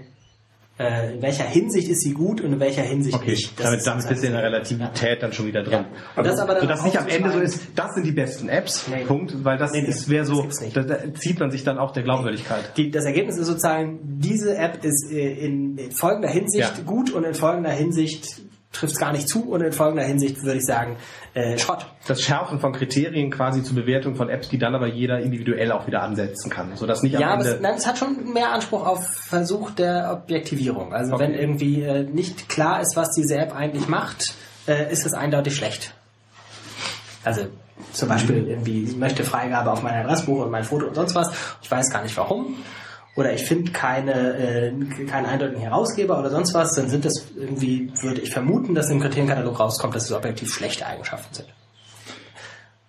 äh, in welcher Hinsicht ist sie gut und in welcher Hinsicht okay. nicht. Das damit damit bist du in der Relativität ja. dann schon wieder drin. Ja. Also, das aber sodass nicht am Ende so ist, das sind die besten Apps, nee. Punkt, weil das nee, ist wäre so, da, da, zieht man sich dann auch der Glaubwürdigkeit. Die, das Ergebnis ist sozusagen, diese App ist äh, in, in folgender Hinsicht ja. gut und in folgender Hinsicht trifft es gar nicht zu und in folgender Hinsicht würde ich sagen, äh, Schrott. Das Schärfen von Kriterien quasi zur Bewertung von Apps, die dann aber jeder individuell auch wieder ansetzen kann, sodass nicht ja, am Ende... Ja, es hat schon mehr Anspruch auf Versuch der Objektivierung. Also okay. wenn irgendwie äh, nicht klar ist, was diese App eigentlich macht, äh, ist es eindeutig schlecht. Also zum Beispiel irgendwie, ich möchte Freigabe auf mein Adressbuch und mein Foto und sonst was. Ich weiß gar nicht warum oder ich finde keine, äh, keinen eindeutigen Herausgeber oder sonst was, dann sind das irgendwie, würde ich vermuten, dass im Kriterienkatalog rauskommt, dass es objektiv schlechte Eigenschaften sind.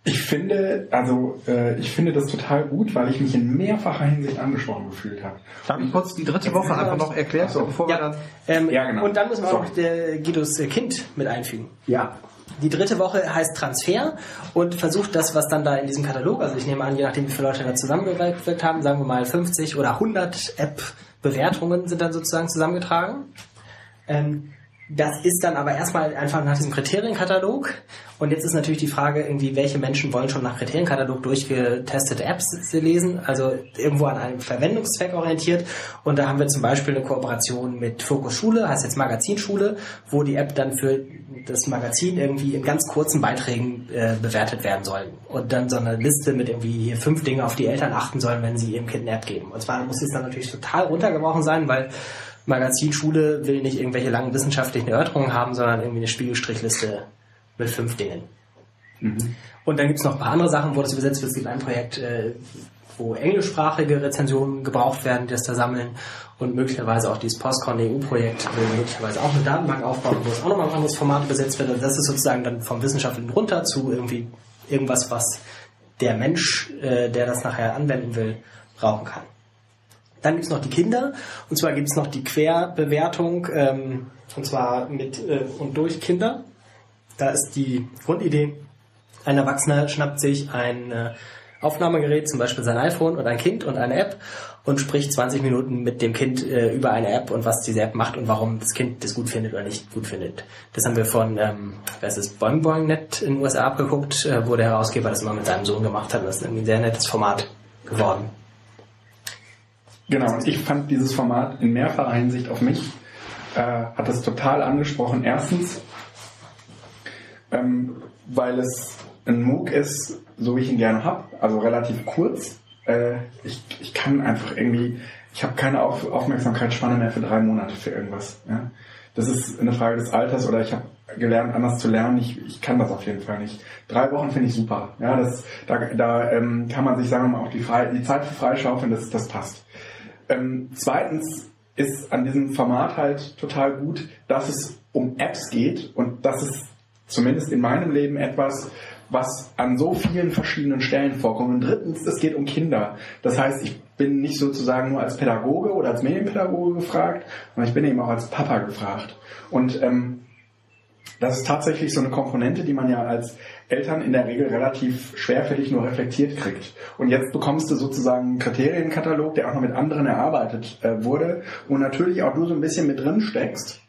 Ich finde, also äh, ich finde das total gut, weil ich mich in mehrfacher Hinsicht angesprochen gefühlt habe. Darf ich kurz die dritte Woche einfach noch erklären, so, bevor ja, wir dann... Ähm, ja, genau. Und dann müssen wir auch noch der Guidos Kind mit einfügen. Ja, die dritte Woche heißt Transfer und versucht das, was dann da in diesem Katalog, also ich nehme an, je nachdem wie viele Leute da zusammengewirkt haben, sagen wir mal 50 oder 100 App Bewertungen sind dann sozusagen zusammengetragen. Ähm, das ist dann aber erstmal einfach nach diesem Kriterienkatalog. Und jetzt ist natürlich die Frage, irgendwie, welche Menschen wollen schon nach Kriterienkatalog durchgetestete Apps lesen, also irgendwo an einem Verwendungszweck orientiert. Und da haben wir zum Beispiel eine Kooperation mit Fokus Schule, heißt jetzt Magazinschule, wo die App dann für das Magazin irgendwie in ganz kurzen Beiträgen äh, bewertet werden soll. Und dann so eine Liste mit irgendwie hier fünf Dinge, auf die Eltern achten sollen, wenn sie ihrem Kind eine App geben. Und zwar muss es dann natürlich total runtergebrochen sein, weil Magazinschule will nicht irgendwelche langen wissenschaftlichen Erörterungen haben, sondern irgendwie eine Spiegelstrichliste mit fünf Dingen. Mhm. Und dann gibt es noch ein paar andere Sachen, wo das übersetzt wird. Es gibt ein Projekt, äh, wo englischsprachige Rezensionen gebraucht werden, die das da sammeln. Und möglicherweise auch dieses Postcon EU-Projekt will möglicherweise auch eine Datenbank aufbauen, wo es auch nochmal ein anderes Format übersetzt wird. Also das ist sozusagen dann vom Wissenschaftlichen runter zu irgendwie irgendwas, was der Mensch, äh, der das nachher anwenden will, brauchen kann. Dann gibt es noch die Kinder, und zwar gibt es noch die Querbewertung, ähm, und zwar mit äh, und durch Kinder. Da ist die Grundidee, ein Erwachsener schnappt sich ein äh, Aufnahmegerät, zum Beispiel sein iPhone und ein Kind und eine App und spricht 20 Minuten mit dem Kind äh, über eine App und was diese App macht und warum das Kind das gut findet oder nicht gut findet. Das haben wir von, ähm, was ist Boing Boing Net in den USA abgeguckt, äh, wo der Herausgeber das immer mit seinem Sohn gemacht hat. Das ist irgendwie ein sehr nettes Format geworden. Genau, und ich fand dieses Format in mehrfacher Hinsicht auf mich, äh, hat das total angesprochen. Erstens, ähm, weil es ein MOOC ist, so wie ich ihn gerne habe, also relativ kurz. Äh, ich, ich kann einfach irgendwie, ich habe keine Auf Aufmerksamkeitsspanne mehr für drei Monate für irgendwas. Ja? Das ist eine Frage des Alters oder ich habe gelernt, anders zu lernen. Ich, ich kann das auf jeden Fall nicht. Drei Wochen finde ich super. Ja, das, da da ähm, kann man sich, sagen wir mal, auch die, Frei die Zeit für freischaufeln, das, das passt. Ähm, zweitens ist an diesem Format halt total gut, dass es um Apps geht und das ist zumindest in meinem Leben etwas, was an so vielen verschiedenen Stellen vorkommt. Und drittens, es geht um Kinder. Das heißt, ich bin nicht sozusagen nur als Pädagoge oder als Medienpädagoge gefragt, sondern ich bin eben auch als Papa gefragt. Und ähm, das ist tatsächlich so eine Komponente, die man ja als Eltern in der Regel relativ schwerfällig nur reflektiert kriegt. Und jetzt bekommst du sozusagen einen Kriterienkatalog, der auch noch mit anderen erarbeitet äh, wurde, wo natürlich auch du so ein bisschen mit drin steckst.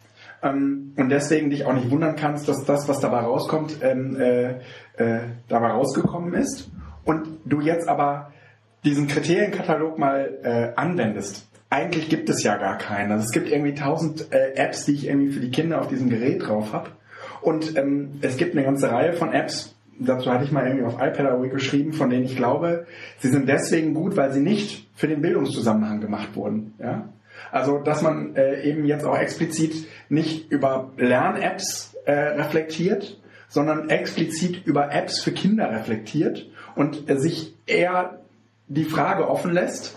Ähm, und deswegen dich auch nicht wundern kannst, dass das, was dabei rauskommt, ähm, äh, äh, dabei rausgekommen ist. Und du jetzt aber diesen Kriterienkatalog mal anwendest. Eigentlich gibt es ja gar keinen. Also es gibt irgendwie tausend äh, Apps, die ich irgendwie für die Kinder auf diesem Gerät drauf habe. Und ähm, es gibt eine ganze Reihe von Apps, dazu hatte ich mal irgendwie auf iPad geschrieben, von denen ich glaube, sie sind deswegen gut, weil sie nicht für den Bildungszusammenhang gemacht wurden. Ja? Also, dass man äh, eben jetzt auch explizit nicht über Lern-Apps äh, reflektiert, sondern explizit über Apps für Kinder reflektiert und äh, sich eher die Frage offen lässt,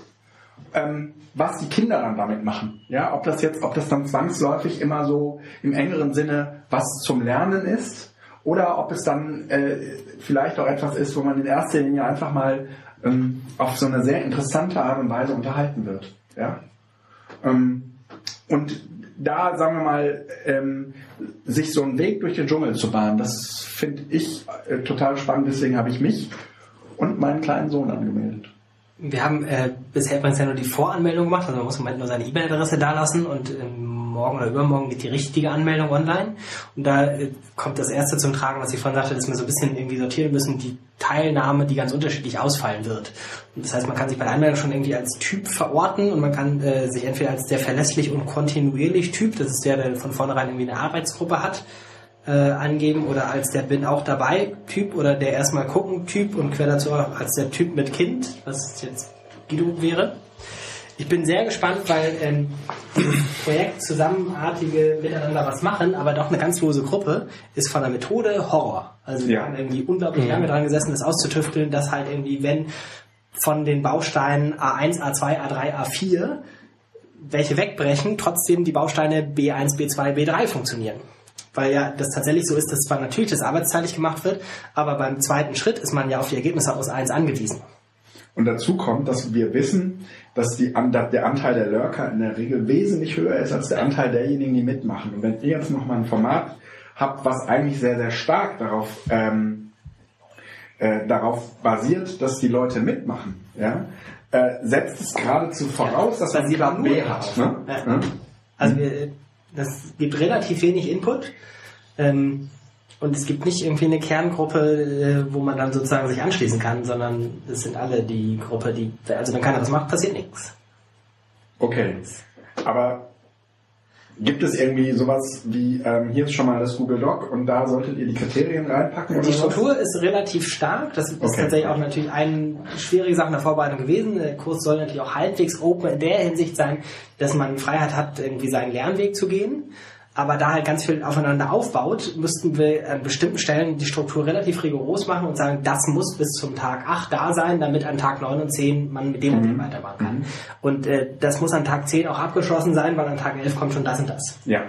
ähm, was die Kinder dann damit machen. Ja, ob das jetzt, ob das dann zwangsläufig immer so im engeren Sinne was zum Lernen ist oder ob es dann äh, vielleicht auch etwas ist, wo man in erster Linie einfach mal ähm, auf so eine sehr interessante Art und Weise unterhalten wird. Ja? Ähm, und da, sagen wir mal, ähm, sich so einen Weg durch den Dschungel zu bahnen, das finde ich äh, total spannend. Deswegen habe ich mich und meinen kleinen Sohn angemeldet. Wir haben äh, bisher übrigens ja nur die Voranmeldung gemacht, also man muss im Moment nur seine E-Mail-Adresse dalassen und ähm, morgen oder übermorgen geht die richtige Anmeldung online. Und da äh, kommt das erste zum Tragen, was ich vorhin sagte, dass wir so ein bisschen irgendwie sortieren müssen, die Teilnahme, die ganz unterschiedlich ausfallen wird. Und das heißt, man kann sich bei der Anmeldung schon irgendwie als Typ verorten und man kann äh, sich entweder als der verlässlich und kontinuierlich Typ, das ist der, der von vornherein irgendwie eine Arbeitsgruppe hat, äh, angeben oder als der bin auch dabei Typ oder der erstmal gucken Typ und quer dazu auch als der Typ mit Kind, was jetzt Guido wäre. Ich bin sehr gespannt, weil ähm, dieses Projekt Zusammenartige miteinander was machen, aber doch eine ganz lose Gruppe, ist von der Methode Horror. Also wir ja. haben irgendwie unglaublich lange dran gesessen, das auszutüfteln, dass halt irgendwie, wenn von den Bausteinen A1, A2, A3, A4 welche wegbrechen, trotzdem die Bausteine B1, B2, B3 funktionieren weil ja das tatsächlich so ist, dass zwar natürlich das arbeitsteilig gemacht wird, aber beim zweiten Schritt ist man ja auf die Ergebnisse aus 1 angewiesen. Und dazu kommt, dass wir wissen, dass die, der Anteil der Lurker in der Regel wesentlich höher ist als der Anteil derjenigen, die mitmachen. Und wenn ihr jetzt nochmal ein Format habt, was eigentlich sehr, sehr stark darauf, ähm, äh, darauf basiert, dass die Leute mitmachen, ja, äh, setzt es geradezu voraus, dass man einen Plan B hat. Ne? Ja. Also wir, das gibt relativ wenig Input. Ähm, und es gibt nicht irgendwie eine Kerngruppe, äh, wo man dann sozusagen sich anschließen kann, sondern es sind alle die Gruppe, die, also wenn keiner was macht, passiert nichts. Okay. Aber gibt es irgendwie sowas wie, ähm, hier ist schon mal das Google Doc und da solltet ihr die Kriterien reinpacken? Die was? Struktur ist relativ stark. Das ist Okay. tatsächlich auch natürlich eine schwierige Sache in der Vorbereitung gewesen. Der Kurs soll natürlich auch halbwegs open in der Hinsicht sein, dass man Freiheit hat, irgendwie seinen Lernweg zu gehen. Aber da halt ganz viel aufeinander aufbaut, müssten wir an bestimmten Stellen die Struktur relativ rigoros machen und sagen, das muss bis zum Tag 8 da sein, damit an Tag 9 und 10 man mit dem und dem weitermachen kann. Und äh, das muss an Tag 10 auch abgeschlossen sein, weil an Tag 11 kommt schon das und das. Ja.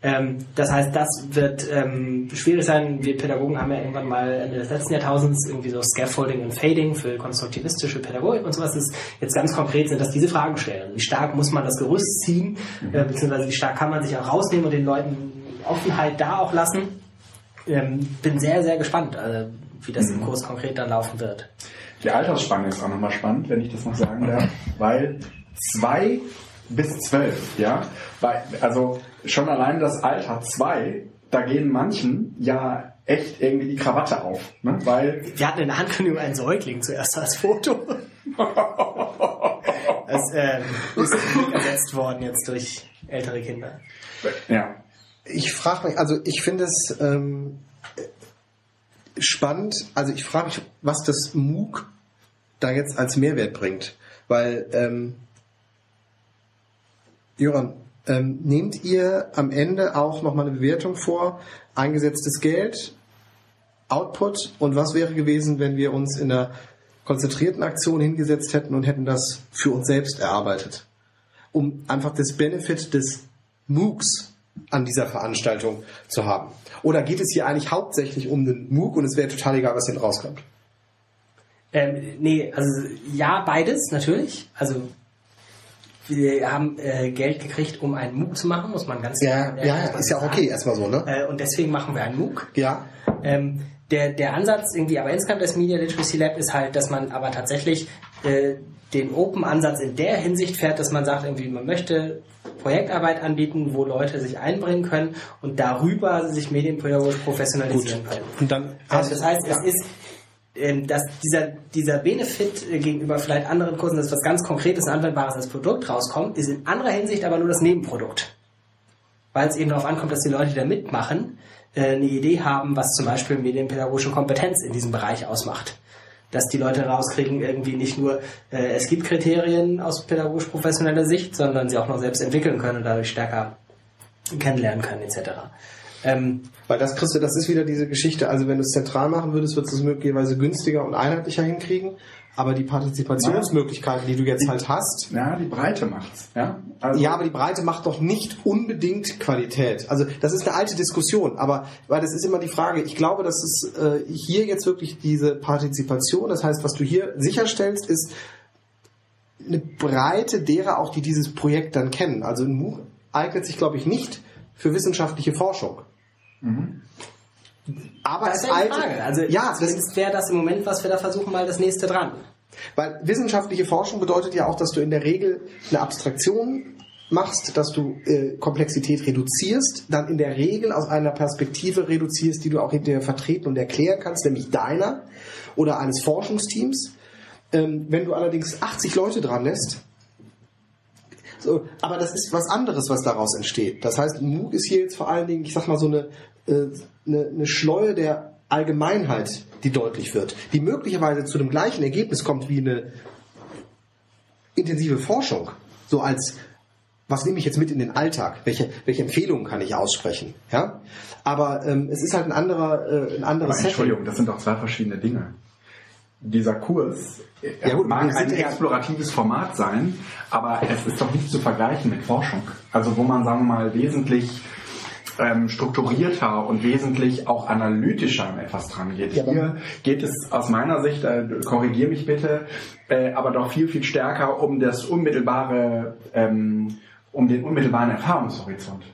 Ähm, das heißt, das wird ähm, schwierig sein. Wir Pädagogen haben ja irgendwann mal Ende des letzten Jahrtausends irgendwie so Scaffolding und Fading für konstruktivistische Pädagogik und sowas. Ist jetzt ganz konkret sind das diese Fragen stellen. Wie stark muss man das Gerüst ziehen, äh, beziehungsweise wie stark kann man sich auch rausnehmen und den Leuten Offenheit da auch lassen. Ähm, bin sehr, sehr gespannt, äh, wie das im Kurs konkret dann laufen wird. Die Altersspanne ist auch nochmal spannend, wenn ich das noch sagen darf, weil zwei bis zwölf, ja, weil, also schon allein das Alter zwei, da gehen manchen ja echt irgendwie die Krawatte auf, ne? weil Wir hatten in der Ankündigung einen Säugling zuerst als Foto. *laughs* Das ähm, ist ersetzt worden jetzt durch ältere Kinder. ja, Ich frage mich, also ich finde es ähm, spannend, also ich frage mich, was das MOOC da jetzt als Mehrwert bringt. Weil, ähm, Joran, ähm, nehmt ihr am Ende auch nochmal eine Bewertung vor, eingesetztes Geld, Output und was wäre gewesen, wenn wir uns in einer konzentrierten Aktion hingesetzt hätten und hätten das für uns selbst erarbeitet? um einfach das Benefit des MOOCs an dieser Veranstaltung zu haben? Oder geht es hier eigentlich hauptsächlich um den MOOC und es wäre total egal, was hinten rauskommt? Ähm, nee, also ja, beides natürlich. Also wir haben äh, Geld gekriegt, um einen MOOC zu machen, muss man ganz Ja, äh, ja, ist ja auch okay, erstmal so, ne? Äh, und deswegen machen wir einen MOOC. Ja. Ähm, der, der Ansatz irgendwie, aber insgesamt des Media Literacy Lab ist halt, dass man aber tatsächlich äh, den Open-Ansatz in der Hinsicht fährt, dass man sagt, irgendwie, man möchte Projektarbeit anbieten, wo Leute sich einbringen können und darüber sich medienpädagogisch professionalisieren können. Und dann Also das heißt, es ist dass dieser, dieser Benefit äh, gegenüber vielleicht anderen Kursen, dass was ganz Konkretes, Anwendbares als Produkt rauskommt, ist in anderer Hinsicht aber nur das Nebenprodukt. Weil es eben darauf ankommt, dass die Leute, die da mitmachen, äh, eine Idee haben, was zum Beispiel medienpädagogische Kompetenz in diesem Bereich ausmacht. Dass die Leute rauskriegen, irgendwie nicht nur, äh, es gibt Kriterien aus pädagogisch professioneller Sicht, sondern sie auch noch selbst entwickeln können und dadurch stärker kennenlernen können, etc. Ähm, Weil das kriegst du, das ist wieder diese Geschichte. Also wenn du es zentral machen würdest, würdest du es möglicherweise günstiger und einheitlicher hinkriegen. Aber die Partizipationsmöglichkeiten, die du jetzt halt hast, ja, die Breite macht's, ja. Also, ja, aber die Breite macht doch nicht unbedingt Qualität. Also das ist eine alte Diskussion, aber weil das ist immer die Frage. Ich glaube, dass es äh, hier jetzt wirklich diese Partizipation, das heißt, was du hier sicherstellst, ist eine Breite derer auch, die dieses Projekt dann kennen. Also ein MOOC eignet sich, glaube ich, nicht für wissenschaftliche Forschung. Aber das es ist eignet, Frage. Also ja, das wäre das im Moment, was wir da versuchen, mal das nächste dran. Weil wissenschaftliche Forschung bedeutet ja auch, dass du in der Regel eine Abstraktion machst, dass du äh, Komplexität reduzierst, dann in der Regel aus einer Perspektive reduzierst, die du auch hinterher vertreten und erklären kannst, nämlich deiner oder eines Forschungsteams. Ähm, wenn du allerdings 80 Leute dran lässt, so, aber das ist was anderes, was daraus entsteht. Das heißt, MOOC ist hier jetzt vor allen Dingen, ich sag mal, so eine, äh, eine, eine Schleue der Allgemeinheit, die deutlich wird, die möglicherweise zu dem gleichen Ergebnis kommt wie eine intensive Forschung. So als, was nehme ich jetzt mit in den Alltag? Welche, welche Empfehlungen kann ich aussprechen? Ja? Aber ähm, es ist halt ein anderer, äh, ein anderes aber Setting. Entschuldigung, das sind doch zwei verschiedene Dinge. Dieser Kurs Ja gut, mag ein exploratives Format sein, aber es ist doch nicht zu vergleichen mit Forschung. Also wo man, sagen wir mal, wesentlich ähm, strukturierter und wesentlich auch analytischer an etwas dran geht. Ja, Hier geht es aus meiner Sicht, äh, korrigier mich bitte, äh, aber doch viel, viel stärker um das unmittelbare, ähm, um den unmittelbaren Erfahrungshorizont.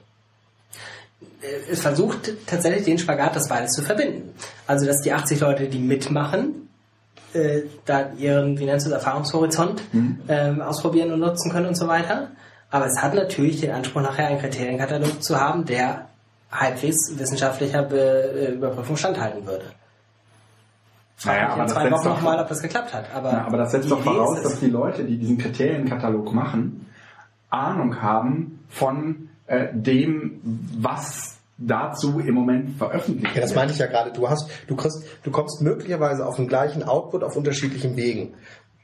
Es versucht tatsächlich den Spagat, das beides zu verbinden. Also, dass die 80 Leute, die mitmachen, äh, da ihren, du das, Erfahrungshorizont ähm, ausprobieren und nutzen können und so weiter. Aber es hat natürlich den Anspruch, nachher einen Kriterienkatalog zu haben, der halbwegs wissenschaftlicher Be äh, Überprüfung standhalten würde. Frag Naja, aber das zwei setzt Wochen doch- nochmal, ob das geklappt hat. Aber, Ja, aber das setzt doch voraus, dass die Leute, die diesen Kriterienkatalog machen, Ahnung haben von äh, dem, was dazu im Moment veröffentlicht Ja, das meinte ich ja gerade. Du hast, du kriegst, du kommst möglicherweise auf den gleichen Output auf unterschiedlichen Wegen.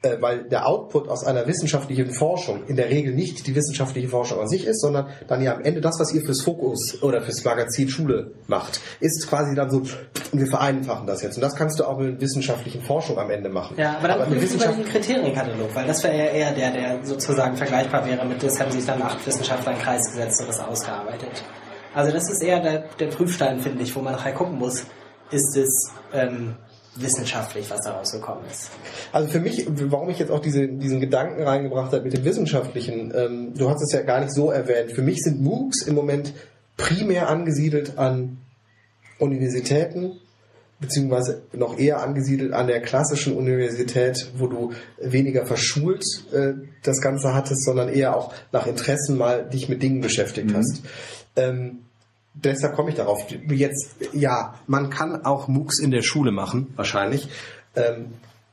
Äh, weil der Output aus einer wissenschaftlichen Forschung in der Regel nicht die wissenschaftliche Forschung an sich ist, sondern dann ja am Ende das, was ihr fürs Fokus oder fürs Magazin Schule macht, ist quasi dann so, und wir vereinfachen das jetzt. Und das kannst du auch mit wissenschaftlichen Forschung am Ende machen. Ja, aber dann wir Wissenschaft den Kriterienkatalog, weil das wäre ja eher der, der sozusagen vergleichbar wäre mit, das haben sich dann acht Wissenschaftler in den Kreis gesetzt und das ausgearbeitet. Also das ist eher der, der Prüfstein, finde ich, wo man nachher gucken muss, ist es ähm, wissenschaftlich, was da rausgekommen ist. Also für mich, warum ich jetzt auch diese, diesen Gedanken reingebracht habe mit dem Wissenschaftlichen, ähm, du hast es ja gar nicht so erwähnt. Für mich sind MOOCs im Moment primär angesiedelt an Universitäten, beziehungsweise noch eher angesiedelt an der klassischen Universität, wo du weniger verschult äh, das Ganze hattest, sondern eher auch nach Interessen mal dich mit Dingen beschäftigt hast. Ähm, deshalb komme ich darauf. Jetzt, ja, man kann auch MOOCs in der Schule machen, wahrscheinlich. Ähm,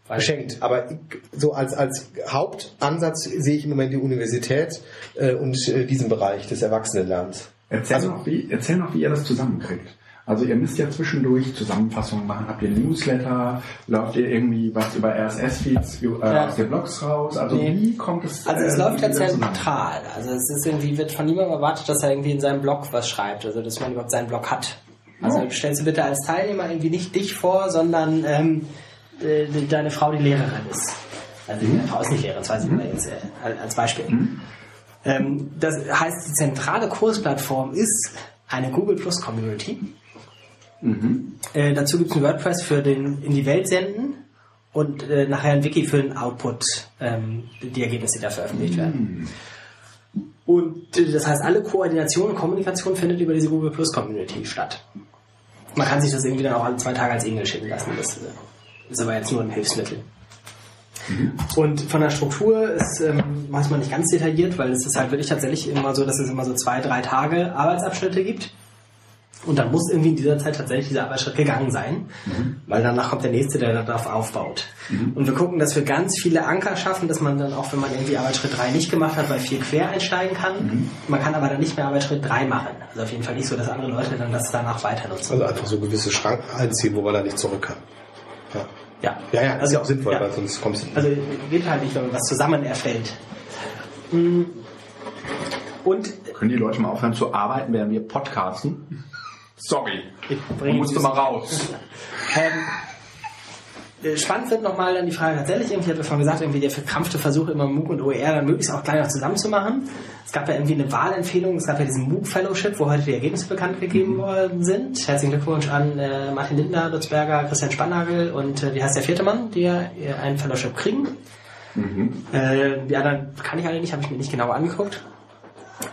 geschenkt. Aber ich, so als, als Hauptansatz sehe ich im Moment die Universität äh, und äh, diesen Bereich des Erwachsenenlernens. Erzähl, Also- noch, wie, erzähl noch, wie ihr das zusammenkriegt. Also ihr müsst ja zwischendurch Zusammenfassungen machen. Habt ihr Newsletter? Läuft ihr irgendwie was über RSS-Feeds äh, Ja. aus den Blogs raus? Also Nee. wie kommt es Also es äh, läuft ja zentral. Also es ist irgendwie, wird von niemandem erwartet, dass er irgendwie in seinem Blog was schreibt, also dass man überhaupt seinen Blog hat. Also Oh. stellst du bitte als Teilnehmer irgendwie nicht dich vor, sondern ähm, äh, deine Frau die Lehrerin ist. Also Mhm. die Frau ist nicht Lehrerin, das weiß ich mal jetzt äh, als Beispiel. Ähm, das heißt, die zentrale Kursplattform ist eine Google Plus Community. Äh, dazu gibt es ein WordPress für den in die Welt senden und äh, nachher ein Wiki für den Output, ähm, die Ergebnisse, die da veröffentlicht werden. Und äh, das heißt, alle Koordination und Kommunikation findet über diese Google Plus Community statt. Man kann sich das irgendwie dann auch alle zwei Tage als E-Mail schicken lassen. Das äh, ist aber jetzt nur ein Hilfsmittel. Und von der Struktur ist ähm, manchmal nicht ganz detailliert, weil es ist halt wirklich tatsächlich immer so, dass es immer so zwei, drei Tage Arbeitsabschnitte gibt. Und dann muss irgendwie in dieser Zeit tatsächlich dieser Arbeitsschritt gegangen sein, weil danach kommt der nächste, der darauf aufbaut. Und wir gucken, dass wir ganz viele Anker schaffen, dass man dann auch, wenn man irgendwie Arbeitsschritt 3 nicht gemacht hat, bei 4 quer einsteigen kann. Man kann aber dann nicht mehr Arbeitsschritt 3 machen. Also auf jeden Fall nicht so, dass andere Leute dann das danach weiter nutzen. Also einfach so gewisse Schranken einziehen, wo man da nicht zurück kann. Ja, Ja, ja, ja ist ja auch sinnvoll, ja. weil sonst kommst du Also geht halt nicht, wenn man was zusammen erstellt. Mm. Und Können die Leute mal aufhören zu arbeiten, während wir podcasten? Sorry, ich du bringe musst du mal raus. *laughs* Ähm, äh, spannend wird nochmal dann die Frage tatsächlich, irgendwie hat vorhin gesagt, irgendwie der verkrampfte Versuch, immer MOOC und OER dann möglichst auch gleich noch zusammenzumachen. Es gab ja irgendwie eine Wahlempfehlung, es gab ja diesen MOOC-Fellowship, wo heute die Ergebnisse bekannt gegeben worden sind. Herzlichen Glückwunsch an äh, Martin Lindner, Lutz Berger, Christian Spannagel und äh, wie heißt der vierte Mann, die ja äh, einen Fellowship kriegen. Äh, die anderen kann ich alle nicht, habe ich mir nicht genau angeguckt.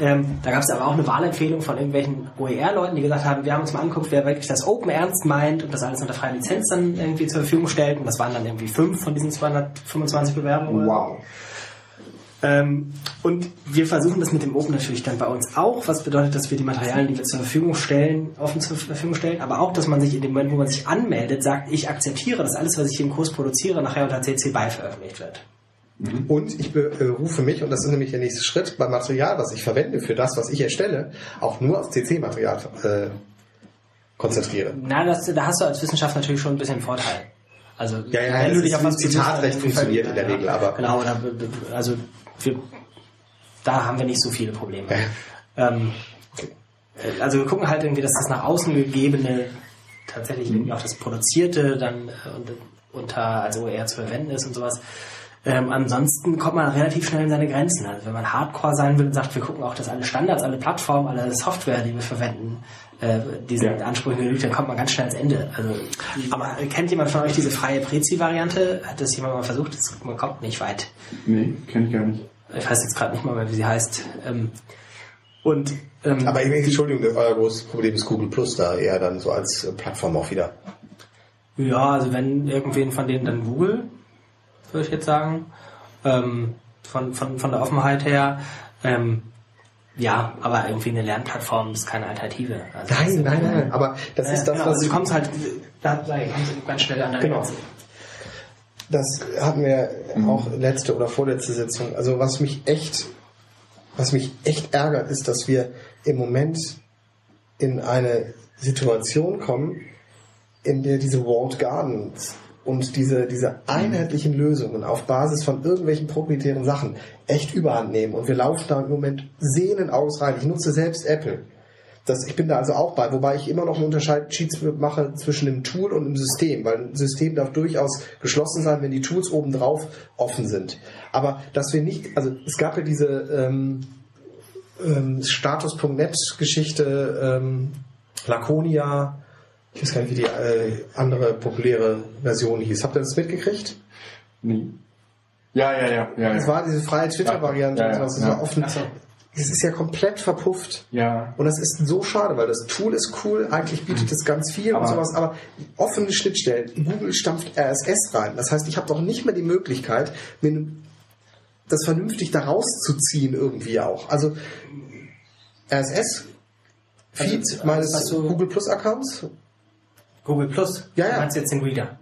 Ähm, da gab es aber auch eine Wahlempfehlung von irgendwelchen OER-Leuten, die gesagt haben, wir haben uns mal angeguckt, wer wirklich das Open ernst meint und das alles unter freier Lizenz dann irgendwie zur Verfügung stellt. Und das waren dann irgendwie fünf von diesen 225 Bewerbungen. Wow. Ähm, und wir versuchen das mit dem Open natürlich dann bei uns auch, was bedeutet, dass wir die Materialien, die wir zur Verfügung stellen, offen zur Verfügung stellen, aber auch, dass man sich in dem Moment, wo man sich anmeldet, sagt, ich akzeptiere, dass alles, was ich im Kurs produziere, nachher unter CC BY veröffentlicht wird. Und ich berufe mich, und das ist nämlich der nächste Schritt, beim Material, was ich verwende für das, was ich erstelle, auch nur auf CC-Material äh, konzentriere. Na, das, da hast du als Wissenschaftler natürlich schon ein bisschen Vorteil. Also, Ja, ja, wenn das du dich auf was Zitatrecht funktioniert in der Regel, aber- Genau, da, also, wir, da haben wir nicht so viele Probleme. Ähm, äh, also, wir gucken halt irgendwie, dass das nach außen gegebene, tatsächlich irgendwie auch das Produzierte dann äh, unter, also OER zu verwenden ist und sowas. Ähm, ansonsten kommt man relativ schnell in seine Grenzen. Also wenn man Hardcore sein will und sagt, wir gucken auch, dass alle Standards, alle Plattformen, alle Software, die wir verwenden, äh, diesen Ja. Ansprüchen genügt, dann kommt man ganz schnell ans Ende. Also, aber kennt jemand von euch diese freie Prezi-Variante? Hat das jemand mal versucht? Das, man kommt nicht weit. Nee, kenne ich gar nicht. Ich weiß jetzt gerade nicht mal mehr, wie sie heißt. Ähm, und ähm, Aber Entschuldigung, euer großes Problem ist Google Plus da eher dann so als Plattform auch wieder. ja, also wenn irgendwen von denen dann Google, würde ich jetzt sagen. Ähm, von, von, von der Offenheit her. Ähm, ja, aber irgendwie eine Lernplattform ist keine Alternative. Also Nein, das- nein, nein, aber das ist das, genau, was also du kommst halt, da da kommst du ganz schnell an deine Genau. Grenze. Das hatten wir auch letzte oder vorletzte Sitzung. Also was mich echt, was mich echt ärgert, ist, dass wir im Moment in eine Situation kommen, in der diese Walled Gardens und diese, diese einheitlichen Lösungen auf Basis von irgendwelchen proprietären Sachen echt überhand nehmen. Und wir laufen da im Moment sehnen rein. Ich nutze selbst Apple. Das, ich bin da also auch bei, wobei ich immer noch einen Unterschied mache zwischen dem Tool und dem System, weil ein System darf durchaus geschlossen sein, wenn die Tools obendrauf offen sind. Aber dass wir nicht, also es gab ja diese ähm, ähm, Status.net-Geschichte, ähm, Laconia, ich weiß gar nicht, wie die äh, andere populäre Version hieß. Habt ihr das mitgekriegt? Nie. Ja, ja, ja, ja. Das ja. war diese freie Twitter-Variante Ja, ja, und sowas. Das ja. war offen. So. Das ist ja komplett verpufft. ja. Und das ist so schade, weil das Tool ist cool, eigentlich bietet es ganz viel und Aber- sowas, aber offene Schnittstellen, Google stampft RSS rein. Das heißt, ich habe doch nicht mehr die Möglichkeit, mir das vernünftig da rauszuziehen irgendwie auch. Also RSS, Feed Also, meines du- Google Plus Accounts, Google Plus. Ja, ja. Du meinst jetzt den Reader.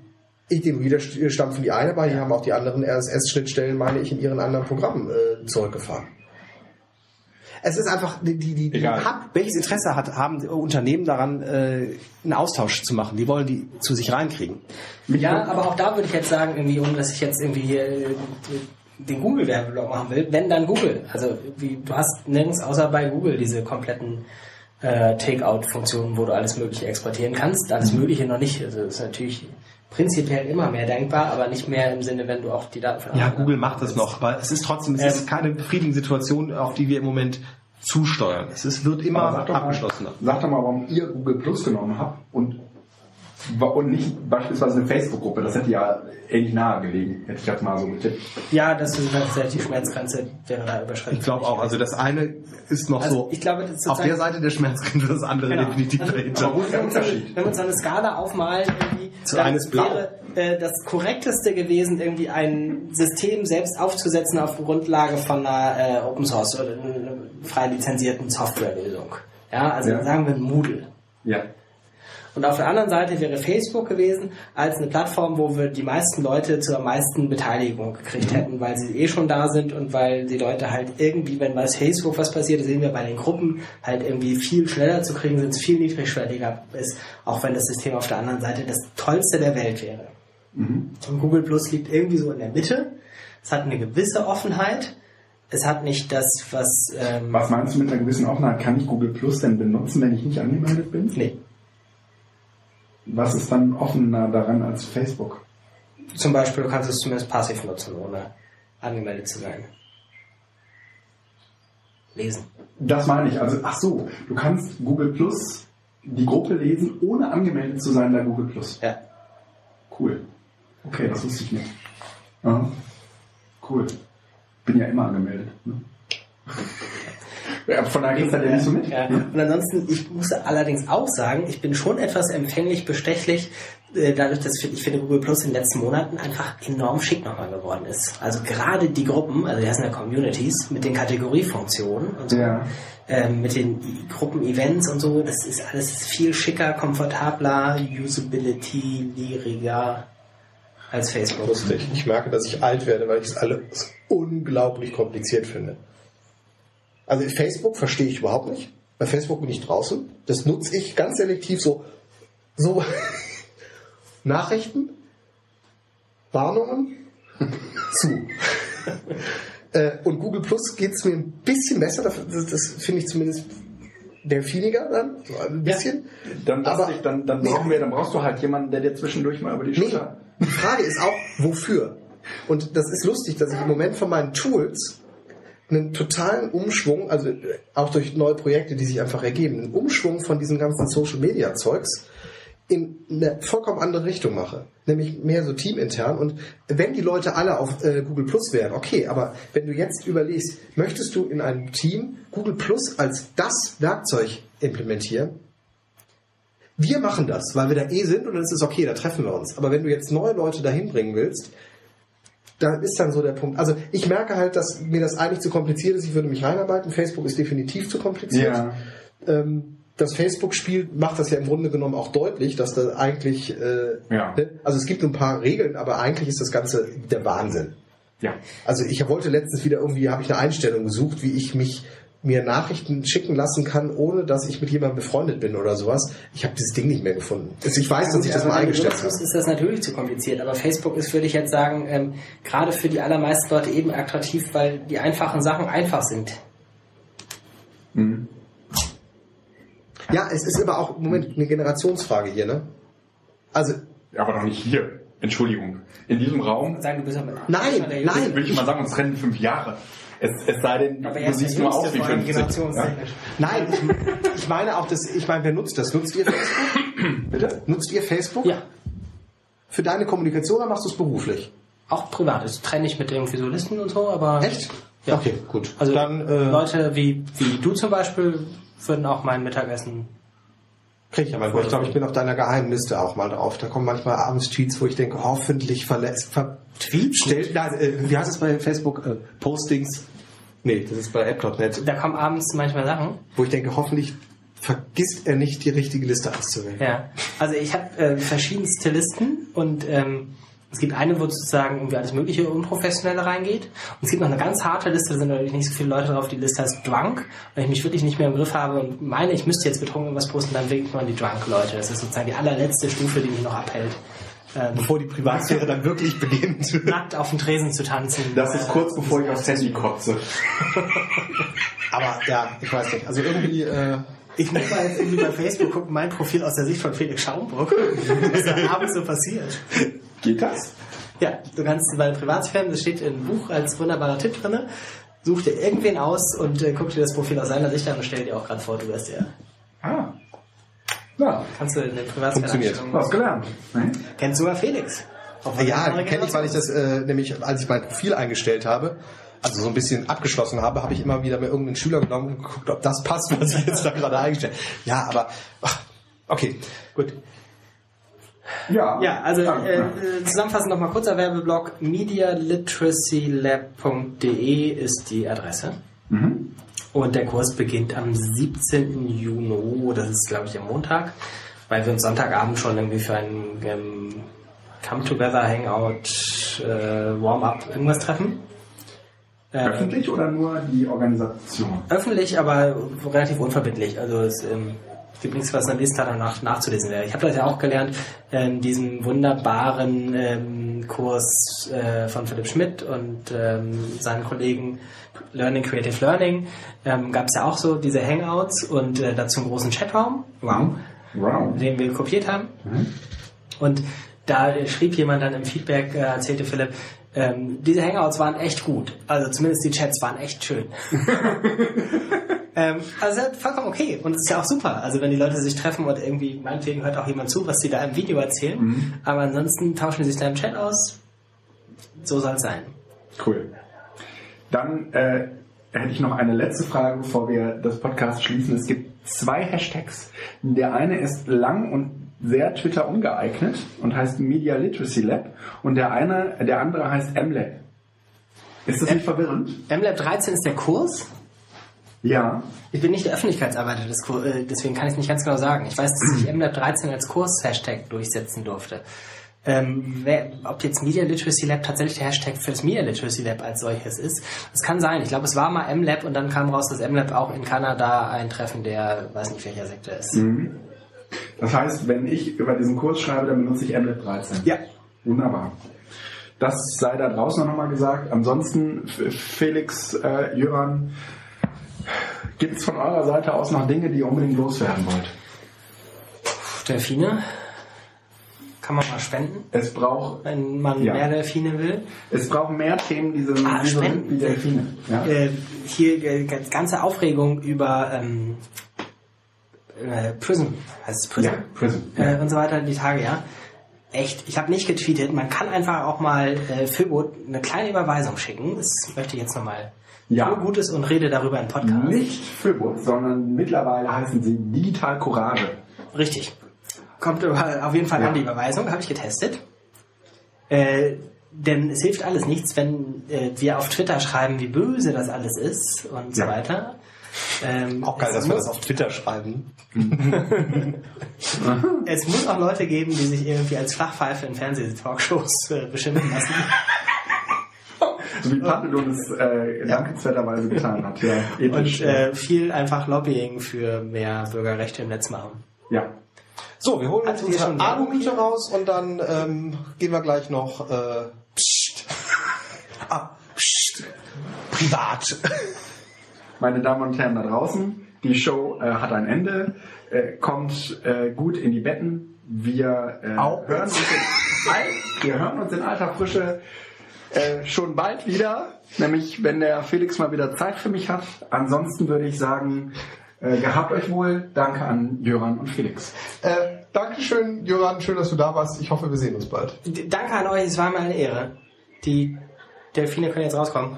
ich dem wieder stampfen die eine bei, die haben auch die anderen RSS-Schnittstellen, meine ich, in ihren anderen Programmen äh, zurückgefahren. Es ist einfach die, die, die. Hub, welches Interesse hat, haben Unternehmen daran, äh, einen Austausch zu machen? Die wollen die zu sich reinkriegen. Ja, aber auch da würde ich jetzt sagen, irgendwie, ohne dass ich jetzt irgendwie hier äh, den Google-Werbeblock machen will, wenn dann Google. Also wie, du hast nirgends außer bei Google diese kompletten äh, Takeout-Funktionen, wo du alles Mögliche exportieren kannst. Alles Mögliche noch nicht. Also das ist natürlich prinzipiell immer mehr denkbar, aber nicht mehr im Sinne, wenn du auch die Daten von Ja, Google macht das noch, aber es ist trotzdem, es Ähm, ist keine befriedigende Situation, auf die wir im Moment zusteuern. Es ist, wird immer sag doch mal- abgeschlossener. Sag doch mal, warum ihr Google Plus genommen habt und, und nicht beispielsweise eine Facebook-Gruppe. Das hätte ja ähnlich nahe gelegen, hätte ich jetzt mal so getippt. Ja, das ist tatsächlich die Schmerzgrenze wäre da überschritten. Ich glaube auch, also das eine ist noch Also so ich glaube, das ist auf der Seite der Schmerzgrenze, das andere Genau. definitiv Also, dahinter. Aber wo ist der wenn, uns Unterschied? wenn wir uns eine Skala aufmalen, Zu dann eines blau. wäre äh, das korrekteste gewesen, irgendwie ein System selbst aufzusetzen auf Grundlage von einer äh, Open Source oder einer frei lizenzierten Softwarelösung. Ja, also Ja. sagen wir Moodle. Ja. Und auf der anderen Seite wäre Facebook gewesen als eine Plattform, wo wir die meisten Leute zur meisten Beteiligung gekriegt hätten, weil sie eh schon da sind und weil die Leute halt irgendwie, wenn bei Facebook was passiert, sehen wir bei den Gruppen, halt irgendwie viel schneller zu kriegen sind, es viel niedrigschwelliger ist, auch wenn das System auf der anderen Seite das tollste der Welt wäre. Und Google Plus liegt irgendwie so in der Mitte. Es hat eine gewisse Offenheit. Es hat nicht das, was... Ähm, Was meinst du mit einer gewissen Offenheit? Kann ich Google Plus denn benutzen, wenn ich nicht angemeldet bin? nee. Was ist dann offener daran als Facebook? Zum Beispiel, du kannst es zumindest passiv nutzen, ohne angemeldet zu sein. Lesen. Das meine ich. Also, ach so, du kannst Google Plus die Gruppe lesen, ohne angemeldet zu sein bei Google Plus. Ja. Cool. Okay, das wusste ich nicht. Aha. Cool. Bin ja immer angemeldet. Ne? Ja, Von daher geht's halt ja nicht so mit. Ja. Und ansonsten, ich muss allerdings auch sagen, ich bin schon etwas empfänglich, bestechlich, äh, dadurch, dass ich finde, Google Plus in den letzten Monaten einfach enorm schick nochmal geworden ist. Also gerade die Gruppen, also die heißen ja Communities, mit den Kategoriefunktionen und so, Ja. ähm, mit den Gruppen-Events und so, das ist alles viel schicker, komfortabler, Usability, niedriger als Facebook. Lustig. Ich merke, dass ich alt werde, weil ich es alles unglaublich kompliziert finde. Also Facebook verstehe ich überhaupt nicht. Bei Facebook bin ich draußen. Das nutze ich ganz selektiv so, so *laughs* Nachrichten, Warnungen *laughs* zu. *laughs* Äh, Und Google Plus geht es mir ein bisschen besser. Das, das, finde ich zumindest delfiniger dann. So ein bisschen. Dann, lass Aber- dich, dann, dann, Nee. brauchen wir, dann brauchst du halt jemanden, der dir zwischendurch mal über die Nee, Schulter... die Frage ist auch, wofür? Und das ist lustig, dass ich im Moment von meinen Tools einen totalen Umschwung, also äh, auch durch neue Projekte, die sich einfach ergeben, einen Umschwung von diesem ganzen Social Media Zeugs in eine vollkommen andere Richtung mache. Nämlich mehr so teamintern. Und wenn die Leute alle auf äh, Google Plus wären, okay, aber wenn du jetzt überlegst, möchtest du in einem Team Google Plus als das Werkzeug implementieren, wir machen das, weil wir da eh sind und dann ist es okay, da treffen wir uns. Aber wenn du jetzt neue Leute dahin bringen willst, da ist dann so der Punkt. Also ich merke halt, dass mir das eigentlich zu kompliziert ist. Ich würde mich reinarbeiten. Facebook ist definitiv zu kompliziert. Ja. Ähm, das Facebook-Spiel macht das ja im Grunde genommen auch deutlich, dass da eigentlich, äh, Ja. ne? also es gibt ein paar Regeln, aber eigentlich ist das Ganze der Wahnsinn. Ja. Also ich wollte letztens wieder irgendwie, habe ich eine Einstellung gesucht, wie ich mich mir Nachrichten schicken lassen kann, ohne dass ich mit jemandem befreundet bin oder sowas. Ich habe dieses Ding nicht mehr gefunden. Also ich weiß, dass ich das mal eingestellt habe. ist das natürlich zu kompliziert. Aber Facebook ist, würde ich jetzt sagen, ähm, gerade für die allermeisten Leute eben attraktiv, weil die einfachen Sachen einfach sind. Ja, es ist aber auch, Moment, eine Generationsfrage hier, ne? Also, Aber doch nicht hier. Entschuldigung. In diesem Raum Sagen, du bist aber Nein, nein. will ich mal sagen, uns rennen fünf Jahre. Es, es sei denn, Aber du siehst nur aus wie vor allem 50. Ja? generationstechnisch. nein, ich, ich meine auch, dass, ich meine, wer nutzt das? Nutzt ihr Facebook? *clears throat* Bitte? Nutzt ihr Facebook? Ja, Für deine Kommunikation oder machst du es beruflich? auch privat. Das trenne ich mit irgendwie so Listen und so, aber... Echt? Ja. Okay, gut. Also dann äh, Leute wie, wie du zum Beispiel würden auch mein Mittagessen... krieg ich ja mal. Ich glaube, ich bin auf deiner Geheimliste auch mal drauf. Da kommen manchmal abends Tweets, wo ich denke, hoffentlich verlässt. Ver Tweets? stellt, nein, äh, wie heißt es bei Facebook? Äh, Postings? Nee, das ist bei app.net. Da kommen abends manchmal Sachen. Wo ich denke, hoffentlich vergisst er nicht, die richtige Liste auszuwählen. Ja, also ich habe äh, verschiedenste Listen und ähm, es gibt eine, wo sozusagen irgendwie alles mögliche Unprofessionelle reingeht. Und es gibt noch eine ganz harte Liste, da sind natürlich nicht so viele Leute drauf. Die Liste heißt Drunk. Wenn ich mich wirklich nicht mehr im Griff habe und meine, ich müsste jetzt betrunken irgendwas posten, dann wählt man die Drunk-Leute. Das ist sozusagen die allerletzte Stufe, die mich noch abhält. Ähm, Bevor die Privatsphäre dann wirklich beginnt. *laughs* nackt auf dem Tresen zu tanzen. Das ist kurz bevor ich aufs Handy kotze. *laughs* Aber ja, ich weiß nicht. Also irgendwie, äh, Ich muss mal jetzt irgendwie bei Facebook gucken, mein Profil aus der Sicht von Felix Schaumburg, *laughs* was da abends so passiert. Geht das? Ja, du kannst bei Privatsphären, das steht im Buch als wunderbarer Tipp drinne. Such dir irgendwen aus und äh, guck dir das Profil aus seiner Sicht an und stell dir auch gerade vor, du wärst der. Ah. Ja, Kannst du in den Funktioniert. Privatsphären was gelernt. Ne? Kennst sogar Felix. Er ja, kenne ich, weil ich das äh, nämlich, als ich mein Profil eingestellt habe, also so ein bisschen abgeschlossen habe, habe ich immer wieder mir irgendeinen Schüler genommen und geguckt, ob das passt, was ich jetzt da gerade eingestellt habe. Ja, aber ach, okay, gut. Ja. Ja, also äh, äh, zusammenfassend nochmal kurzer Werbeblock. medialiteracy.lab.de ist die Adresse. Mhm. Und der Kurs beginnt am 17. Juni, das ist glaube ich am Montag, weil wir uns Sonntagabend schon irgendwie für ein ähm, Come-Together, Hangout, äh, Warm-Up, irgendwas treffen. Äh, Öffentlich oder nur die Organisation? öffentlich, aber relativ unverbindlich. Also es ähm, gibt nichts, was in der Liste danach nachzulesen wäre. Ich habe das ja auch gelernt, in diesem wunderbaren ähm, Kurs äh, von Philipp Schmidt und ähm, seinen Kollegen Learning Creative Learning ähm, gab es ja auch so diese Hangouts und äh, dazu einen großen Chatraum, wow, Wow. den wir kopiert haben. Und da schrieb jemand dann im Feedback, äh, erzählte Philipp, ähm, diese Hangouts waren echt gut. Also zumindest die Chats waren echt schön. *laughs* ähm, also vollkommen okay. Und es ist ja auch super. Also wenn die Leute sich treffen und irgendwie, meinetwegen hört auch jemand zu, was sie da im Video erzählen. Aber ansonsten tauschen die sich da im Chat aus. So soll es sein. Cool. Dann äh, hätte ich noch eine letzte Frage, bevor wir das Podcast schließen. Es gibt zwei Hashtags. Der eine ist lang und sehr Twitter ungeeignet und heißt Media Literacy Lab und der eine, der andere heißt MLab. Ist das nicht verwirrend? MLab 13 ist der Kurs. Ja. Ich bin nicht der Öffentlichkeitsarbeiter des Kur äh, deswegen kann ich nicht ganz genau sagen. Ich weiß, dass ich MLab 13 als Kurs-Hashtag durchsetzen durfte. Ähm, wer, ob jetzt Media Literacy Lab tatsächlich der Hashtag für das Media Literacy Lab als solches ist, das kann sein. Ich glaube, es war mal MLab und dann kam raus, dass MLab auch in Kanada ein Treffen der, weiß nicht welcher Sektor ist. Das heißt, wenn ich über diesen Kurs schreibe, dann benutze ich MLab 13. Ja. Wunderbar. Das sei da draußen nochmal gesagt. Ansonsten, Felix, äh, Jöran, gibt es von eurer Seite aus noch Dinge, die ihr unbedingt loswerden wollt? Delfine kann man mal spenden, Es braucht, wenn man Ja. mehr Delfine will. es braucht mehr Themen, die so, Ah, die so Spenden. wie Delfine. Ja? Äh, hier äh, ganz- ganze Aufregung über ähm, äh, Prison, heißt es Prison? Ja, Prison. Äh, und so weiter, die Tage, ja. Echt, ich habe nicht getweetet. Man kann einfach auch mal äh, Philbot eine kleine Überweisung schicken. Das möchte ich jetzt nochmal. Ja. Nur Gutes und rede darüber im Podcast. Nicht Philbot, sondern mittlerweile heißen sie Digital Courage. Richtig. Kommt auf jeden Fall Ja. an die Überweisung, habe ich getestet. Äh, denn es hilft alles nichts, wenn äh, wir auf Twitter schreiben, wie böse das alles ist und so Ja. weiter. Ähm, Auch geil, dass wir muss- das auf Twitter schreiben. *laughs* Es muss auch Leute geben, die sich irgendwie als Flachpfeife in Fernsehtalkshows äh, beschimpfen lassen. *laughs* So wie Pantelon es äh, dankenswerterweise getan hat. Ja, ethisch. Und äh, viel einfach Lobbying für mehr Bürgerrechte im Netz machen. ja. So, wir holen uns Also wir unsere schon Aluhüte raus und dann ähm, gehen wir gleich noch äh, pst. *laughs* Ah, pst. privat. Meine Damen und Herren da draußen, die Show äh, hat ein Ende, äh, kommt äh, gut in die Betten. Wir, äh, Auch hören, uns in, *laughs* wir hören uns in alter Frische äh, schon bald wieder, nämlich wenn der Felix mal wieder Zeit für mich hat. Ansonsten würde ich sagen, äh, gehabt euch wohl. Danke an Jöran und Felix. Äh, Dankeschön, Joran, schön, dass du da warst. Ich hoffe, wir sehen uns bald. D Danke an euch, es war mir eine Ehre. Die Delfine können jetzt rauskommen.